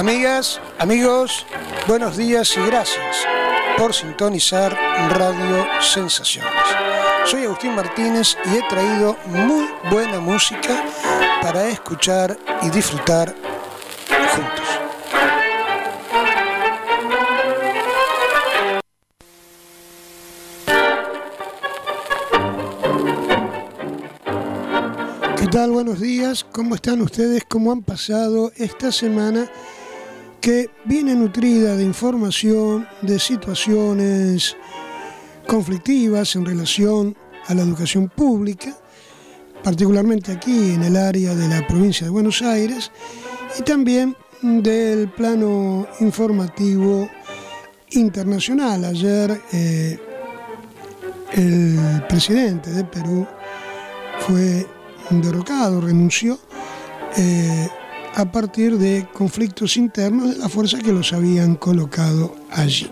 Amigas, amigos, buenos días y gracias por sintonizar Radio Sensaciones. Soy Agustín Martínez y he traído muy buena música para escuchar y disfrutar juntos. ¿Qué tal? Buenos días. ¿Cómo están ustedes? ¿Cómo han pasado esta semana? Que viene nutrida de información, de situaciones conflictivas en relación a la educación pública, particularmente aquí en el área de la provincia de Buenos Aires, y también del plano informativo internacional. Ayer eh, el presidente de Perú fue derrocado, renunció. Eh, a partir de conflictos internos de la fuerza que los habían colocado allí.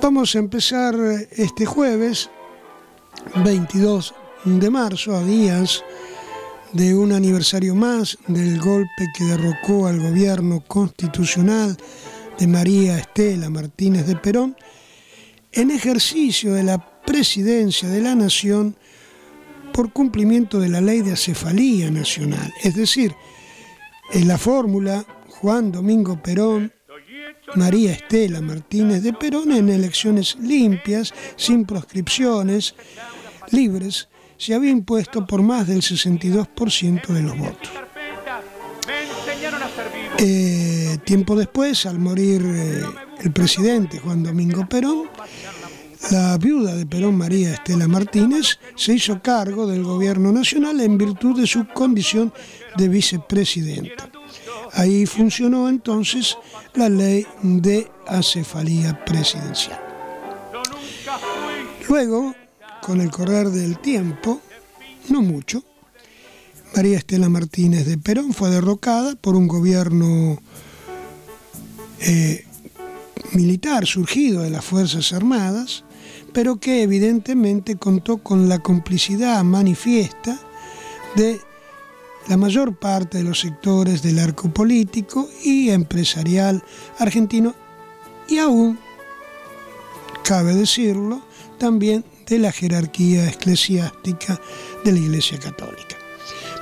Vamos a empezar este jueves 22 de marzo, a días de un aniversario más del golpe que derrocó al gobierno constitucional de María Estela Martínez de Perón, en ejercicio de la presidencia de la Nación por cumplimiento de la ley de acefalía nacional, es decir, en la fórmula, Juan Domingo Perón, María Estela Martínez de Perón en elecciones limpias, sin proscripciones, libres, se había impuesto por más del 62% de los votos. Eh, tiempo después, al morir eh, el presidente Juan Domingo Perón, la viuda de Perón, María Estela Martínez, se hizo cargo del gobierno nacional en virtud de su condición de vicepresidenta. Ahí funcionó entonces la ley de acefalía presidencial. Luego, con el correr del tiempo, no mucho, María Estela Martínez de Perón fue derrocada por un gobierno eh, militar surgido de las Fuerzas Armadas, pero que evidentemente contó con la complicidad manifiesta de la mayor parte de los sectores del arco político y empresarial argentino y aún, cabe decirlo, también de la jerarquía eclesiástica de la Iglesia Católica.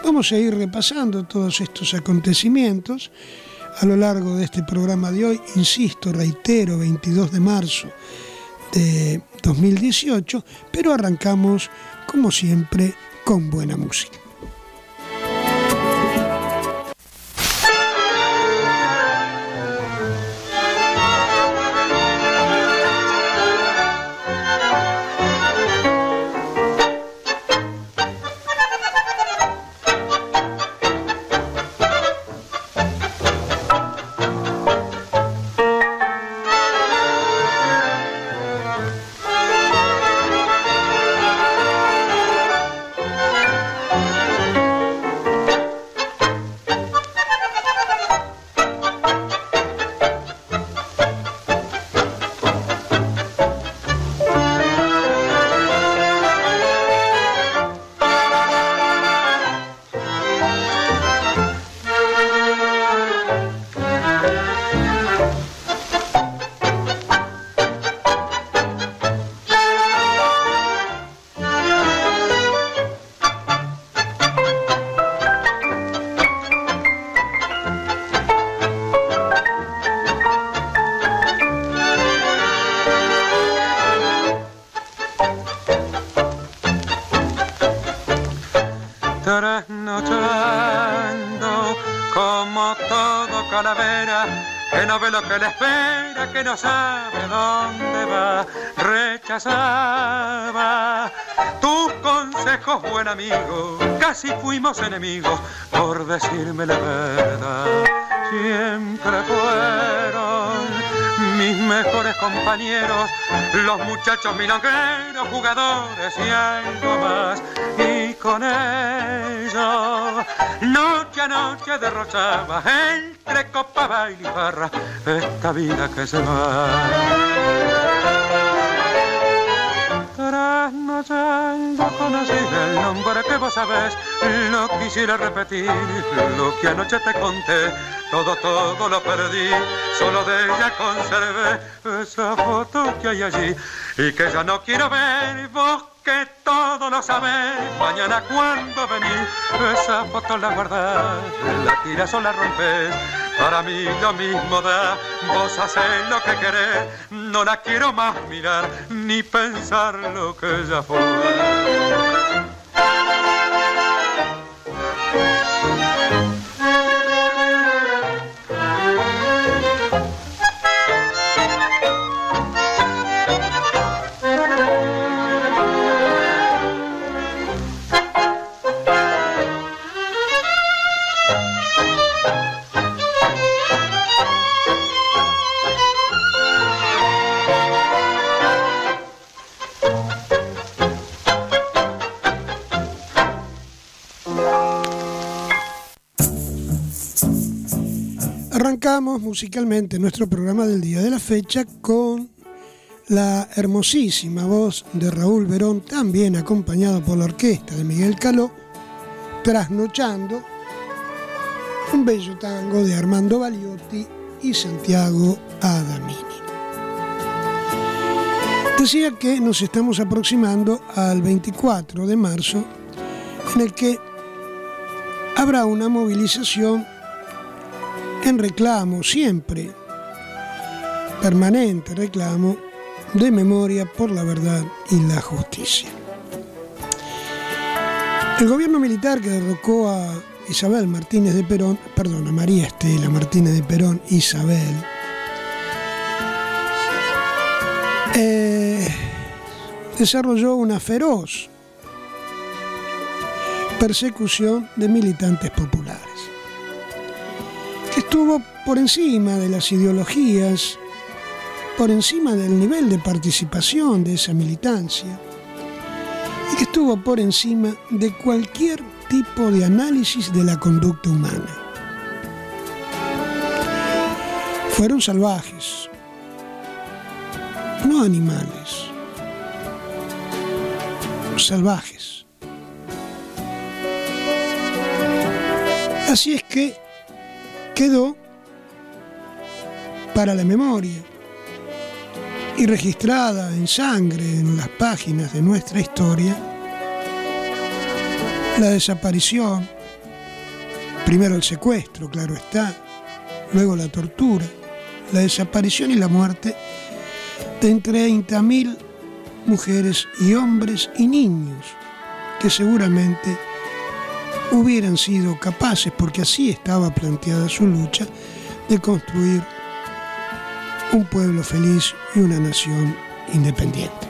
Vamos a ir repasando todos estos acontecimientos a lo largo de este programa de hoy, insisto, reitero, 22 de marzo de 2018, pero arrancamos como siempre con buena música. Casi fuimos enemigos por decirme la verdad. Siempre fueron mis mejores compañeros, los muchachos milongueros, jugadores y algo más. Y con ellos, noche a noche derrochaba entre copa, baile y barra esta vida que se va. Conociendo, conocí el nombre que vos sabés, no quisiera repetir lo que anoche te conté. Todo, todo lo perdí, solo de ella conservé esa foto que hay allí y que ya no quiero ver. Vos que todo lo sabés, mañana cuando venís, esa foto la guardás, la tiras o la rompes. Para mí lo mismo da, vos haces lo que querés, no la quiero más mirar ni pensar lo que ya fue. Musicalmente nuestro programa del día de la fecha con la hermosísima voz de Raúl Verón, también acompañado por la orquesta de Miguel Caló, trasnochando un bello tango de Armando Baliotti y Santiago Adamini. Decía que nos estamos aproximando al 24 de marzo, en el que habrá una movilización en reclamo siempre, permanente reclamo de memoria por la verdad y la justicia. El gobierno militar que derrocó a Isabel Martínez de Perón, perdón, a María Estela Martínez de Perón, Isabel, eh, desarrolló una feroz persecución de militantes populares estuvo por encima de las ideologías, por encima del nivel de participación de esa militancia y que estuvo por encima de cualquier tipo de análisis de la conducta humana. Fueron salvajes, no animales, salvajes. Así es que quedó para la memoria y registrada en sangre en las páginas de nuestra historia la desaparición, primero el secuestro, claro está, luego la tortura, la desaparición y la muerte de entre 30.000 mujeres y hombres y niños que seguramente hubieran sido capaces, porque así estaba planteada su lucha, de construir un pueblo feliz y una nación independiente.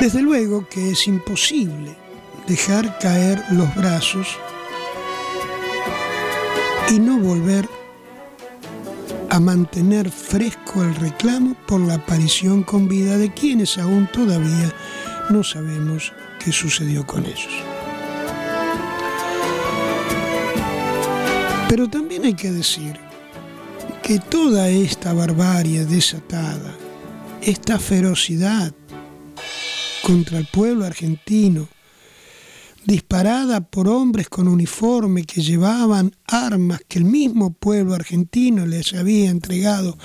Desde luego que es imposible dejar caer los brazos y no volver a mantener fresco el reclamo por la aparición con vida de quienes aún todavía no sabemos qué sucedió con ellos. Pero también hay que decir que toda esta barbarie desatada, esta ferocidad contra el pueblo argentino, disparada por hombres con uniforme que llevaban armas que el mismo pueblo argentino les había entregado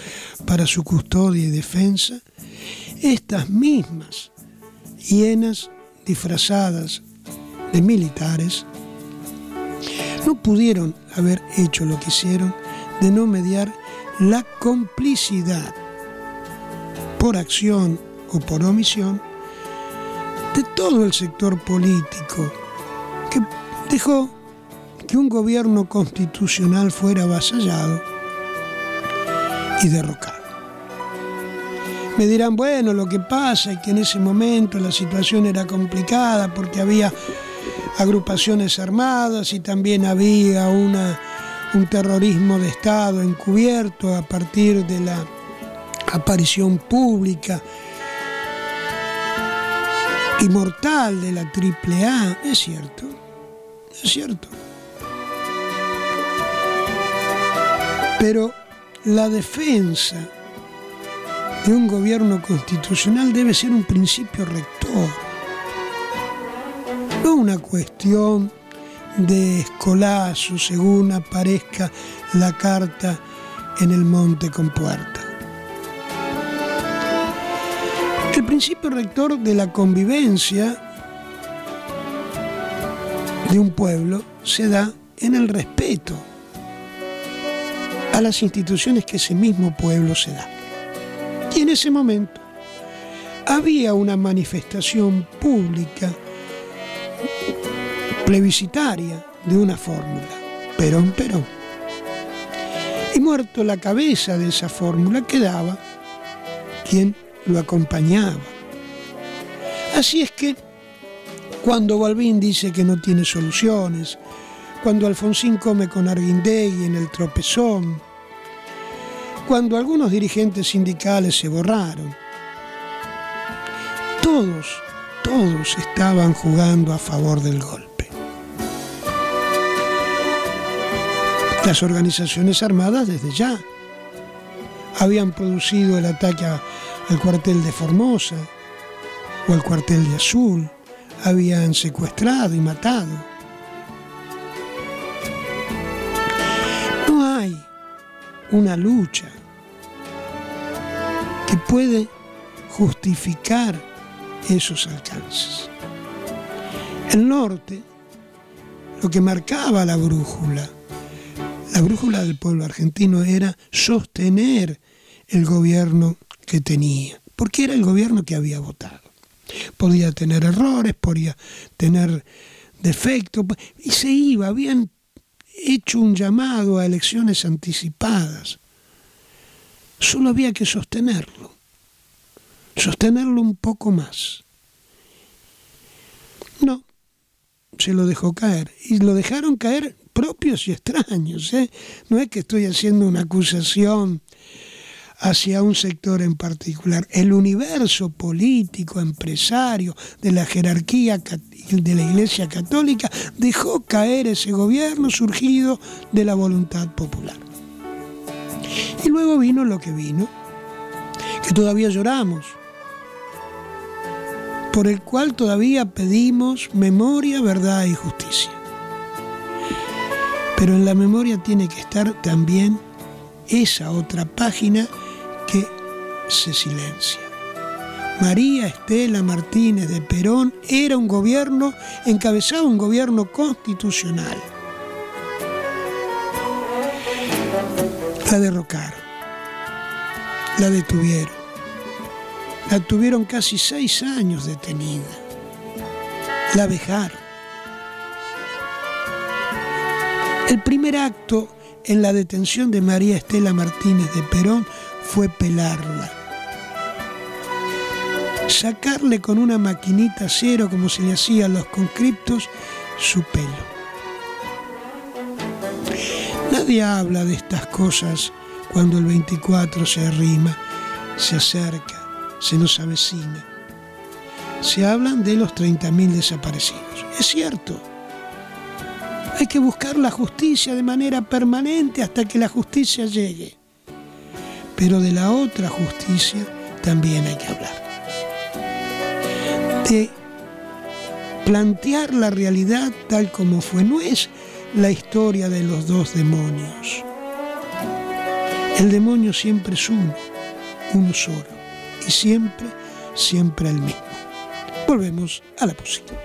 para su custodia y defensa, estas mismas hienas disfrazadas de militares, no pudieron haber hecho lo que hicieron de no mediar la complicidad por acción o por omisión de todo el sector político que dejó que un gobierno constitucional fuera avasallado y derrocado. Me dirán, bueno, lo que pasa es que en ese momento la situación era complicada porque había agrupaciones armadas y también había una, un terrorismo de Estado encubierto a partir de la aparición pública y mortal de la AAA. Es cierto, es cierto. Pero la defensa de un gobierno constitucional debe ser un principio rector, no una cuestión de escolazo según aparezca la carta en el monte con puerta. El principio rector de la convivencia de un pueblo se da en el respeto a las instituciones que ese mismo pueblo se da. Y en ese momento había una manifestación pública plebiscitaria de una fórmula, Perón, Perón. Y muerto la cabeza de esa fórmula quedaba quien lo acompañaba. Así es que cuando Balbín dice que no tiene soluciones, cuando Alfonsín come con Arguindegui en el tropezón, cuando algunos dirigentes sindicales se borraron, todos, todos estaban jugando a favor del golpe. Las organizaciones armadas desde ya habían producido el ataque al cuartel de Formosa o al cuartel de Azul, habían secuestrado y matado. No hay una lucha que puede justificar esos alcances. El norte, lo que marcaba la brújula, la brújula del pueblo argentino era sostener el gobierno que tenía, porque era el gobierno que había votado. Podía tener errores, podía tener defectos, y se iba, habían hecho un llamado a elecciones anticipadas. Solo había que sostenerlo, sostenerlo un poco más. No, se lo dejó caer, y lo dejaron caer propios y extraños. ¿eh? No es que estoy haciendo una acusación hacia un sector en particular. El universo político, empresario, de la jerarquía de la Iglesia Católica dejó caer ese gobierno surgido de la voluntad popular. Y luego vino lo que vino, que todavía lloramos, por el cual todavía pedimos memoria, verdad y justicia. Pero en la memoria tiene que estar también esa otra página que se silencia. María Estela Martínez de Perón era un gobierno, encabezaba un gobierno constitucional. La derrocaron, la detuvieron, la tuvieron casi seis años detenida, la vejaron El primer acto en la detención de María Estela Martínez de Perón fue pelarla. Sacarle con una maquinita cero, como se le hacía a los conscriptos, su pelo. Nadie habla de estas cosas cuando el 24 se arrima, se acerca, se nos avecina. Se hablan de los 30.000 desaparecidos. Es cierto, hay que buscar la justicia de manera permanente hasta que la justicia llegue. Pero de la otra justicia también hay que hablar. De plantear la realidad tal como fue. No es la historia de los dos demonios. El demonio siempre es uno, uno solo. Y siempre, siempre el mismo. Volvemos a la posición.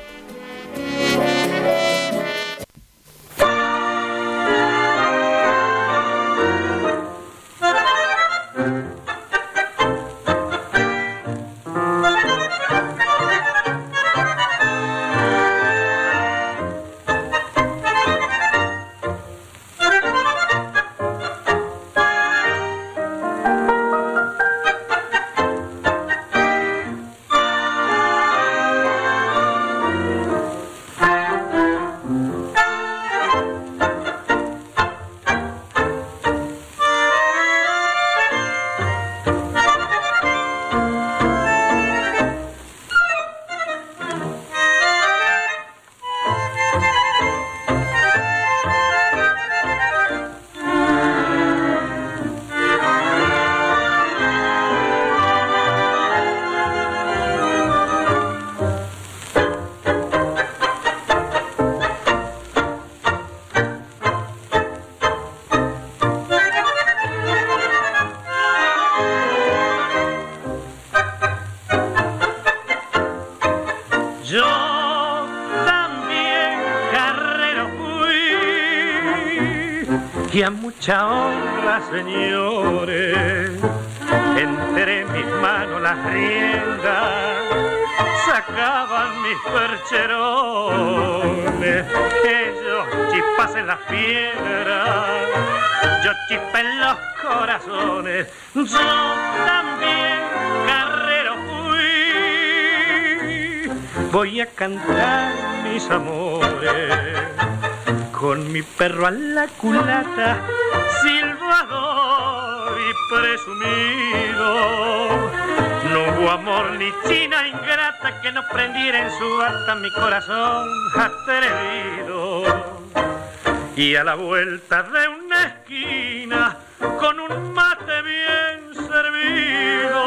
Y a la vuelta de una esquina, con un mate bien servido,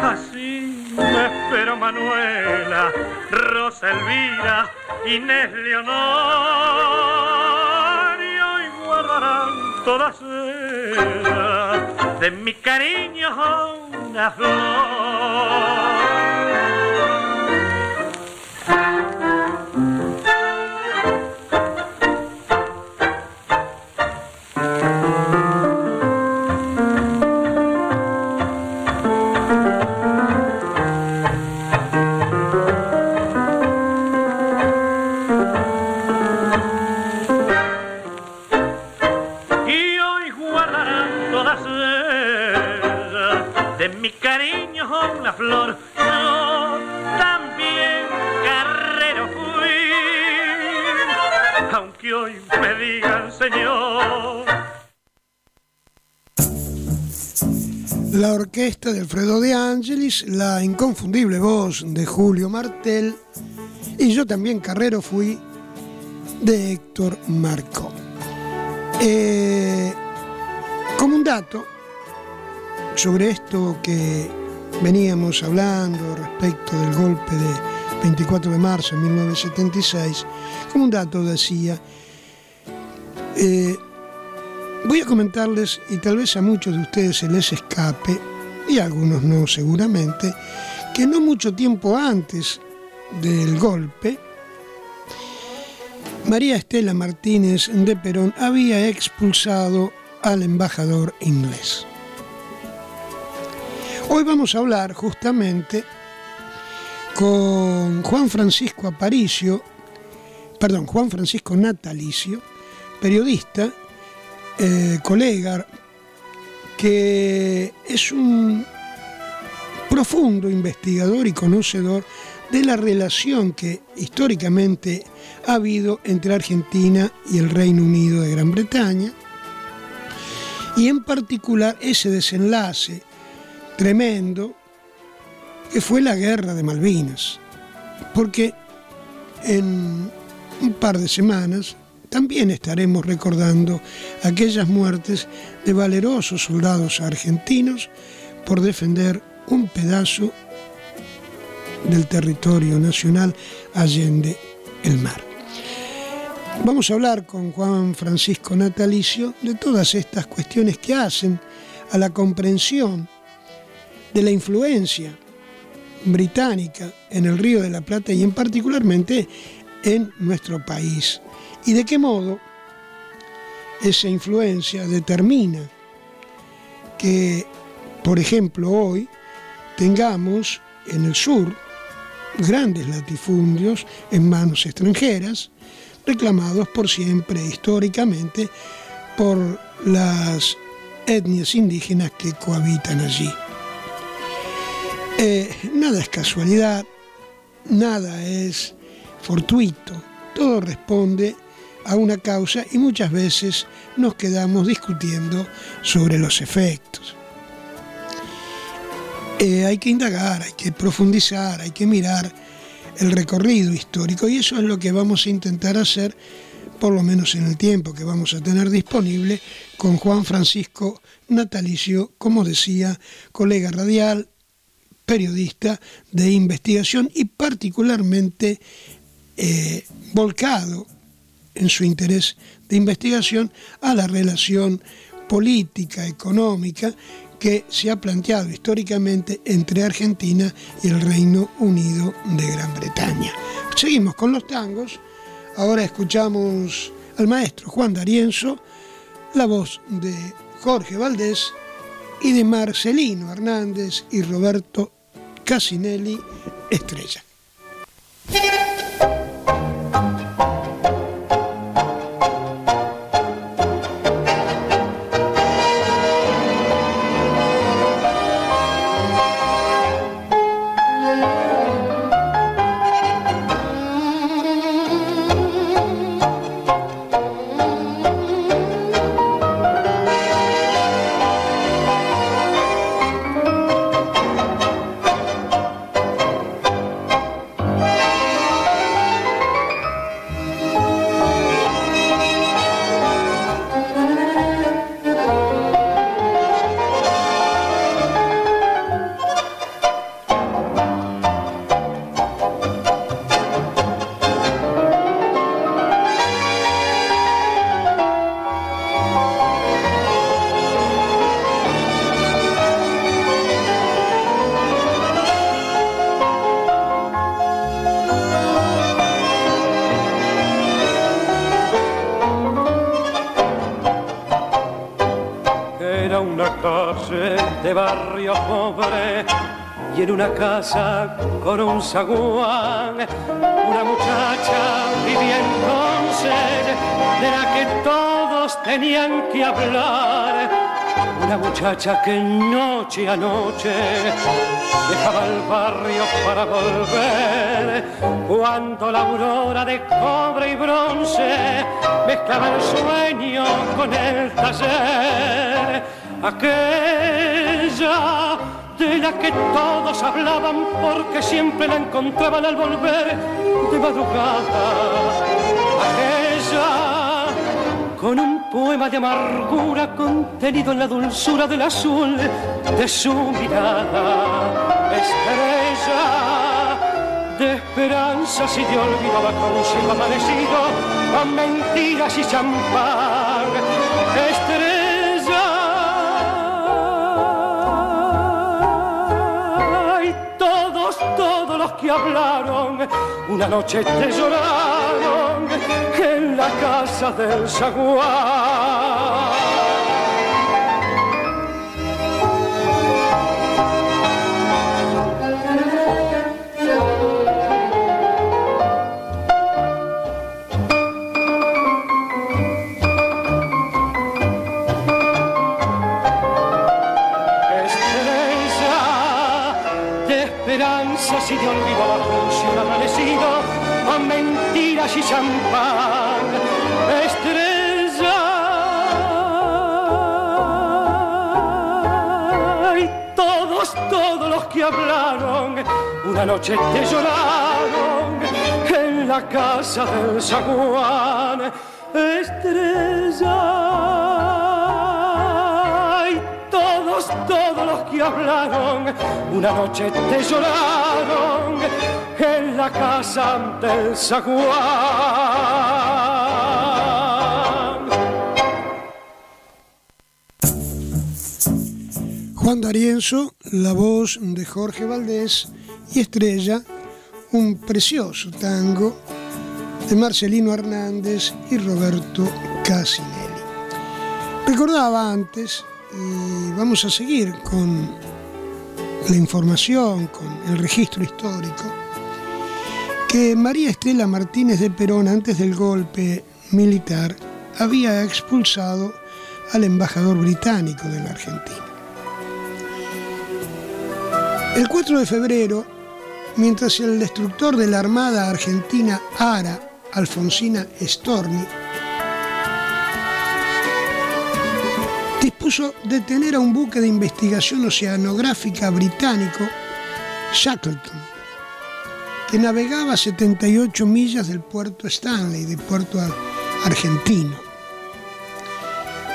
así me espero Manuela, Rosa Elvira, Inés Leonor, y hoy guardarán todas ellas de mi cariño una flor, La orquesta de Alfredo de Angelis, la inconfundible voz de Julio Martel y yo también carrero fui de Héctor Marco. Eh, como un dato sobre esto que veníamos hablando respecto del golpe de 24 de marzo de 1976, como un dato decía, eh, voy a comentarles, y tal vez a muchos de ustedes se les escape, y a algunos no seguramente, que no mucho tiempo antes del golpe, María Estela Martínez de Perón había expulsado al embajador inglés. Hoy vamos a hablar justamente con Juan Francisco Aparicio, perdón, Juan Francisco Natalicio, periodista, eh, colega, que es un profundo investigador y conocedor de la relación que históricamente ha habido entre Argentina y el Reino Unido de Gran Bretaña, y en particular ese desenlace tremendo que fue la guerra de Malvinas, porque en un par de semanas también estaremos recordando aquellas muertes de valerosos soldados argentinos por defender un pedazo del territorio nacional allende el mar. Vamos a hablar con Juan Francisco Natalicio de todas estas cuestiones que hacen a la comprensión de la influencia británica en el Río de la Plata y en particularmente en nuestro país. Y de qué modo esa influencia determina que, por ejemplo, hoy tengamos en el sur grandes latifundios en manos extranjeras, reclamados por siempre históricamente por las etnias indígenas que cohabitan allí. Eh, nada es casualidad, nada es fortuito, todo responde a una causa y muchas veces nos quedamos discutiendo sobre los efectos. Eh, hay que indagar, hay que profundizar, hay que mirar el recorrido histórico y eso es lo que vamos a intentar hacer, por lo menos en el tiempo que vamos a tener disponible, con Juan Francisco Natalicio, como decía, colega radial, periodista de investigación y particularmente eh, volcado en su interés de investigación a la relación política, económica que se ha planteado históricamente entre Argentina y el Reino Unido de Gran Bretaña. Seguimos con los tangos. Ahora escuchamos al maestro Juan D'Arienzo, la voz de Jorge Valdés y de Marcelino Hernández y Roberto Casinelli Estrella. Una casa con un zaguán. Una muchacha vivía entonces de la que todos tenían que hablar. Una muchacha que noche a noche dejaba el barrio para volver. Cuando la aurora de cobre y bronce mezclaba el sueño con el taller. Aquella de la que todos hablaban porque siempre la encontraban al volver de madrugada. Aquella con un poema de amargura contenido en la dulzura del azul de su mirada. Estrella de esperanzas y de olvido bajo un cielo amanecido con mentiras y champán. Estrella que hablaron, una noche te lloraron en la casa del saguán. y de olvido un amanecido con mentiras y champán. Que hablaron, una noche te lloraron en la casa del zaguán. Estrella todos los que hablaron, una noche te lloraron en la casa del zaguán. Juan D'Arienzo, la voz de Jorge Valdés y Estrella, un precioso tango de Marcelino Hernández y Roberto Casinelli. Recordaba antes y vamos a seguir con la información, con el registro histórico, que María Estela Martínez de Perón antes del golpe militar había expulsado al embajador británico de la Argentina. El 4 de febrero, mientras el destructor de la Armada Argentina Ara, Alfonsina Storni, dispuso detener a un buque de investigación oceanográfica británico, Shackleton, que navegaba a 78 millas del puerto Stanley, de puerto argentino.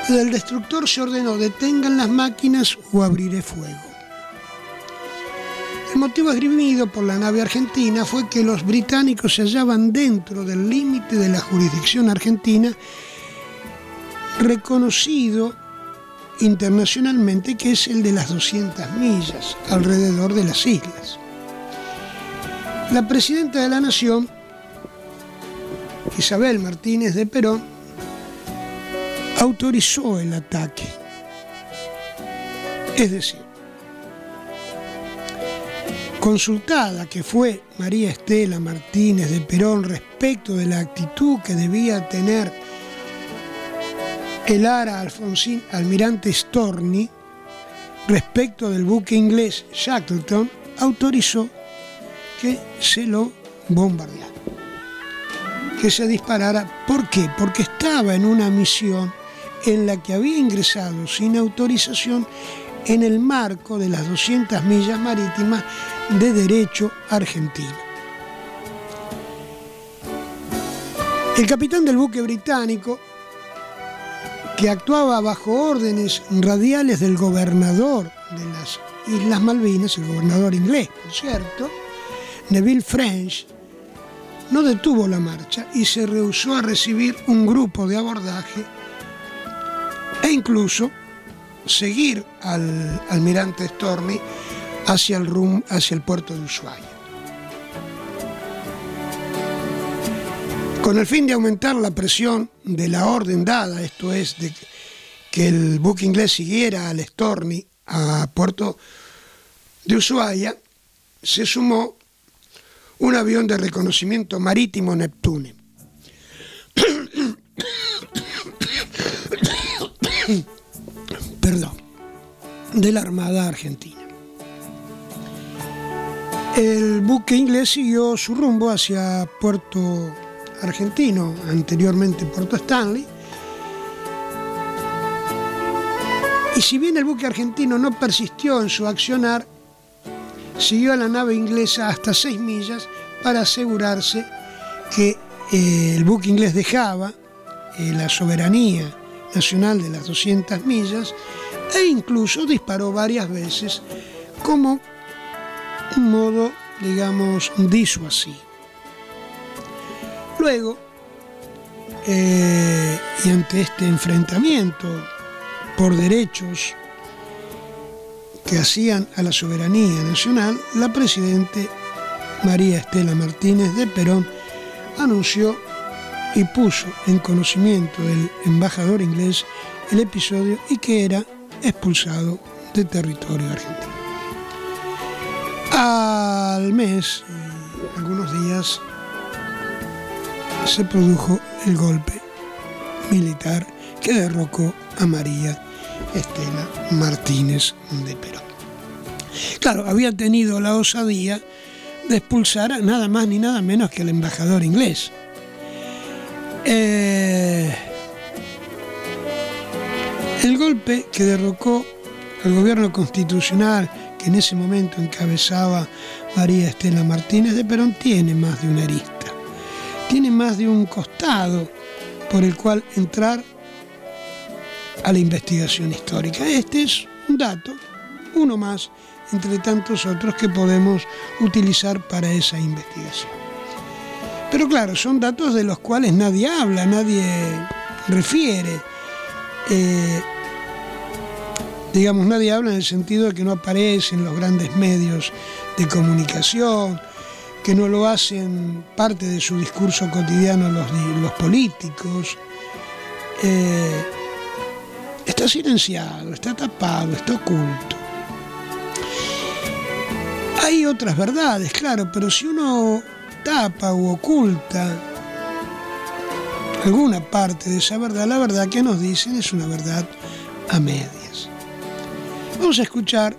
El destructor se ordenó detengan las máquinas o abriré fuego. El motivo esgrimido por la nave argentina fue que los británicos se hallaban dentro del límite de la jurisdicción argentina reconocido internacionalmente, que es el de las 200 millas alrededor de las islas. La presidenta de la Nación, Isabel Martínez de Perón, autorizó el ataque. Es decir, consultada que fue María Estela Martínez de Perón respecto de la actitud que debía tener el ara Alfonsín Almirante Storni respecto del buque inglés Shackleton, autorizó que se lo bombardeara, que se disparara. ¿Por qué? Porque estaba en una misión en la que había ingresado sin autorización en el marco de las 200 millas marítimas de derecho argentino. El capitán del buque británico, que actuaba bajo órdenes radiales del gobernador de las Islas Malvinas, el gobernador inglés, por cierto, Neville French, no detuvo la marcha y se rehusó a recibir un grupo de abordaje e incluso seguir al almirante Storni hacia el, rum, hacia el puerto de Ushuaia. Con el fin de aumentar la presión de la orden dada, esto es, de que el buque inglés siguiera al Storni a puerto de Ushuaia, se sumó un avión de reconocimiento marítimo Neptune. Perdón, de la Armada Argentina. El buque inglés siguió su rumbo hacia Puerto Argentino, anteriormente Puerto Stanley. Y si bien el buque argentino no persistió en su accionar, siguió a la nave inglesa hasta seis millas para asegurarse que eh, el buque inglés dejaba eh, la soberanía nacional de las 200 millas e incluso disparó varias veces como un modo, digamos, disuasivo. Luego, eh, y ante este enfrentamiento por derechos que hacían a la soberanía nacional, la presidente María Estela Martínez de Perón anunció y puso en conocimiento del embajador inglés el episodio y que era expulsado de territorio argentino. Al mes y algunos días se produjo el golpe militar que derrocó a María Estela Martínez de Perón. Claro, había tenido la osadía de expulsar a nada más ni nada menos que al embajador inglés. Eh, el golpe que derrocó al gobierno constitucional que en ese momento encabezaba María Estela Martínez de Perón tiene más de una arista, tiene más de un costado por el cual entrar a la investigación histórica. Este es un dato, uno más entre tantos otros que podemos utilizar para esa investigación. Pero claro, son datos de los cuales nadie habla, nadie refiere. Eh, digamos, nadie habla en el sentido de que no aparecen los grandes medios de comunicación, que no lo hacen parte de su discurso cotidiano los, políticos. Eh, está silenciado, está tapado, está oculto. Hay otras verdades, claro, pero si uno tapa u oculta alguna parte de esa verdad, la verdad que nos dicen es una verdad a medias. Vamos a escuchar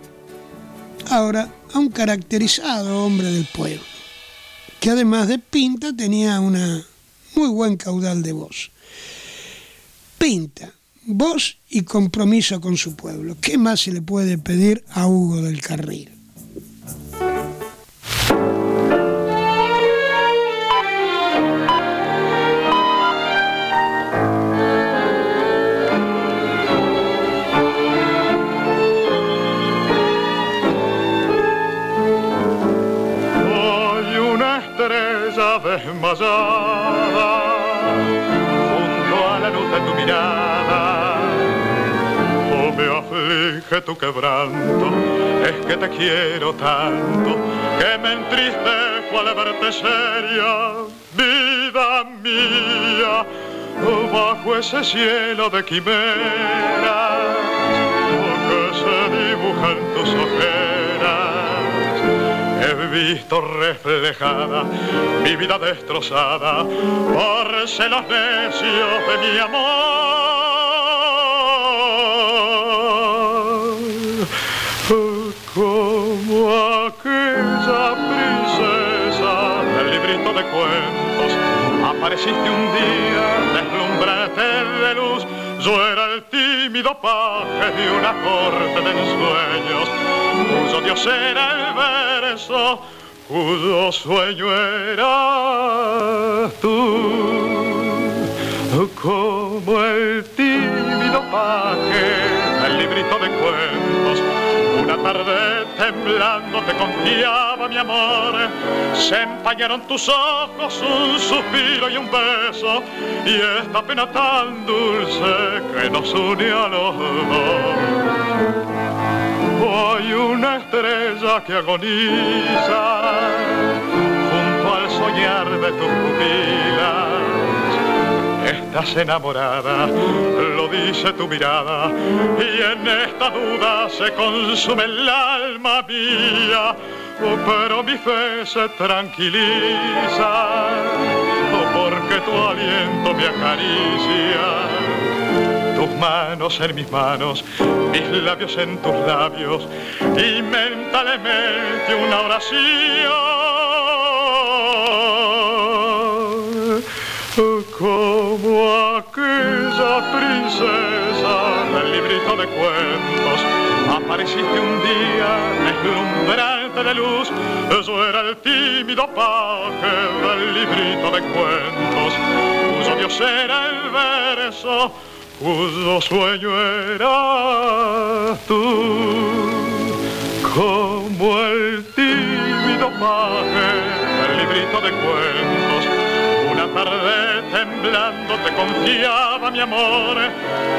ahora a un caracterizado hombre del pueblo, que además de pinta tenía una muy buen caudal de voz. Pinta, voz y compromiso con su pueblo. ¿Qué más se le puede pedir a Hugo del Carril? Junto a la luz de tu mirada. me aflige tu quebranto, es que te quiero tanto, que me entristezco al verte seria, vida mía, bajo ese cielo de quimeras que se dibujan tus ojeras. He visto reflejada mi vida destrozada por celos necios de mi amor. Como aquella princesa del librito de cuentos, apareciste un día. Yo era el tímido paje de una corte de ensueños, cuyo dios era el verso, cuyo sueño era tú. Como el tímido paje del librito de cuentos, una tarde temblando te confiaba mi amor. Se empañaron tus ojos, un suspiro y un beso. Y esta pena tan dulce que nos une a los dos. Hay una estrella que agoniza junto al soñar de tus pupilas Estás enamorada, lo dice tu mirada, y en esta duda se consume el alma mía, oh, pero mi fe se tranquiliza, oh, porque tu aliento me acaricia. Tus manos en mis manos, mis labios en tus labios, y mentalmente una oración como aquella princesa del librito de cuentos. Apareciste un día deslumbrante de luz, eso era el tímido paje del librito de cuentos, cuyo dios era el verso, cuyo sueño era tú. Como el tímido paje del librito de cuentos, una tarde temblando te confiaba mi amor.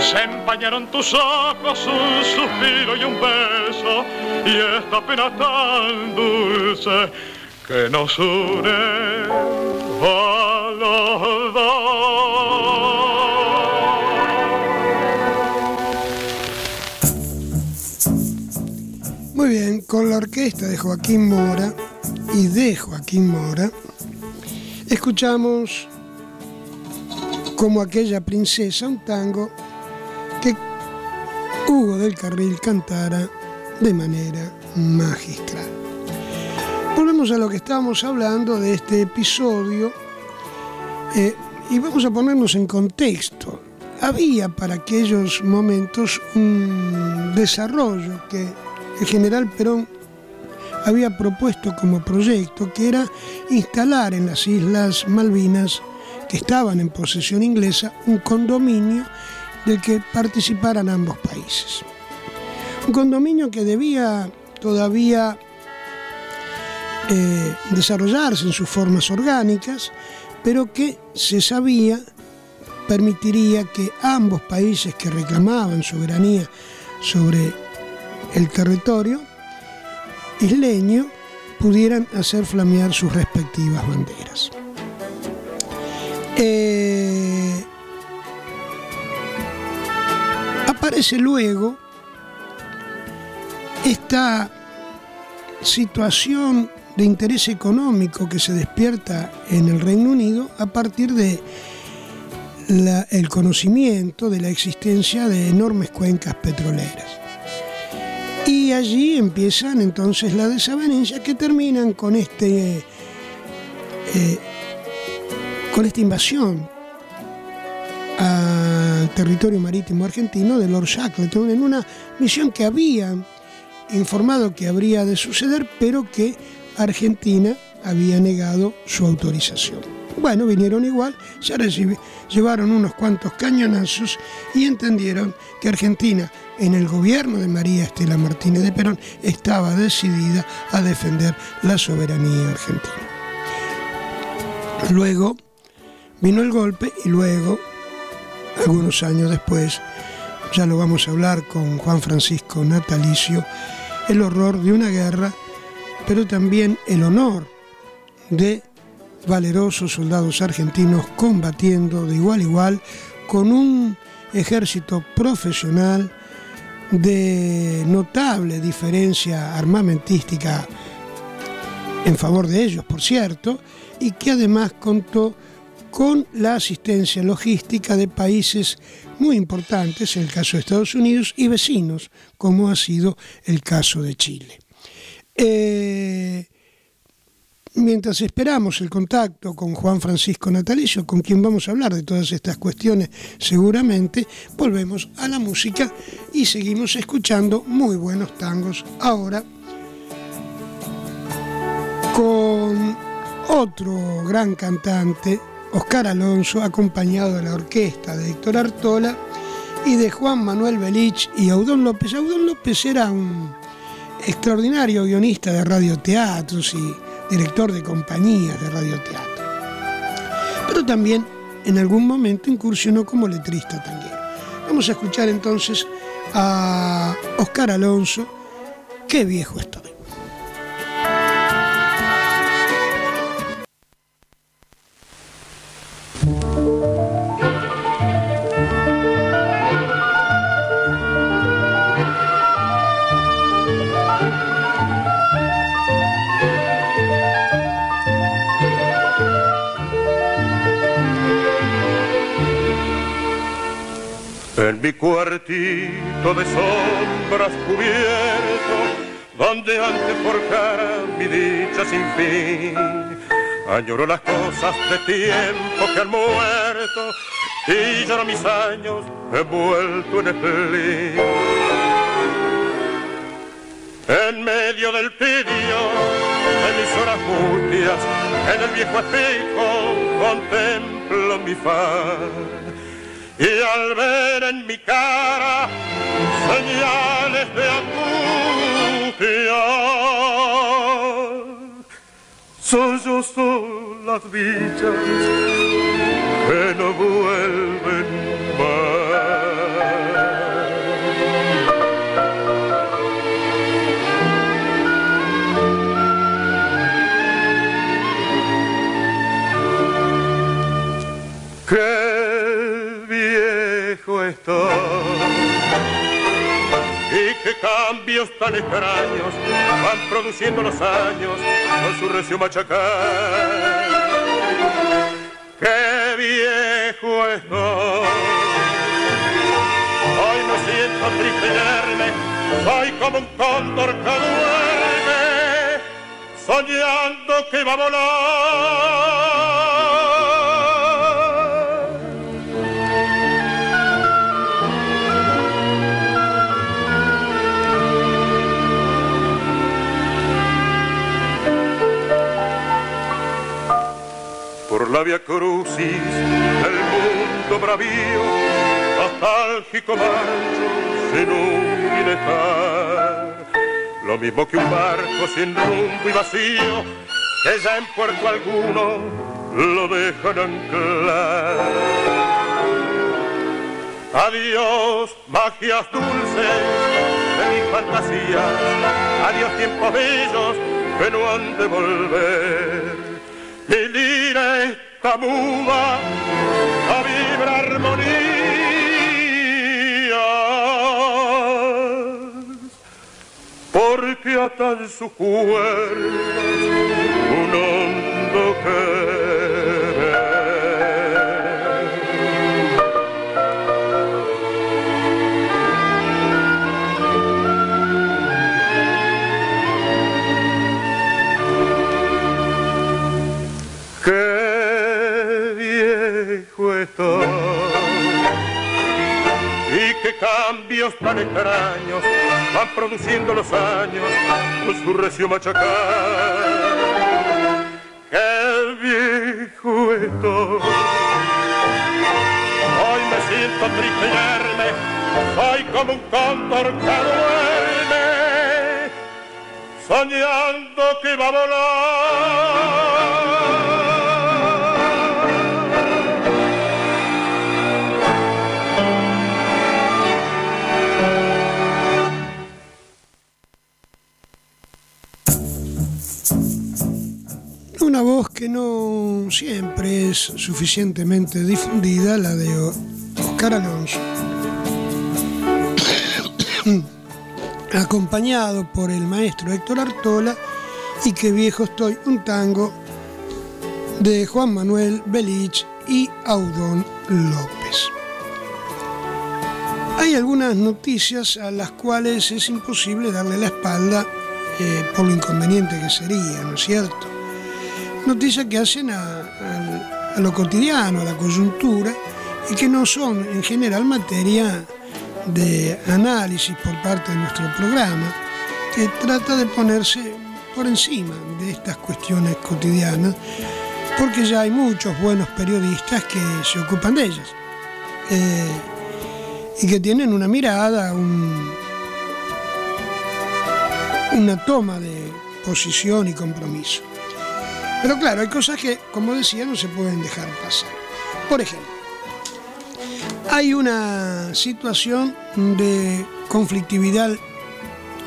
Se empañaron tus ojos, un suspiro y un beso, y esta pena tan dulce que nos une a los dos. Muy bien, con la orquesta de Joaquín Mora y de Joaquín Mora, escuchamos como aquella princesa un tango que Hugo del Carril cantara de manera magistral. Volvemos a lo que estábamos hablando de este episodio eh, y vamos a ponernos en contexto. Había para aquellos momentos un desarrollo que el general Perón había propuesto como proyecto, que era instalar en las Islas Malvinas, que estaban en posesión inglesa, un condominio del que participaran ambos países. Un condominio que debía todavía eh, desarrollarse en sus formas orgánicas, pero que se sabía permitiría que ambos países que reclamaban soberanía sobre el territorio isleño pudieran hacer flamear sus respectivas banderas. Eh, aparece luego esta situación de interés económico que se despierta en el Reino Unido a partir de el conocimiento de la existencia de enormes cuencas petroleras. Y allí empiezan entonces las desavenencias que terminan con este eh, con esta invasión al territorio marítimo argentino de Lord Shackleton en una misión que había informado que habría de suceder, pero que Argentina había negado su autorización. Bueno, vinieron igual, se llevaron unos cuantos cañonazos y entendieron que Argentina, en el gobierno de María Estela Martínez de Perón, estaba decidida a defender la soberanía argentina. Luego vino el golpe y luego, algunos años después, ya lo vamos a hablar con Juan Francisco Natalicio, el horror de una guerra, pero también el honor de valerosos soldados argentinos combatiendo de igual a igual con un ejército profesional de notable diferencia armamentística en favor de ellos, por cierto, y que además contó con la asistencia logística de países muy importantes, el caso de Estados Unidos, y vecinos, como ha sido el caso de Chile. Eh, mientras esperamos el contacto con Juan Francisco Natalicio, con quien vamos a hablar de todas estas cuestiones seguramente, volvemos a la música y seguimos escuchando muy buenos tangos ahora con otro gran cantante, Oscar Alonso, acompañado de la orquesta de Héctor Artola y de Juan Manuel Belich y Audón López. Audón López era un extraordinario guionista de radioteatros y director de compañías de radioteatro. Pero también en algún momento incursionó como letrista también. Vamos a escuchar entonces a Oscar Alonso, qué viejo estoy. En mi cuartito de sombras cubierto, donde antes forjara mi dicha sin fin, añoro las cosas de tiempo que han muerto y lloro mis años envuelto en espleen. En medio del pidio de mis horas mustias, en el viejo espejo contemplo mi faz y al ver en mi cara señales de angustia, son las dichas que no vuelven más. Y qué cambios tan extraños van produciendo los años con su recio machacar. Qué viejo estoy. Hoy me siento triste soy como un cóndor que duerme, soñando que va a volar. La via crucis del mundo bravío, nostálgico marcho sin un dejar. Lo mismo que un barco sin rumbo y vacío, que ya en puerto alguno lo dejan anclar. Adiós, magias dulces de mi fantasía, adiós tiempos bellos que no han de volver mi lira esta muda a vibra armonía porque ata en su cuerpo un hondo querer cambios tan van produciendo los años con su recio machacar. Qué viejo estoy. Hoy me siento triste y soy como un cóndor que duerme, soñando que va a volar. Que no siempre es suficientemente difundida, la de Oscar Alonso, acompañado por el maestro Héctor Artola y Que viejo estoy, un tango de Juan Manuel Belich y Audón López. Hay algunas noticias a las cuales es imposible darle la espalda eh, por lo inconveniente que sería, ¿no es cierto? Noticias que hacen a, lo cotidiano, a la coyuntura, y que no son en general materia de análisis por parte de nuestro programa, que trata de ponerse por encima de estas cuestiones cotidianas, porque ya hay muchos buenos periodistas que se ocupan de ellas. Eh, y que tienen una mirada, una toma de posición y compromiso. Pero claro, hay cosas que, como decía, no se pueden dejar pasar. Por ejemplo, hay una situación de conflictividad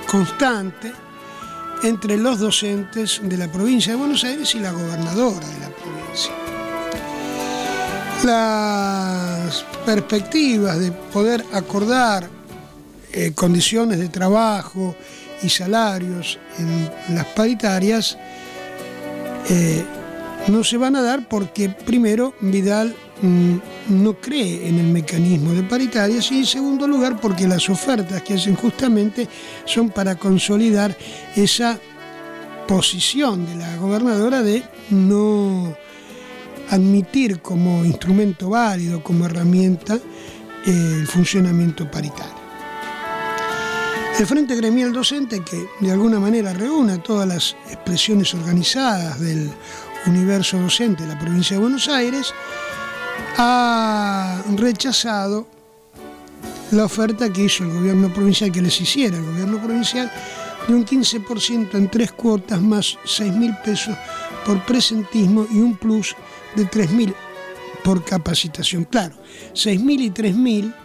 constante entre los docentes de la provincia de Buenos Aires y la gobernadora de la provincia las perspectivas de poder acordar eh, condiciones de trabajo y salarios en las paritarias eh, no se van a dar porque primero Vidal mm, no cree en el mecanismo de paritarias y en segundo lugar porque las ofertas que hacen justamente son para consolidar esa posición de la gobernadora de no admitir como instrumento válido, como herramienta, el funcionamiento paritario. El Frente Gremial Docente, que de alguna manera reúne todas las expresiones organizadas del universo docente de la provincia de Buenos Aires, ha rechazado la oferta que hizo el gobierno provincial, que les hiciera el gobierno provincial, de un 15% en tres cuotas más 6 mil pesos por presentismo y un plus de 3.000 por capacitación. Claro, 6.000 y 3.000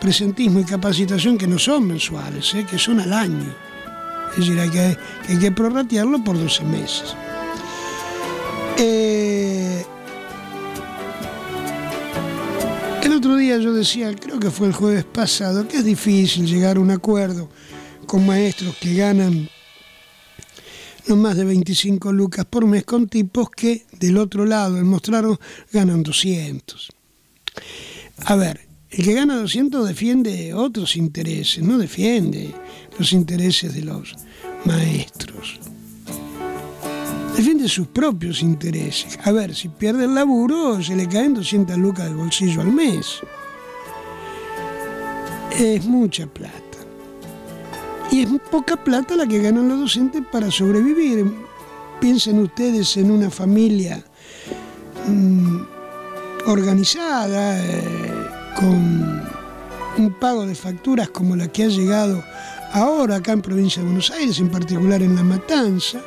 presentismo y capacitación que no son mensuales, ¿eh? que son al año. Es decir, hay que, hay que prorratearlo por 12 meses. Eh, el otro día yo decía, creo que fue el jueves pasado, que es difícil llegar a un acuerdo con maestros que ganan no más de 25 lucas por mes con tipos que del otro lado del mostraron ganan 200. A ver, el que gana 200 defiende otros intereses, no defiende los intereses de los maestros. Defiende sus propios intereses. A ver, si pierde el laburo, se le caen 200 lucas del bolsillo al mes. Es mucha plata. Y es poca plata la que ganan los docentes para sobrevivir. Piensen ustedes en una familia mm, organizada, eh, con un pago de facturas como la que ha llegado ahora acá en provincia de Buenos Aires, en particular en La Matanza,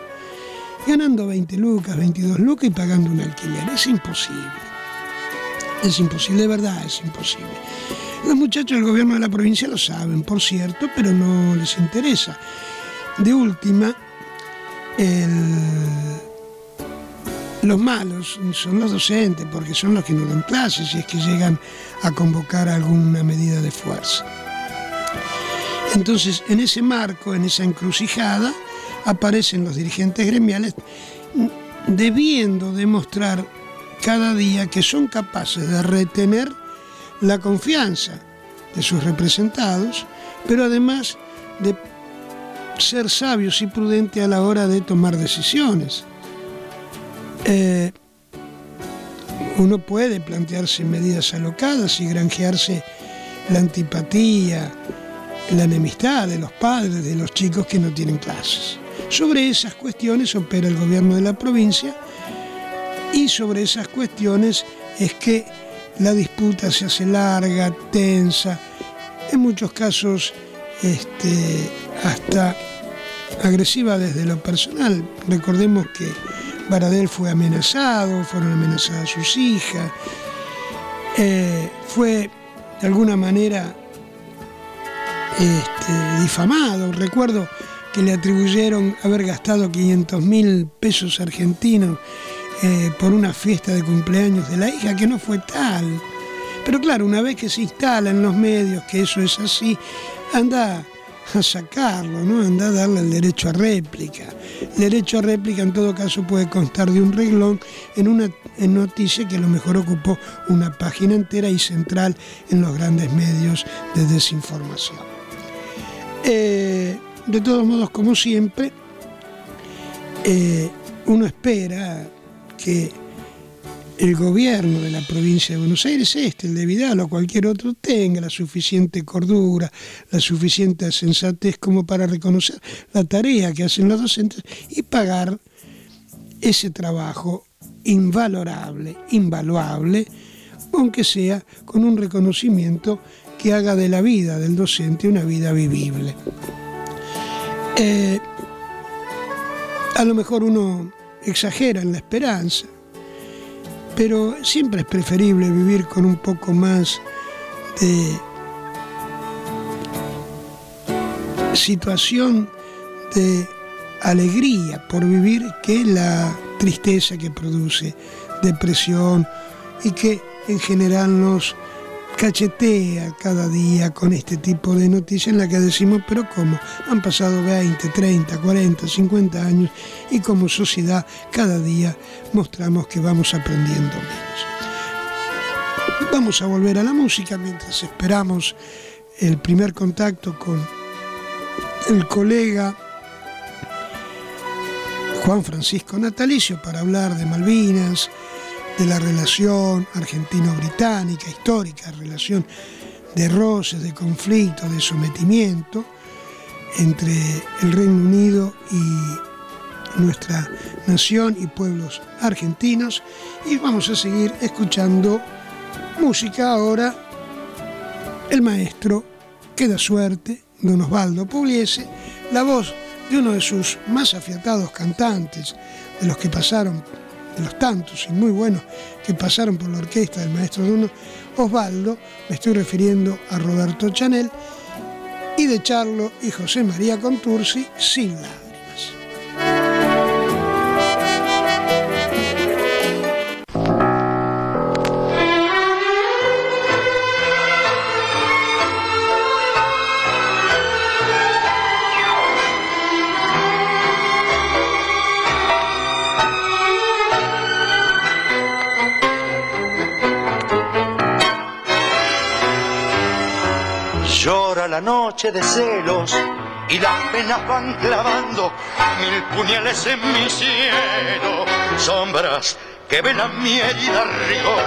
ganando 20 lucas, 22 lucas y pagando un alquiler. Es imposible. Es imposible, de verdad es imposible. Los muchachos del gobierno de la provincia lo saben, por cierto, pero no les interesa. De última, los malos son los docentes, porque son los que no dan clases y es que llegan a convocar alguna medida de fuerza. Entonces, en ese marco, en esa encrucijada, aparecen los dirigentes gremiales debiendo demostrar cada día que son capaces de retener la confianza de sus representados, pero además de ser sabios y prudentes a la hora de tomar decisiones. Eh, uno puede plantearse medidas alocadas y granjearse la antipatía, la enemistad de los padres, de los chicos que no tienen clases. Sobre esas cuestiones opera el gobierno de la provincia y sobre esas cuestiones es que la disputa se hace larga, tensa, en muchos casos este, hasta agresiva desde lo personal. Recordemos que Baradel fue amenazado, fueron amenazadas sus hijas, eh, fue de alguna manera este, difamado. Recuerdo que le atribuyeron haber gastado 500 mil pesos argentinos eh, por una fiesta de cumpleaños de la hija que no fue tal. Pero claro, una vez que se instala en los medios que eso es así, anda a sacarlo, ¿no? Anda a darle el derecho a réplica. El derecho a réplica en todo caso puede constar de un reglón en una noticia que a lo mejor ocupó una página entera y central en los grandes medios de desinformación. Eh, de todos modos, como siempre, eh, uno espera que el gobierno de la provincia de Buenos Aires, este, el de Vidal o cualquier otro, tenga la suficiente cordura, la suficiente sensatez como para reconocer la tarea que hacen los docentes y pagar ese trabajo invalorable, invaluable, aunque sea con un reconocimiento que haga de la vida del docente una vida vivible. Eh, a lo mejor uno exagera en la esperanza, pero siempre es preferible vivir con un poco más de situación de alegría por vivir que la tristeza que produce depresión y que en general nos cachetea cada día con este tipo de noticias en la que decimos, pero ¿cómo? Han pasado 20, 30, 40, 50 años y como sociedad cada día mostramos que vamos aprendiendo menos. Vamos a volver a la música mientras esperamos el primer contacto con el colega Juan Francisco Natalicio para hablar de Malvinas, de la relación argentino-británica, histórica, relación de roces, de conflicto, de sometimiento entre el Reino Unido y nuestra nación y pueblos argentinos. Y vamos a seguir escuchando música ahora. El maestro, que da suerte, don Osvaldo Pugliese, la voz de uno de sus más afiatados cantantes, de los que pasaron de los tantos y muy buenos que pasaron por la orquesta del maestro Duno Osvaldo, me estoy refiriendo a Roberto Chanel, y de Charlo y José María Contursi, sin la noche de celos y las penas van clavando mil puñales en mi cielo, sombras que velan mi herida rigor,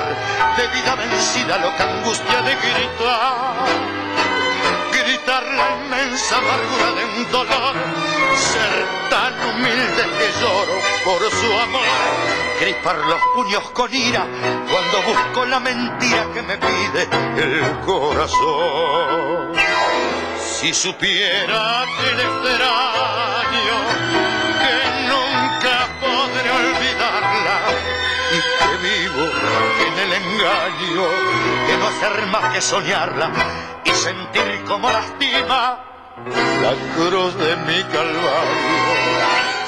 de vida vencida, loca angustia de gritar, gritar la inmensa amargura de dolor, ser tan humilde que lloro por su amor, crispar los puños con ira cuando busco la mentira que me pide el corazón. Si supiera que le extraño, que nunca podré olvidarla y que vivo en el engaño de no hacer más que soñarla y sentir como lastima la cruz de mi calvario.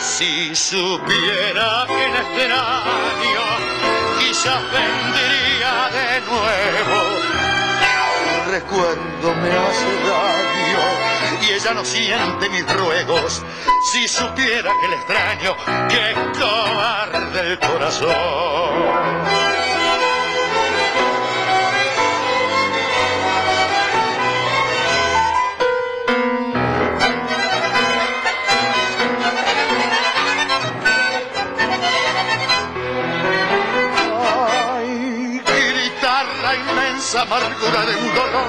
Si supiera que le extraño, quizás vendría de nuevo recuerdo me hace daño y ella no siente mis ruegos. Si supiera que le extraño, que cobarde el corazón. Amargura de un dolor,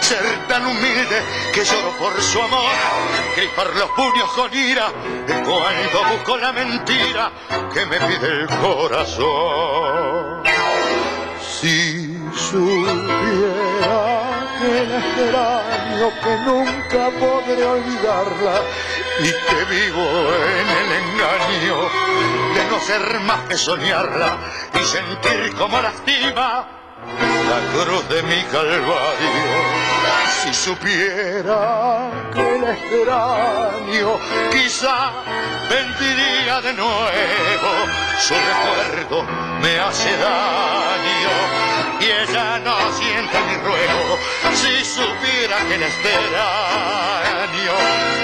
ser tan humilde que lloro por su amor, gripar los puños con ira, cuando busco la mentira que me pide el corazón. Si supiera que la extraño, que nunca podré olvidarla y que vivo en el engaño de no ser más que soñarla y sentir como lastima la cruz de mi calvario. Si supiera que el extraño, quizá vendría de nuevo, su recuerdo me hace daño y ella no siente mi ruego si supiera que le extraño,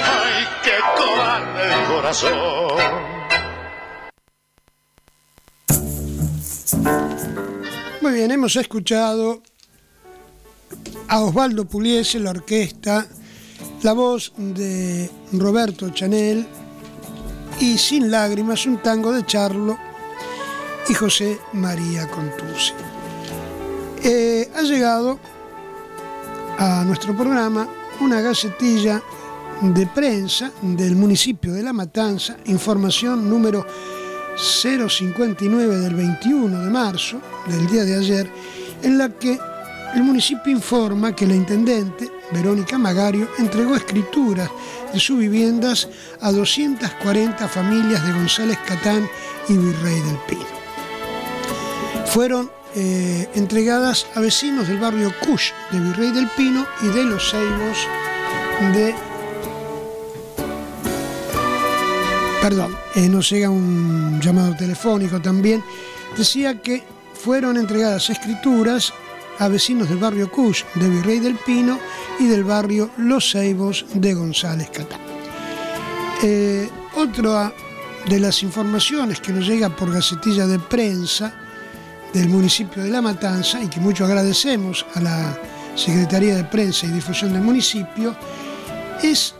ay, qué cobarde el corazón. Muy bien, hemos escuchado a Osvaldo Puliese, la orquesta, la voz de Roberto Chanel y Sin Lágrimas, un tango de Charlo y José María Contusi. Eh, ha llegado a nuestro programa una gacetilla de prensa del municipio de La Matanza, información número 059 del 21 de marzo, del día de ayer, en la que el municipio informa que la intendente, Verónica Magario, entregó escrituras de sus viviendas a 240 familias de González Catán y Virrey del Pino. Fueron eh, entregadas a vecinos del barrio Cush de Virrey del Pino y de Los Ceibos de perdón, eh, nos llega un llamado telefónico también, decía que fueron entregadas escrituras a vecinos del barrio Cush de Virrey del Pino y del barrio Los Ceibos de González Catán. Eh, otra de las informaciones que nos llega por gacetilla de prensa del municipio de La Matanza y que mucho agradecemos a la Secretaría de Prensa y Difusión del municipio es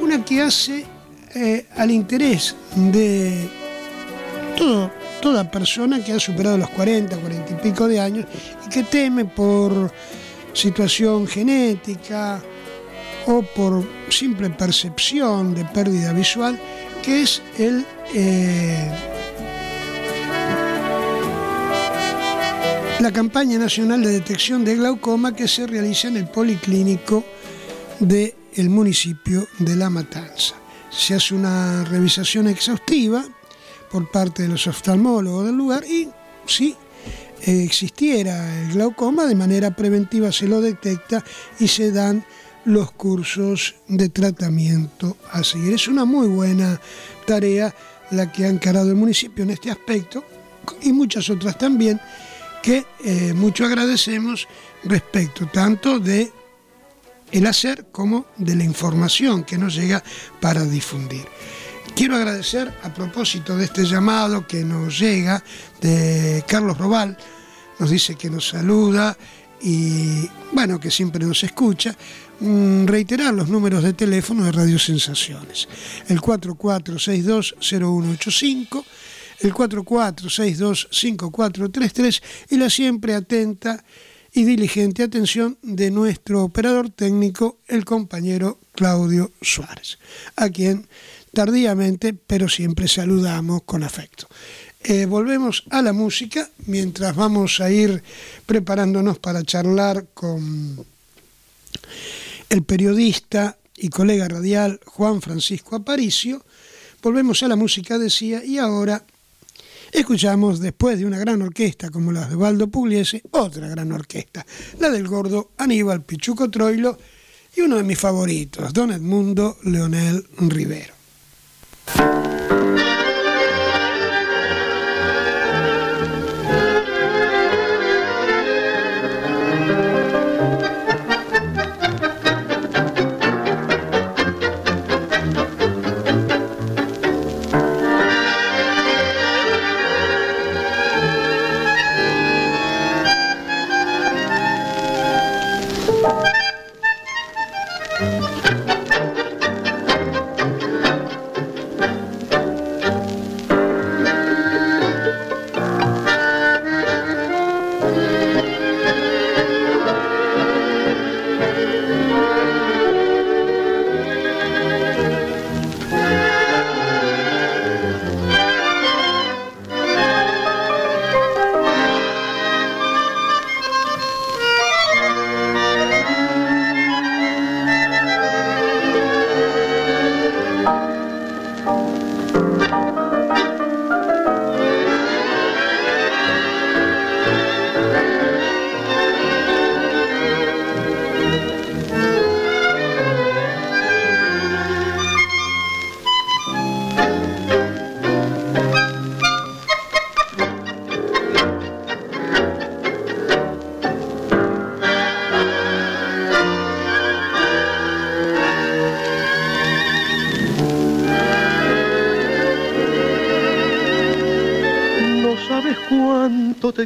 una que hace eh, al interés de toda persona que ha superado los 40, 40 y pico de años y que teme por situación genética o por simple percepción de pérdida visual, que es eh, la campaña nacional de detección de glaucoma que se realiza en el policlínico del municipio de La Matanza se hace una revisación exhaustiva por parte de los oftalmólogos del lugar y si existiera el glaucoma, de manera preventiva se lo detecta y se dan los cursos de tratamiento a seguir. Es una muy buena tarea la que ha encarado el municipio en este aspecto y muchas otras también que eh, mucho agradecemos respecto tanto de el hacer como de la información que nos llega para difundir. Quiero agradecer a propósito de este llamado que nos llega de Carlos Robal, nos dice que nos saluda y bueno, que siempre nos escucha, mm, reiterar los números de teléfono de Radio Sensaciones. El 44620185, el 44625433 y la siempre atenta y diligente atención de nuestro operador técnico, el compañero Claudio Suárez, a quien tardíamente, pero siempre saludamos con afecto. Eh, volvemos a la música mientras vamos a ir preparándonos para charlar con el periodista y colega radial Juan Francisco Aparicio. Volvemos a la música, decía, y ahora Escuchamos, después de una gran orquesta como la de Baldo Pugliese, otra gran orquesta, la del gordo Aníbal Pichuco Troilo y uno de mis favoritos, Don Edmundo Leonel Rivero.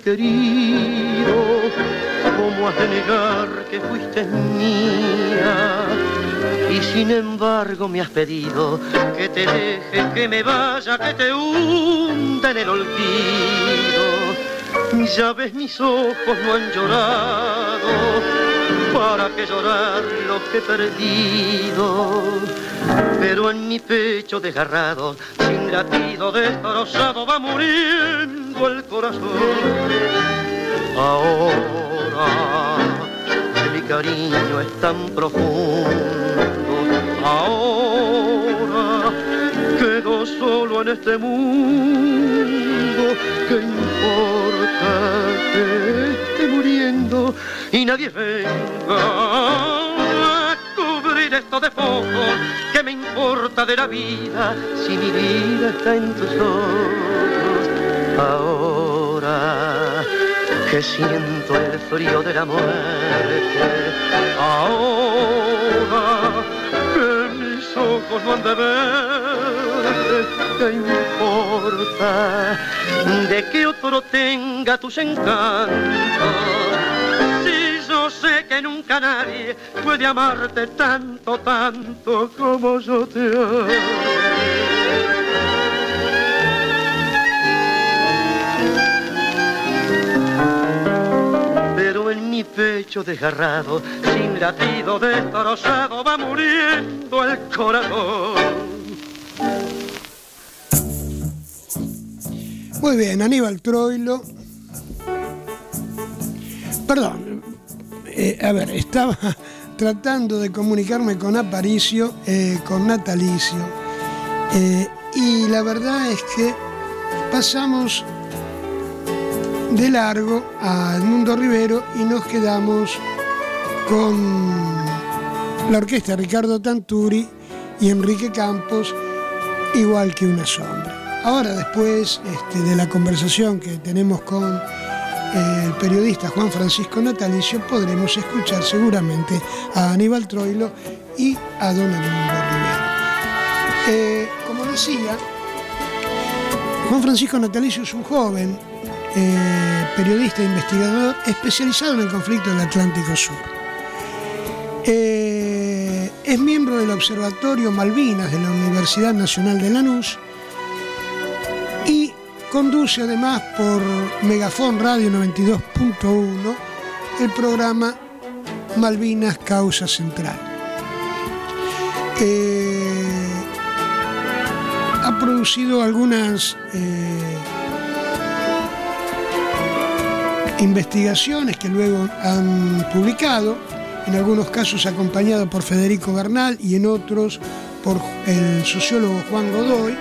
Querido, ¿cómo has de negar que fuiste mía? Y sin embargo me has pedido que te deje, que me vaya, que te hunda en el olvido. Ya ves mis ojos no han llorado, para que llorar lo que he perdido. Pero en mi pecho desgarrado, sin latido destrozado, va muriendo el corazón. Ahora que mi cariño es tan profundo, ahora quedo solo en este mundo, ¿qué importa que esté muriendo y nadie venga a cubrir esto de focos? ¿Qué me importa de la vida si mi vida está en tus ojos? Ahora que siento el frío de la muerte, ahora que mis ojos no han de ver, ¿qué importa de que otro tenga tus encantos? Si yo sé que nunca nadie puede amarte tanto, tanto como yo te amo. Pecho desgarrado, sin latido destrozado, va muriendo el corazón. Muy bien, Aníbal Troilo. Perdón, eh, a ver, estaba tratando de comunicarme con Aparicio, eh, con Natalicio, eh, y la verdad es que pasamos de largo a Edmundo Rivero y nos quedamos con la orquesta Ricardo Tanturi y Enrique Campos, igual que una sombra. Ahora, después este, de la conversación que tenemos con eh, el periodista Juan Francisco Natalicio, podremos escuchar seguramente a Aníbal Troilo y a Don Edmundo Rivero. Eh, como decía, Juan Francisco Natalicio es un joven eh, periodista e investigador especializado en el conflicto del Atlántico Sur. Eh, es miembro del Observatorio Malvinas de la Universidad Nacional de Lanús y conduce además por Megafon Radio 92.1 el programa Malvinas Causa Central. Eh, ha producido algunas investigaciones que luego han publicado, en algunos casos acompañado por Federico Bernal y en otros por el sociólogo Juan Godoy.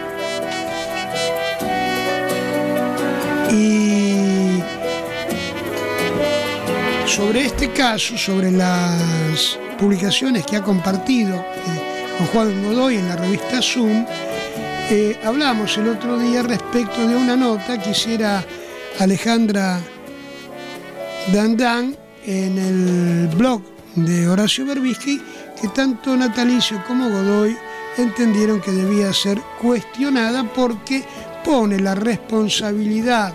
Y sobre este caso, sobre las publicaciones que ha compartido eh, con Juan Godoy en la revista Zoom, eh, hablamos el otro día respecto de una nota que hiciera Alejandra Dan Dan en el blog de Horacio Berbisky que tanto Natalicio como Godoy entendieron que debía ser cuestionada porque pone la responsabilidad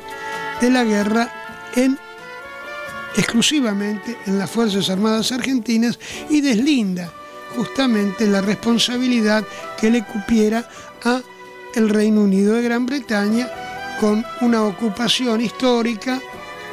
de la guerra en exclusivamente en las Fuerzas Armadas Argentinas y deslinda justamente la responsabilidad que le cupiera a el Reino Unido de Gran Bretaña con una ocupación histórica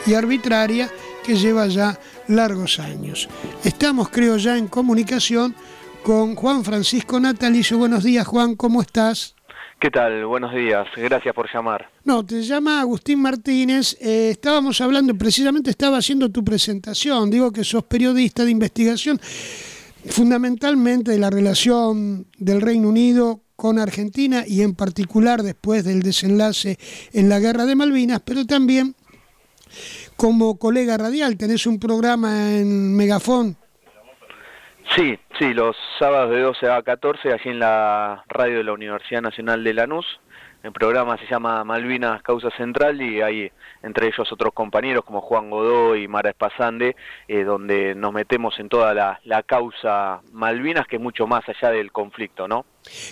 y arbitraria que lleva ya largos años. Estamos, creo, ya en comunicación con Juan Francisco Natalicio. Buenos días, Juan, ¿cómo estás? ¿Qué tal? Buenos días, gracias por llamar. No, te llama Agustín Martínez. Eh, estábamos hablando, precisamente estaba haciendo tu presentación. Digo que sos periodista de investigación, fundamentalmente de la relación del Reino Unido con Argentina y en particular después del desenlace en la Guerra de Malvinas, pero también como colega radial. Tenés un programa en Megafón. Sí, sí, los sábados de 12 a 14, allí en la radio de la Universidad Nacional de Lanús. El programa se llama Malvinas Causa Central y hay entre ellos otros compañeros como Juan Godoy y Mara Espasande, eh, donde nos metemos en toda la, la causa Malvinas, que es mucho más allá del conflicto, ¿no?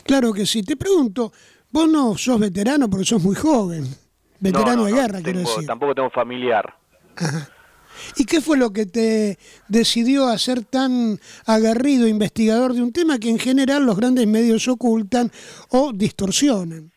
Claro que sí. Te pregunto, vos no sos veterano porque sos muy joven. veterano No, no, de no, guerra, quiero tengo- decir. Tampoco tengo familiar. Ajá. ¿Y qué fue lo que te decidió a ser tan agarrido investigador de un tema que en general los grandes medios ocultan o distorsionan?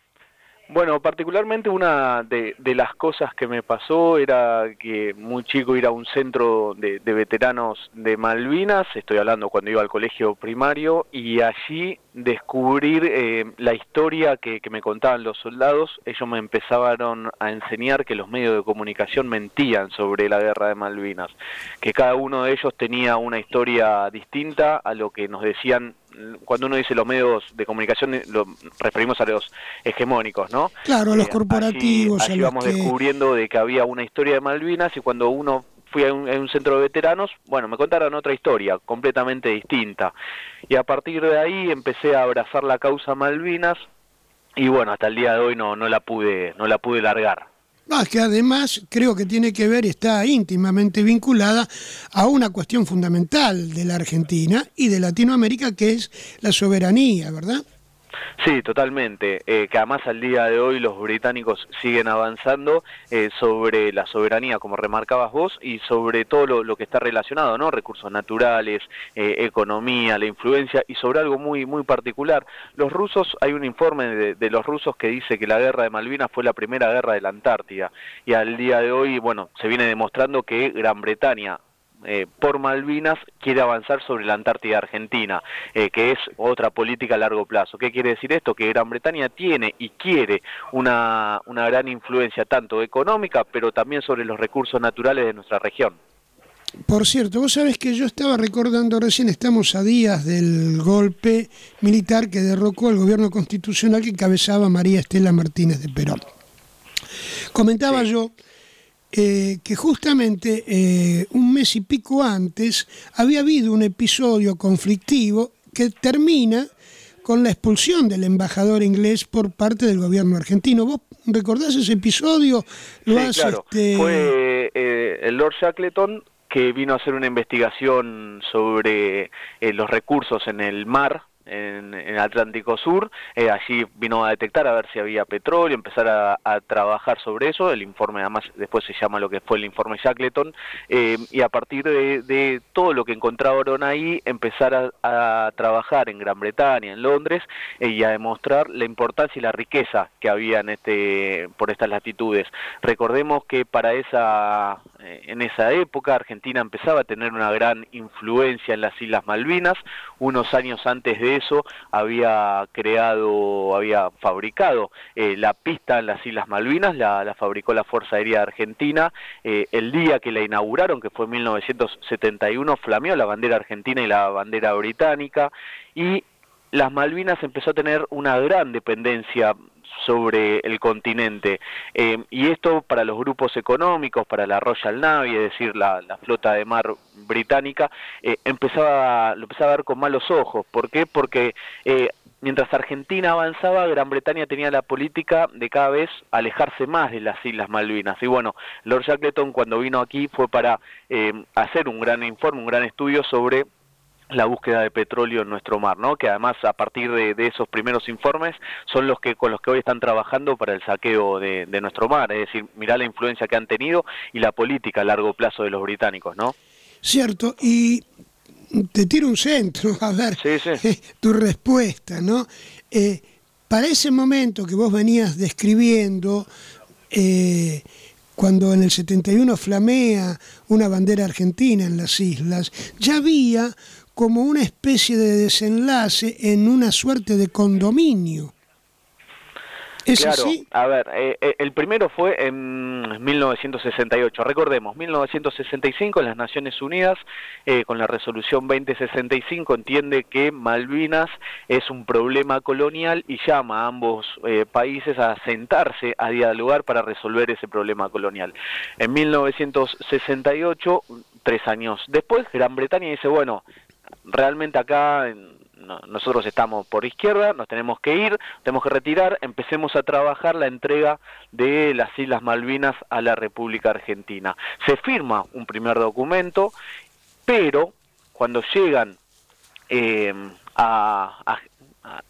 Bueno, particularmente una de, las cosas que me pasó era que muy chico ir a un centro de, de veteranos de Malvinas, estoy hablando cuando iba al colegio primario, y allí descubrir eh, la historia que, que me contaban los soldados. Ellos me empezaron a enseñar que los medios de comunicación mentían sobre la guerra de Malvinas, que cada uno de ellos tenía una historia distinta a lo que nos decían cuando uno dice los medios de comunicación, eh, lo referimos a los hegemónicos, ¿no? Claro, a los Eh, corporativos, allí, allí vamos que... descubriendo de que había una historia de Malvinas y cuando uno fui a un, a un centro de veteranos, bueno, me contaron otra historia completamente distinta. Y a partir de ahí empecé a abrazar la causa Malvinas y bueno, hasta el día de hoy no, no la pude no la pude largar. Es que además creo que tiene que ver y está íntimamente vinculada a una cuestión fundamental de la Argentina y de Latinoamérica, que es la soberanía, ¿verdad? Sí, totalmente. Eh, que además al día de hoy los británicos siguen avanzando eh, sobre la soberanía, como remarcabas vos, y sobre todo lo, lo que está relacionado, ¿no? Recursos naturales, eh, economía, la influencia, y sobre algo muy muy particular. Los rusos, hay un informe de, de los rusos que dice que la guerra de Malvinas fue la primera guerra de la Antártida, y al día de hoy, bueno, se viene demostrando que Gran Bretaña eh, por Malvinas quiere avanzar sobre la Antártida Argentina, eh, que es otra política a largo plazo. ¿Qué quiere decir esto? Que Gran Bretaña tiene y quiere una, una gran influencia tanto económica, pero también sobre los recursos naturales de nuestra región. Por cierto, vos sabés que yo estaba recordando recién, estamos a días del golpe militar que derrocó el gobierno constitucional que encabezaba María Estela Martínez de Perón. Comentaba yo eh, que justamente eh, un mes y pico antes había habido un episodio conflictivo que termina con la expulsión del embajador inglés por parte del gobierno argentino. ¿Vos recordás ese episodio? Lo Sí, has, claro. este, Fue eh, el Lord Shackleton que vino a hacer una investigación sobre eh, los recursos en el mar en, Atlántico Sur, eh, allí vino a detectar a ver si había petróleo, empezar a, a trabajar sobre eso, el informe además después se llama lo que fue el informe Shackleton, eh, y a partir de, todo lo que encontraron ahí, empezar a, trabajar en Gran Bretaña, en Londres, eh, y a demostrar la importancia y la riqueza que había en este, por estas latitudes. Recordemos que para esa, en esa época Argentina empezaba a tener una gran influencia en las Islas Malvinas, unos años antes de eso había creado, había fabricado eh, la pista en las Islas Malvinas, la, la fabricó la Fuerza Aérea Argentina, eh, el día que la inauguraron, que fue en 1971, flameó la bandera argentina y la bandera británica, y las Malvinas empezó a tener una gran dependencia sobre el continente. Eh, y esto para los grupos económicos, para la Royal Navy, es decir, la, flota de mar británica, eh, empezaba, lo empezaba a ver con malos ojos. ¿Por qué? Porque eh, mientras Argentina avanzaba, Gran Bretaña tenía la política de cada vez alejarse más de las Islas Malvinas. Y bueno, Lord Shackleton cuando vino aquí fue para eh, hacer un gran informe, un gran estudio sobre la búsqueda de petróleo en nuestro mar, ¿no? Que además a partir de, de, esos primeros informes son los que con los que hoy están trabajando para el saqueo de, de, nuestro mar, es decir, mirá la influencia que han tenido y la política a largo plazo de los británicos, ¿no? Cierto, y te tiro un centro, a ver sí, sí. tu respuesta, ¿no? Eh, para ese momento que vos venías describiendo, eh, cuando en el 71 flamea una bandera argentina en las islas, ya había como una especie de desenlace en una suerte de condominio. ¿Es claro, así? a ver, eh, el primero fue en 1968. Recordemos, 1965 las Naciones Unidas, eh, con la resolución 2065, entiende que Malvinas es un problema colonial y llama a ambos eh, países a sentarse a dialogar para resolver ese problema colonial. En 1968, tres años después, Gran Bretaña dice, bueno, realmente acá no, nosotros estamos por izquierda, nos tenemos que ir, tenemos que retirar, empecemos a trabajar la entrega de las Islas Malvinas a la República Argentina. Se firma un primer documento, pero cuando llegan eh, a,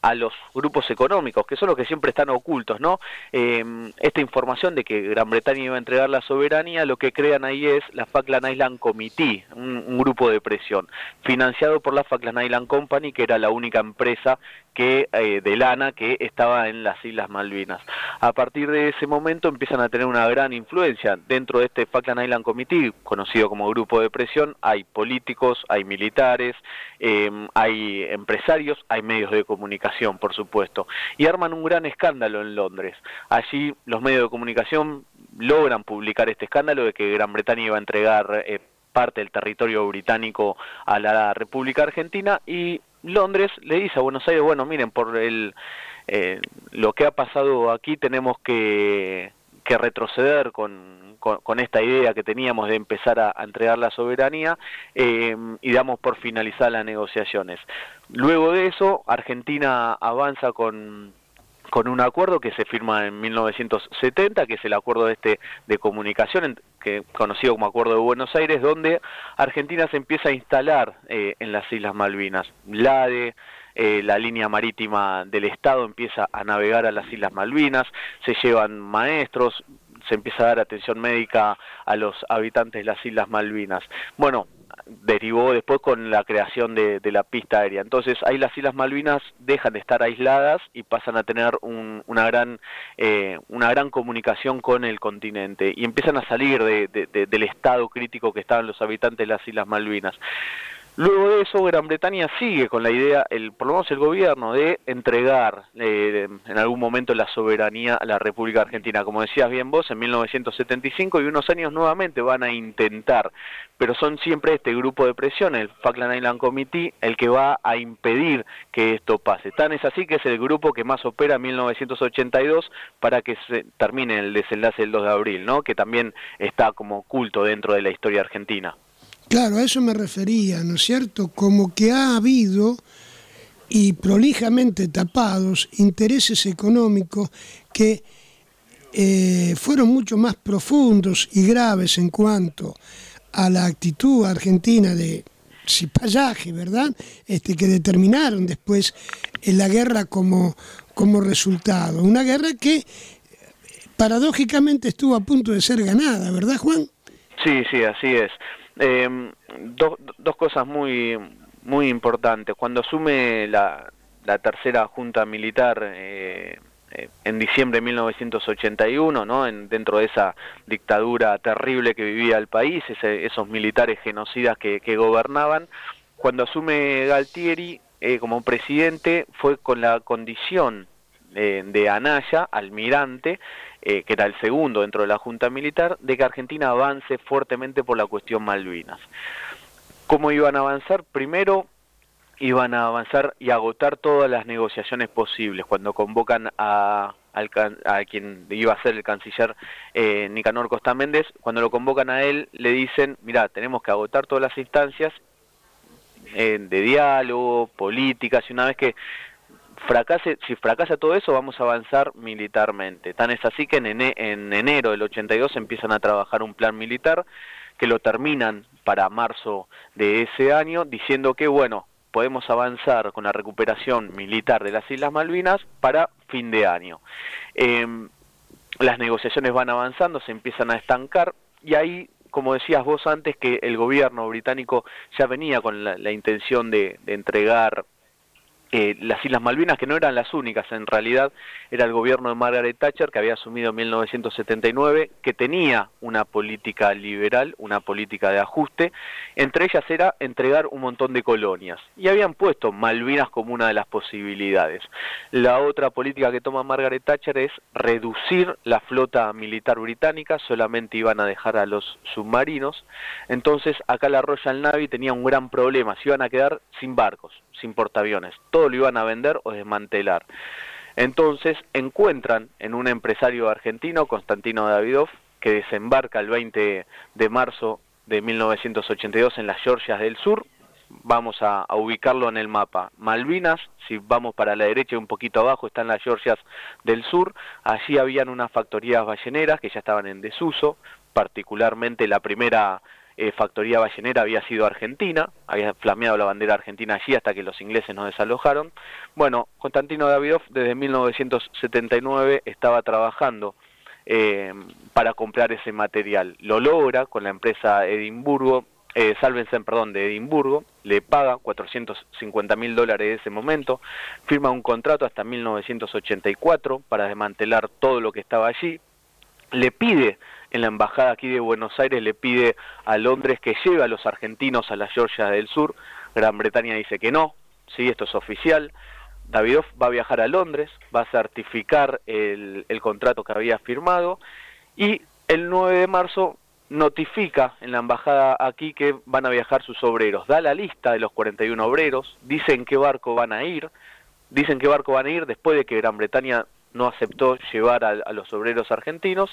a los grupos económicos, que son los que siempre están ocultos, ¿no? Eh, esta información de que Gran Bretaña iba a entregar la soberanía, lo que crean ahí es la Falkland Island Committee, un, grupo de presión, financiado por la Falkland Island Company, que era la única empresa que eh, de lana que estaba en las Islas Malvinas. A partir de ese momento empiezan a tener una gran influencia. Dentro de este Falkland Island Committee, conocido como grupo de presión, hay políticos, hay militares, em, hay empresarios, hay medios de comunicación, por supuesto. Y arman un gran escándalo en Londres. Allí los medios de comunicación logran publicar este escándalo de que Gran Bretaña iba a entregar... Eh, parte del territorio británico a la República Argentina y Londres le dice a Buenos Aires, bueno, miren, por el, eh, lo que ha pasado aquí tenemos que, retroceder con, con, esta idea que teníamos de empezar a, entregar la soberanía eh, y damos por finalizar las negociaciones. Luego de eso, Argentina avanza con con un acuerdo que se firma en 1970, que es el acuerdo este de comunicación, que conocido como Acuerdo de Buenos Aires, donde Argentina se empieza a instalar eh, en las Islas Malvinas. La de eh, la línea marítima del Estado empieza a navegar a las Islas Malvinas, se llevan maestros, se empieza a dar atención médica a los habitantes de las Islas Malvinas. Bueno, derivó después con la creación de, la pista aérea. Entonces ahí las Islas Malvinas dejan de estar aisladas y pasan a tener una, gran, eh, una gran comunicación con el continente y empiezan a salir del estado crítico que estaban los habitantes de las Islas Malvinas. Luego de eso, Gran Bretaña sigue con la idea, el, por lo menos el gobierno, de entregar eh, en algún momento la soberanía a la República Argentina. Como decías bien vos, en 1975 y unos años nuevamente van a intentar, pero son siempre este grupo de presión, el Falkland Island Committee, el que va a impedir que esto pase. Tan es así que es el grupo que más opera en 1982 para que se termine el desenlace del 2 de abril, ¿no? que también está como oculto dentro de la historia argentina. Claro, a eso me refería, ¿no es cierto? Como que ha habido y prolijamente tapados intereses económicos que eh, fueron mucho más profundos y graves en cuanto a la actitud argentina de cipallaje, ¿verdad? Este, que determinaron después en la guerra como, como resultado. Una guerra que paradójicamente estuvo a punto de ser ganada, ¿verdad, Juan? Sí, sí, así es. Eh, dos cosas muy, muy importantes. Cuando asume la, la tercera junta militar eh, eh, en diciembre de 1981, ¿no? En, dentro de esa dictadura terrible que vivía el país, esos militares genocidas que, que, gobernaban, cuando asume Galtieri eh, como presidente fue con la condición de Anaya, almirante, eh, que era el segundo dentro de la Junta Militar, de que Argentina avance fuertemente por la cuestión Malvinas. ¿Cómo iban a avanzar? Primero, iban a avanzar y agotar todas las negociaciones posibles. Cuando convocan a, a quien iba a ser el canciller eh, Nicanor Costa Méndez, cuando lo convocan a él, le dicen, mira, tenemos que agotar todas las instancias eh, de diálogo, políticas, y una vez que fracase, si fracasa todo eso, vamos a avanzar militarmente. Tan es así que en, en enero del 82 empiezan a trabajar un plan militar que lo terminan para marzo de ese año, diciendo que, bueno, podemos avanzar con la recuperación militar de las Islas Malvinas para fin de año. Em, las negociaciones van avanzando, se empiezan a estancar y ahí como decías vos antes, que el gobierno británico ya venía con la, intención de entregar eh, las Islas Malvinas, que no eran las únicas, en realidad era el gobierno de Margaret Thatcher, que había asumido en 1979, que tenía una política liberal, una política de ajuste, entre ellas era entregar un montón de colonias, y habían puesto Malvinas como una de las posibilidades. La otra política que toma Margaret Thatcher es reducir la flota militar británica, solamente iban a dejar a los submarinos, entonces acá la Royal Navy tenía un gran problema, se iban a quedar sin barcos, sin portaaviones, todo lo iban a vender o desmantelar. Entonces encuentran en un empresario argentino, Constantino Davidov, que desembarca el 20 de marzo de 1982 en las Georgias del Sur. Vamos a, ubicarlo en el mapa. Malvinas, si vamos para la derecha un poquito abajo, están las Georgias del Sur. Allí habían unas factorías balleneras que ya estaban en desuso, particularmente la primera eh, factoría ballenera había sido Argentina, había flameado la bandera argentina allí hasta que los ingleses nos desalojaron. Bueno, Constantino Davidov desde 1979 estaba trabajando eh, para comprar ese material. Lo logra con la empresa Edimburgo, eh, perdón, de Edimburgo, le paga 450 mil dólares en ese momento, firma un contrato hasta 1984 para desmantelar todo lo que estaba allí, le pide en la embajada aquí de Buenos Aires, le pide a Londres que lleve a los argentinos a la Georgia del Sur, Gran Bretaña dice que no, sí, esto es oficial, Davidov va a viajar a Londres, va a certificar el, el contrato que había firmado y el 9 de marzo notifica en la embajada aquí que van a viajar sus obreros, da la lista de los 41 obreros, dicen qué barco van a ir, dicen qué barco van a ir después de que Gran Bretaña no aceptó llevar a, los obreros argentinos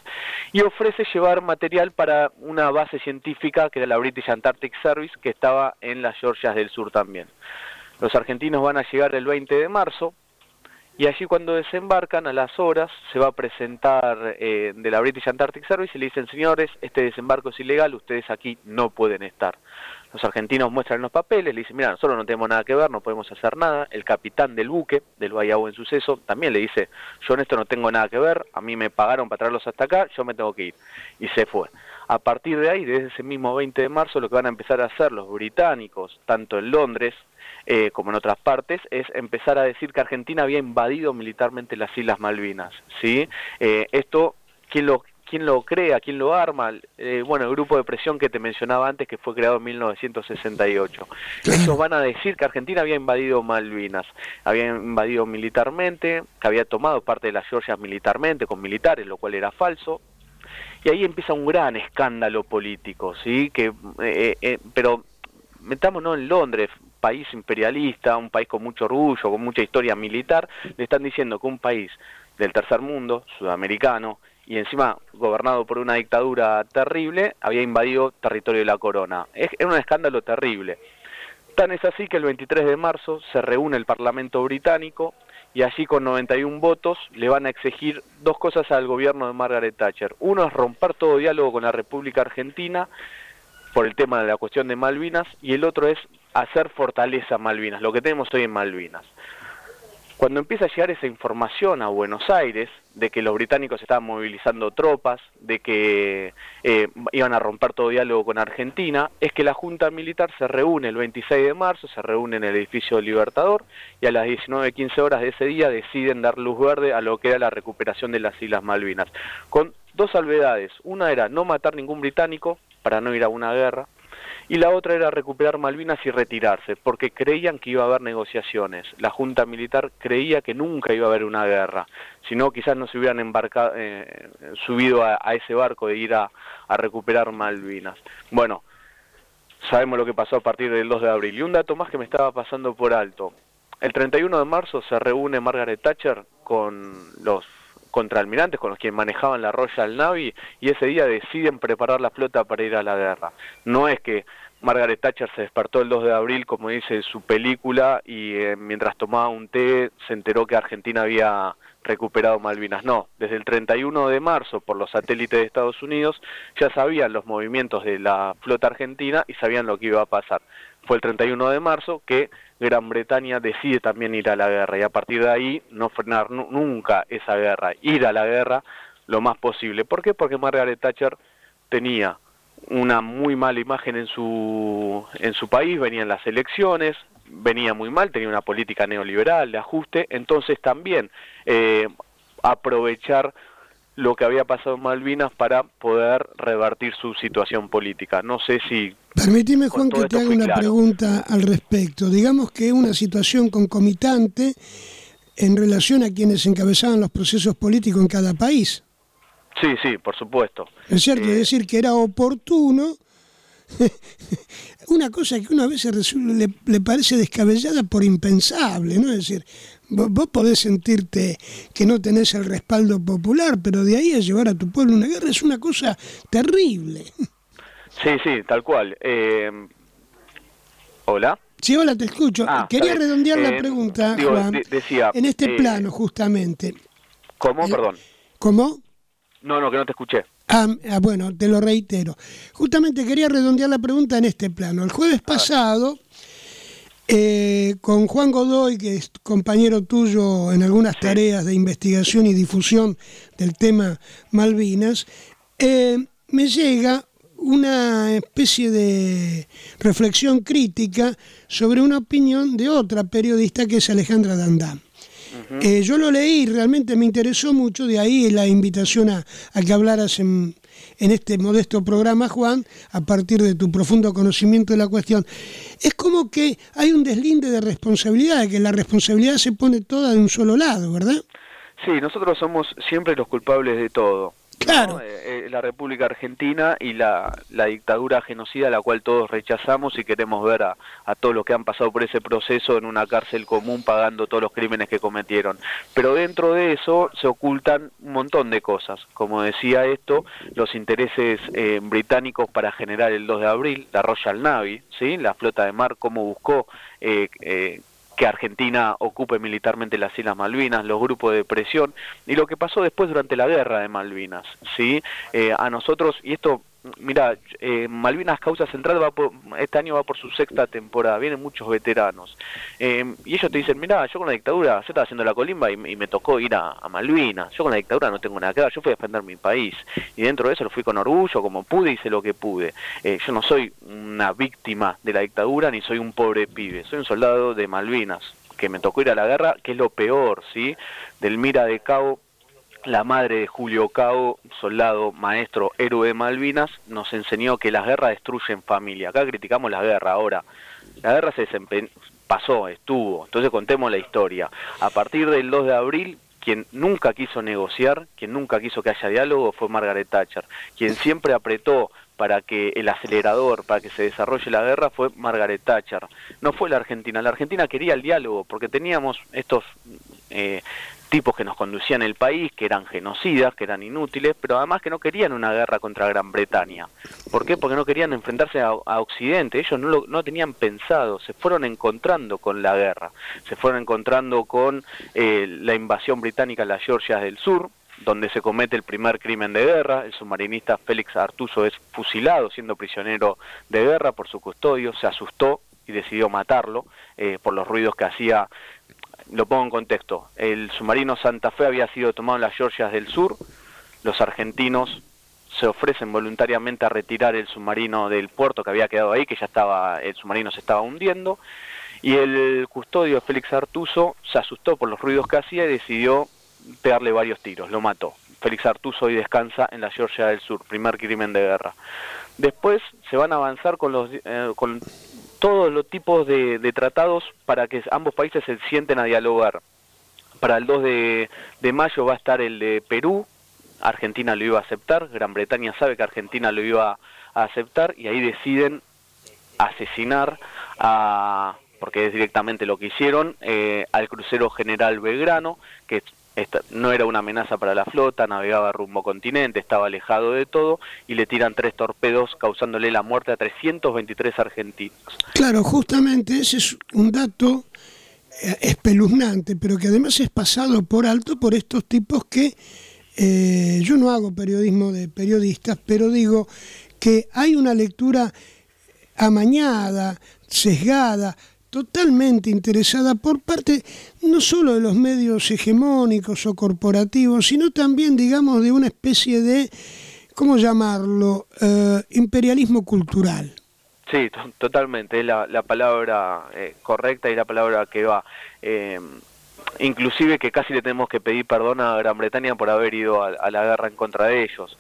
y ofrece llevar material para una base científica que era la British Antarctic Service que estaba en las Georgias del Sur también. Los argentinos van a llegar el 20 de marzo, y allí cuando desembarcan a las horas se va a presentar eh, de la British Antarctic Service y le dicen señores este desembarco es ilegal ustedes aquí no pueden estar los argentinos muestran los papeles le dicen mira nosotros no tenemos nada que ver no podemos hacer nada el capitán del buque del Bayao en suceso también le dice yo en esto no tengo nada que ver a mí me pagaron para traerlos hasta acá yo me tengo que ir y se fue a partir de ahí desde ese mismo 20 de marzo lo que van a empezar a hacer los británicos tanto en Londres eh, como en otras partes, es empezar a decir que Argentina había invadido militarmente las Islas Malvinas. ¿sí? Eh, esto, ¿quién lo, quién lo crea? ¿Quién lo arma? Eh, bueno, el grupo de presión que te mencionaba antes, que fue creado en 1968. Ellos van a decir que Argentina había invadido Malvinas, había invadido militarmente, que había tomado parte de las Georgias militarmente, con militares, lo cual era falso, y ahí empieza un gran escándalo político, ¿sí? Que, eh, eh, pero metámonos en Londres, país imperialista, un país con mucho orgullo, con mucha historia militar, le están diciendo que un país del tercer mundo, sudamericano, y encima gobernado por una dictadura terrible, había invadido territorio de la corona. Es, es un escándalo terrible. Tan es así que el 23 de marzo se reúne el Parlamento británico y allí con 91 votos le van a exigir dos cosas al gobierno de Margaret Thatcher. Uno es romper todo diálogo con la República Argentina por el tema de la cuestión de Malvinas y el otro es hacer fortaleza Malvinas, lo que tenemos hoy en Malvinas. Cuando empieza a llegar esa información a Buenos Aires de que los británicos estaban movilizando tropas, de que eh, iban a romper todo diálogo con Argentina, es que la Junta Militar se reúne el 26 de marzo, se reúne en el edificio Libertador y a las 19.15 horas de ese día deciden dar luz verde a lo que era la recuperación de las Islas Malvinas, con dos salvedades. Una era no matar ningún británico para no ir a una guerra, y la otra era recuperar Malvinas y retirarse, porque creían que iba a haber negociaciones. La Junta Militar creía que nunca iba a haber una guerra, sino quizás no se hubieran embarcado, eh, subido a, a, ese barco de ir a, a recuperar Malvinas. Bueno, sabemos lo que pasó a partir del 2 de abril. Y un dato más que me estaba pasando por alto. El 31 de marzo se reúne Margaret Thatcher con los contraalmirantes con los que manejaban la Royal Navy y ese día deciden preparar la flota para ir a la guerra. No es que Margaret Thatcher se despertó el 2 de abril, como dice su película, y eh, mientras tomaba un té se enteró que Argentina había recuperado Malvinas. No, desde el 31 de marzo, por los satélites de Estados Unidos, ya sabían los movimientos de la flota argentina y sabían lo que iba a pasar. Fue el 31 de marzo que Gran Bretaña decide también ir a la guerra y a partir de ahí no frenar nunca esa guerra, ir a la guerra lo más posible. ¿Por qué? Porque Margaret Thatcher tenía una muy mala imagen en su, en su país, venían las elecciones, venía muy mal, tenía una política neoliberal de ajuste, entonces también eh, aprovechar lo que había pasado en Malvinas para poder revertir su situación política. No sé si... Permíteme, Juan, que te haga una claro. pregunta al respecto. Digamos que una situación concomitante en relación a quienes encabezaban los procesos políticos en cada país. Sí, sí, por supuesto. Es cierto, eh... es decir, que era oportuno una cosa que uno a veces le, le, parece descabellada por impensable, ¿no? Es decir, vos, vos, podés sentirte que no tenés el respaldo popular, pero de ahí a llevar a tu pueblo una guerra es una cosa terrible. Sí, sí, tal cual. Eh... Hola. Sí, hola, te escucho. Ah, Quería redondear eh, la pregunta, digo, Juan, de, decía, en este eh, plano justamente. ¿Cómo? Perdón. ¿Cómo? No, no, que no te escuché. Ah, ah, bueno, te lo reitero. Justamente quería redondear la pregunta en este plano. El jueves pasado, eh, con Juan Godoy, que es compañero tuyo en algunas tareas de investigación y difusión del tema Malvinas, eh, me llega una especie de reflexión crítica sobre una opinión de otra periodista que es Alejandra Dandán. Eh, yo lo leí, realmente me interesó mucho, de ahí la invitación a, que hablaras en, en, este modesto programa, Juan, a partir de tu profundo conocimiento de la cuestión. Es como que hay un deslinde de responsabilidad, que la responsabilidad se pone toda de un solo lado, ¿verdad? Sí, nosotros somos siempre los culpables de todo. Eh, eh, la República Argentina y la, la, dictadura genocida, la cual todos rechazamos y queremos ver a, a todos los que han pasado por ese proceso en una cárcel común pagando todos los crímenes que cometieron. Pero dentro de eso se ocultan un montón de cosas. Como decía esto, los intereses eh, británicos para generar el 2 de abril, la Royal Navy, ¿sí? la flota de mar, cómo buscó eh, eh, que Argentina ocupe militarmente las Islas Malvinas, los grupos de presión y lo que pasó después durante la guerra de Malvinas, ¿sí? Eh, a nosotros, y esto mira, eh, Malvinas Causa Central va por, este año va por su sexta temporada, vienen muchos veteranos. Eh, y ellos te dicen, mira, yo con la dictadura, yo estaba haciendo la colimba y, me tocó ir a, Malvinas. Yo con la dictadura no tengo nada que ver, yo fui a defender mi país. Y dentro de eso lo fui con orgullo, como pude, hice lo que pude. Eh, yo no soy una víctima de la dictadura ni soy un pobre pibe, soy un soldado de Malvinas que me tocó ir a la guerra, que es lo peor, ¿sí? Del Mira de Cabo la madre de Julio Cao, soldado, maestro, héroe de Malvinas, nos enseñó que las guerras destruyen familia. Acá criticamos la guerra, ahora la guerra se pasó, estuvo, entonces contemos la historia. A partir del 2 de abril, quien nunca quiso negociar, quien nunca quiso que haya diálogo fue Margaret Thatcher, quien siempre apretó para que el acelerador, para que se desarrolle la guerra, fue Margaret Thatcher. No fue la Argentina. La Argentina quería el diálogo porque teníamos estos eh, tipos que nos conducían el país, que eran genocidas, que eran inútiles, pero además que no querían una guerra contra Gran Bretaña. ¿Por qué? Porque no querían enfrentarse a, Occidente, ellos no lo no tenían pensado, se fueron encontrando con la guerra, se fueron encontrando con eh, la invasión británica en las Georgias del Sur, donde se comete el primer crimen de guerra, el submarinista Félix Artuso es fusilado siendo prisionero de guerra por su custodio, se asustó y decidió matarlo eh, por los ruidos que hacía lo pongo en contexto, el submarino Santa Fe había sido tomado en las Georgias del Sur, los argentinos se ofrecen voluntariamente a retirar el submarino del puerto que había quedado ahí, que ya estaba, el submarino se estaba hundiendo, y el custodio Félix Artuso se asustó por los ruidos que hacía y decidió pegarle varios tiros, lo mató. Félix Artuso hoy descansa en la Georgia del Sur, primer crimen de guerra. Después se van a avanzar con, los, eh, todos los tipos de, tratados para que ambos países se sienten a dialogar. Para el 2 de, mayo va a estar el de Perú, Argentina lo iba a aceptar, Gran Bretaña sabe que Argentina lo iba a aceptar y ahí deciden asesinar a porque es directamente lo que hicieron, eh, al crucero General Belgrano, que no era una amenaza para la flota, navegaba rumbo continente, estaba alejado de todo y le tiran tres torpedos causándole la muerte a 323 argentinos. Claro, justamente ese es un dato eh, espeluznante, pero que además es pasado por alto por estos tipos que eh, yo no hago periodismo de periodistas, pero digo que hay una lectura amañada, sesgada, totalmente interesada por parte no solo de los medios hegemónicos o corporativos, sino también, digamos, de una especie de, ¿cómo llamarlo?, eh, imperialismo cultural. Sí, totalmente, es la, palabra eh, correcta y la palabra que va. Eh, inclusive que casi le tenemos que pedir perdón a Gran Bretaña por haber ido a, a la guerra en contra de ellos,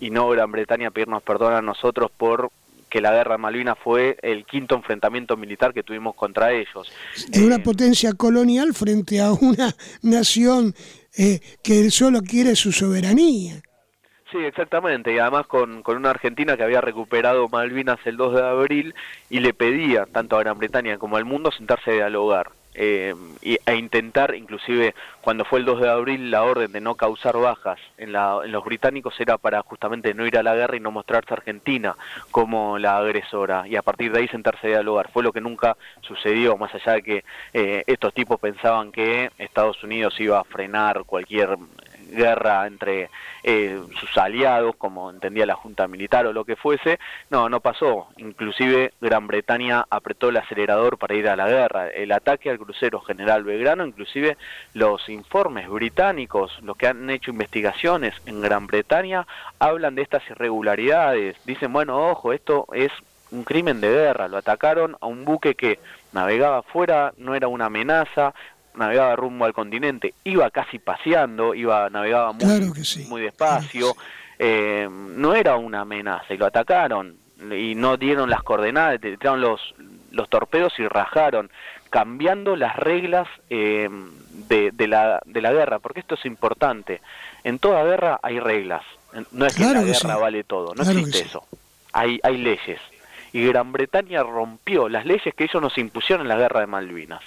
y no Gran Bretaña pedirnos perdón a nosotros por que la guerra de Malvinas fue el quinto enfrentamiento militar que tuvimos contra ellos. Es una eh, potencia colonial frente a una nación eh, que solo quiere su soberanía. Sí, exactamente, y además con, con una Argentina que había recuperado Malvinas el 2 de abril y le pedía tanto a Gran Bretaña como al mundo sentarse a dialogar eh, e intentar, inclusive cuando fue el 2 de abril, la orden de no causar bajas en, los británicos era para justamente no ir a la guerra y no mostrarse a Argentina como la agresora y a partir de ahí sentarse a dialogar. Fue lo que nunca sucedió, más allá de que eh, estos tipos pensaban que Estados Unidos iba a frenar cualquier guerra entre eh, sus aliados, como entendía la Junta Militar o lo que fuese. No, no pasó. Inclusive Gran Bretaña apretó el acelerador para ir a la guerra. El ataque al crucero General Belgrano, inclusive los informes británicos, los que han hecho investigaciones en Gran Bretaña, hablan de estas irregularidades. Dicen, bueno, ojo, esto es un crimen de guerra. Lo atacaron a un buque que navegaba afuera, no era una amenaza, navegaba rumbo al continente, iba casi paseando, iba navegaba muy, muy despacio, eh, no era una amenaza y lo atacaron y no dieron las coordenadas, tiraron los, los torpedos y rajaron, cambiando las reglas eh, de, de, la, de la guerra, porque esto es importante. En toda guerra hay reglas, no es que la guerra vale todo, no existe eso. Hay, hay leyes. Y Gran Bretaña rompió las leyes que ellos nos impusieron en la guerra de Malvinas.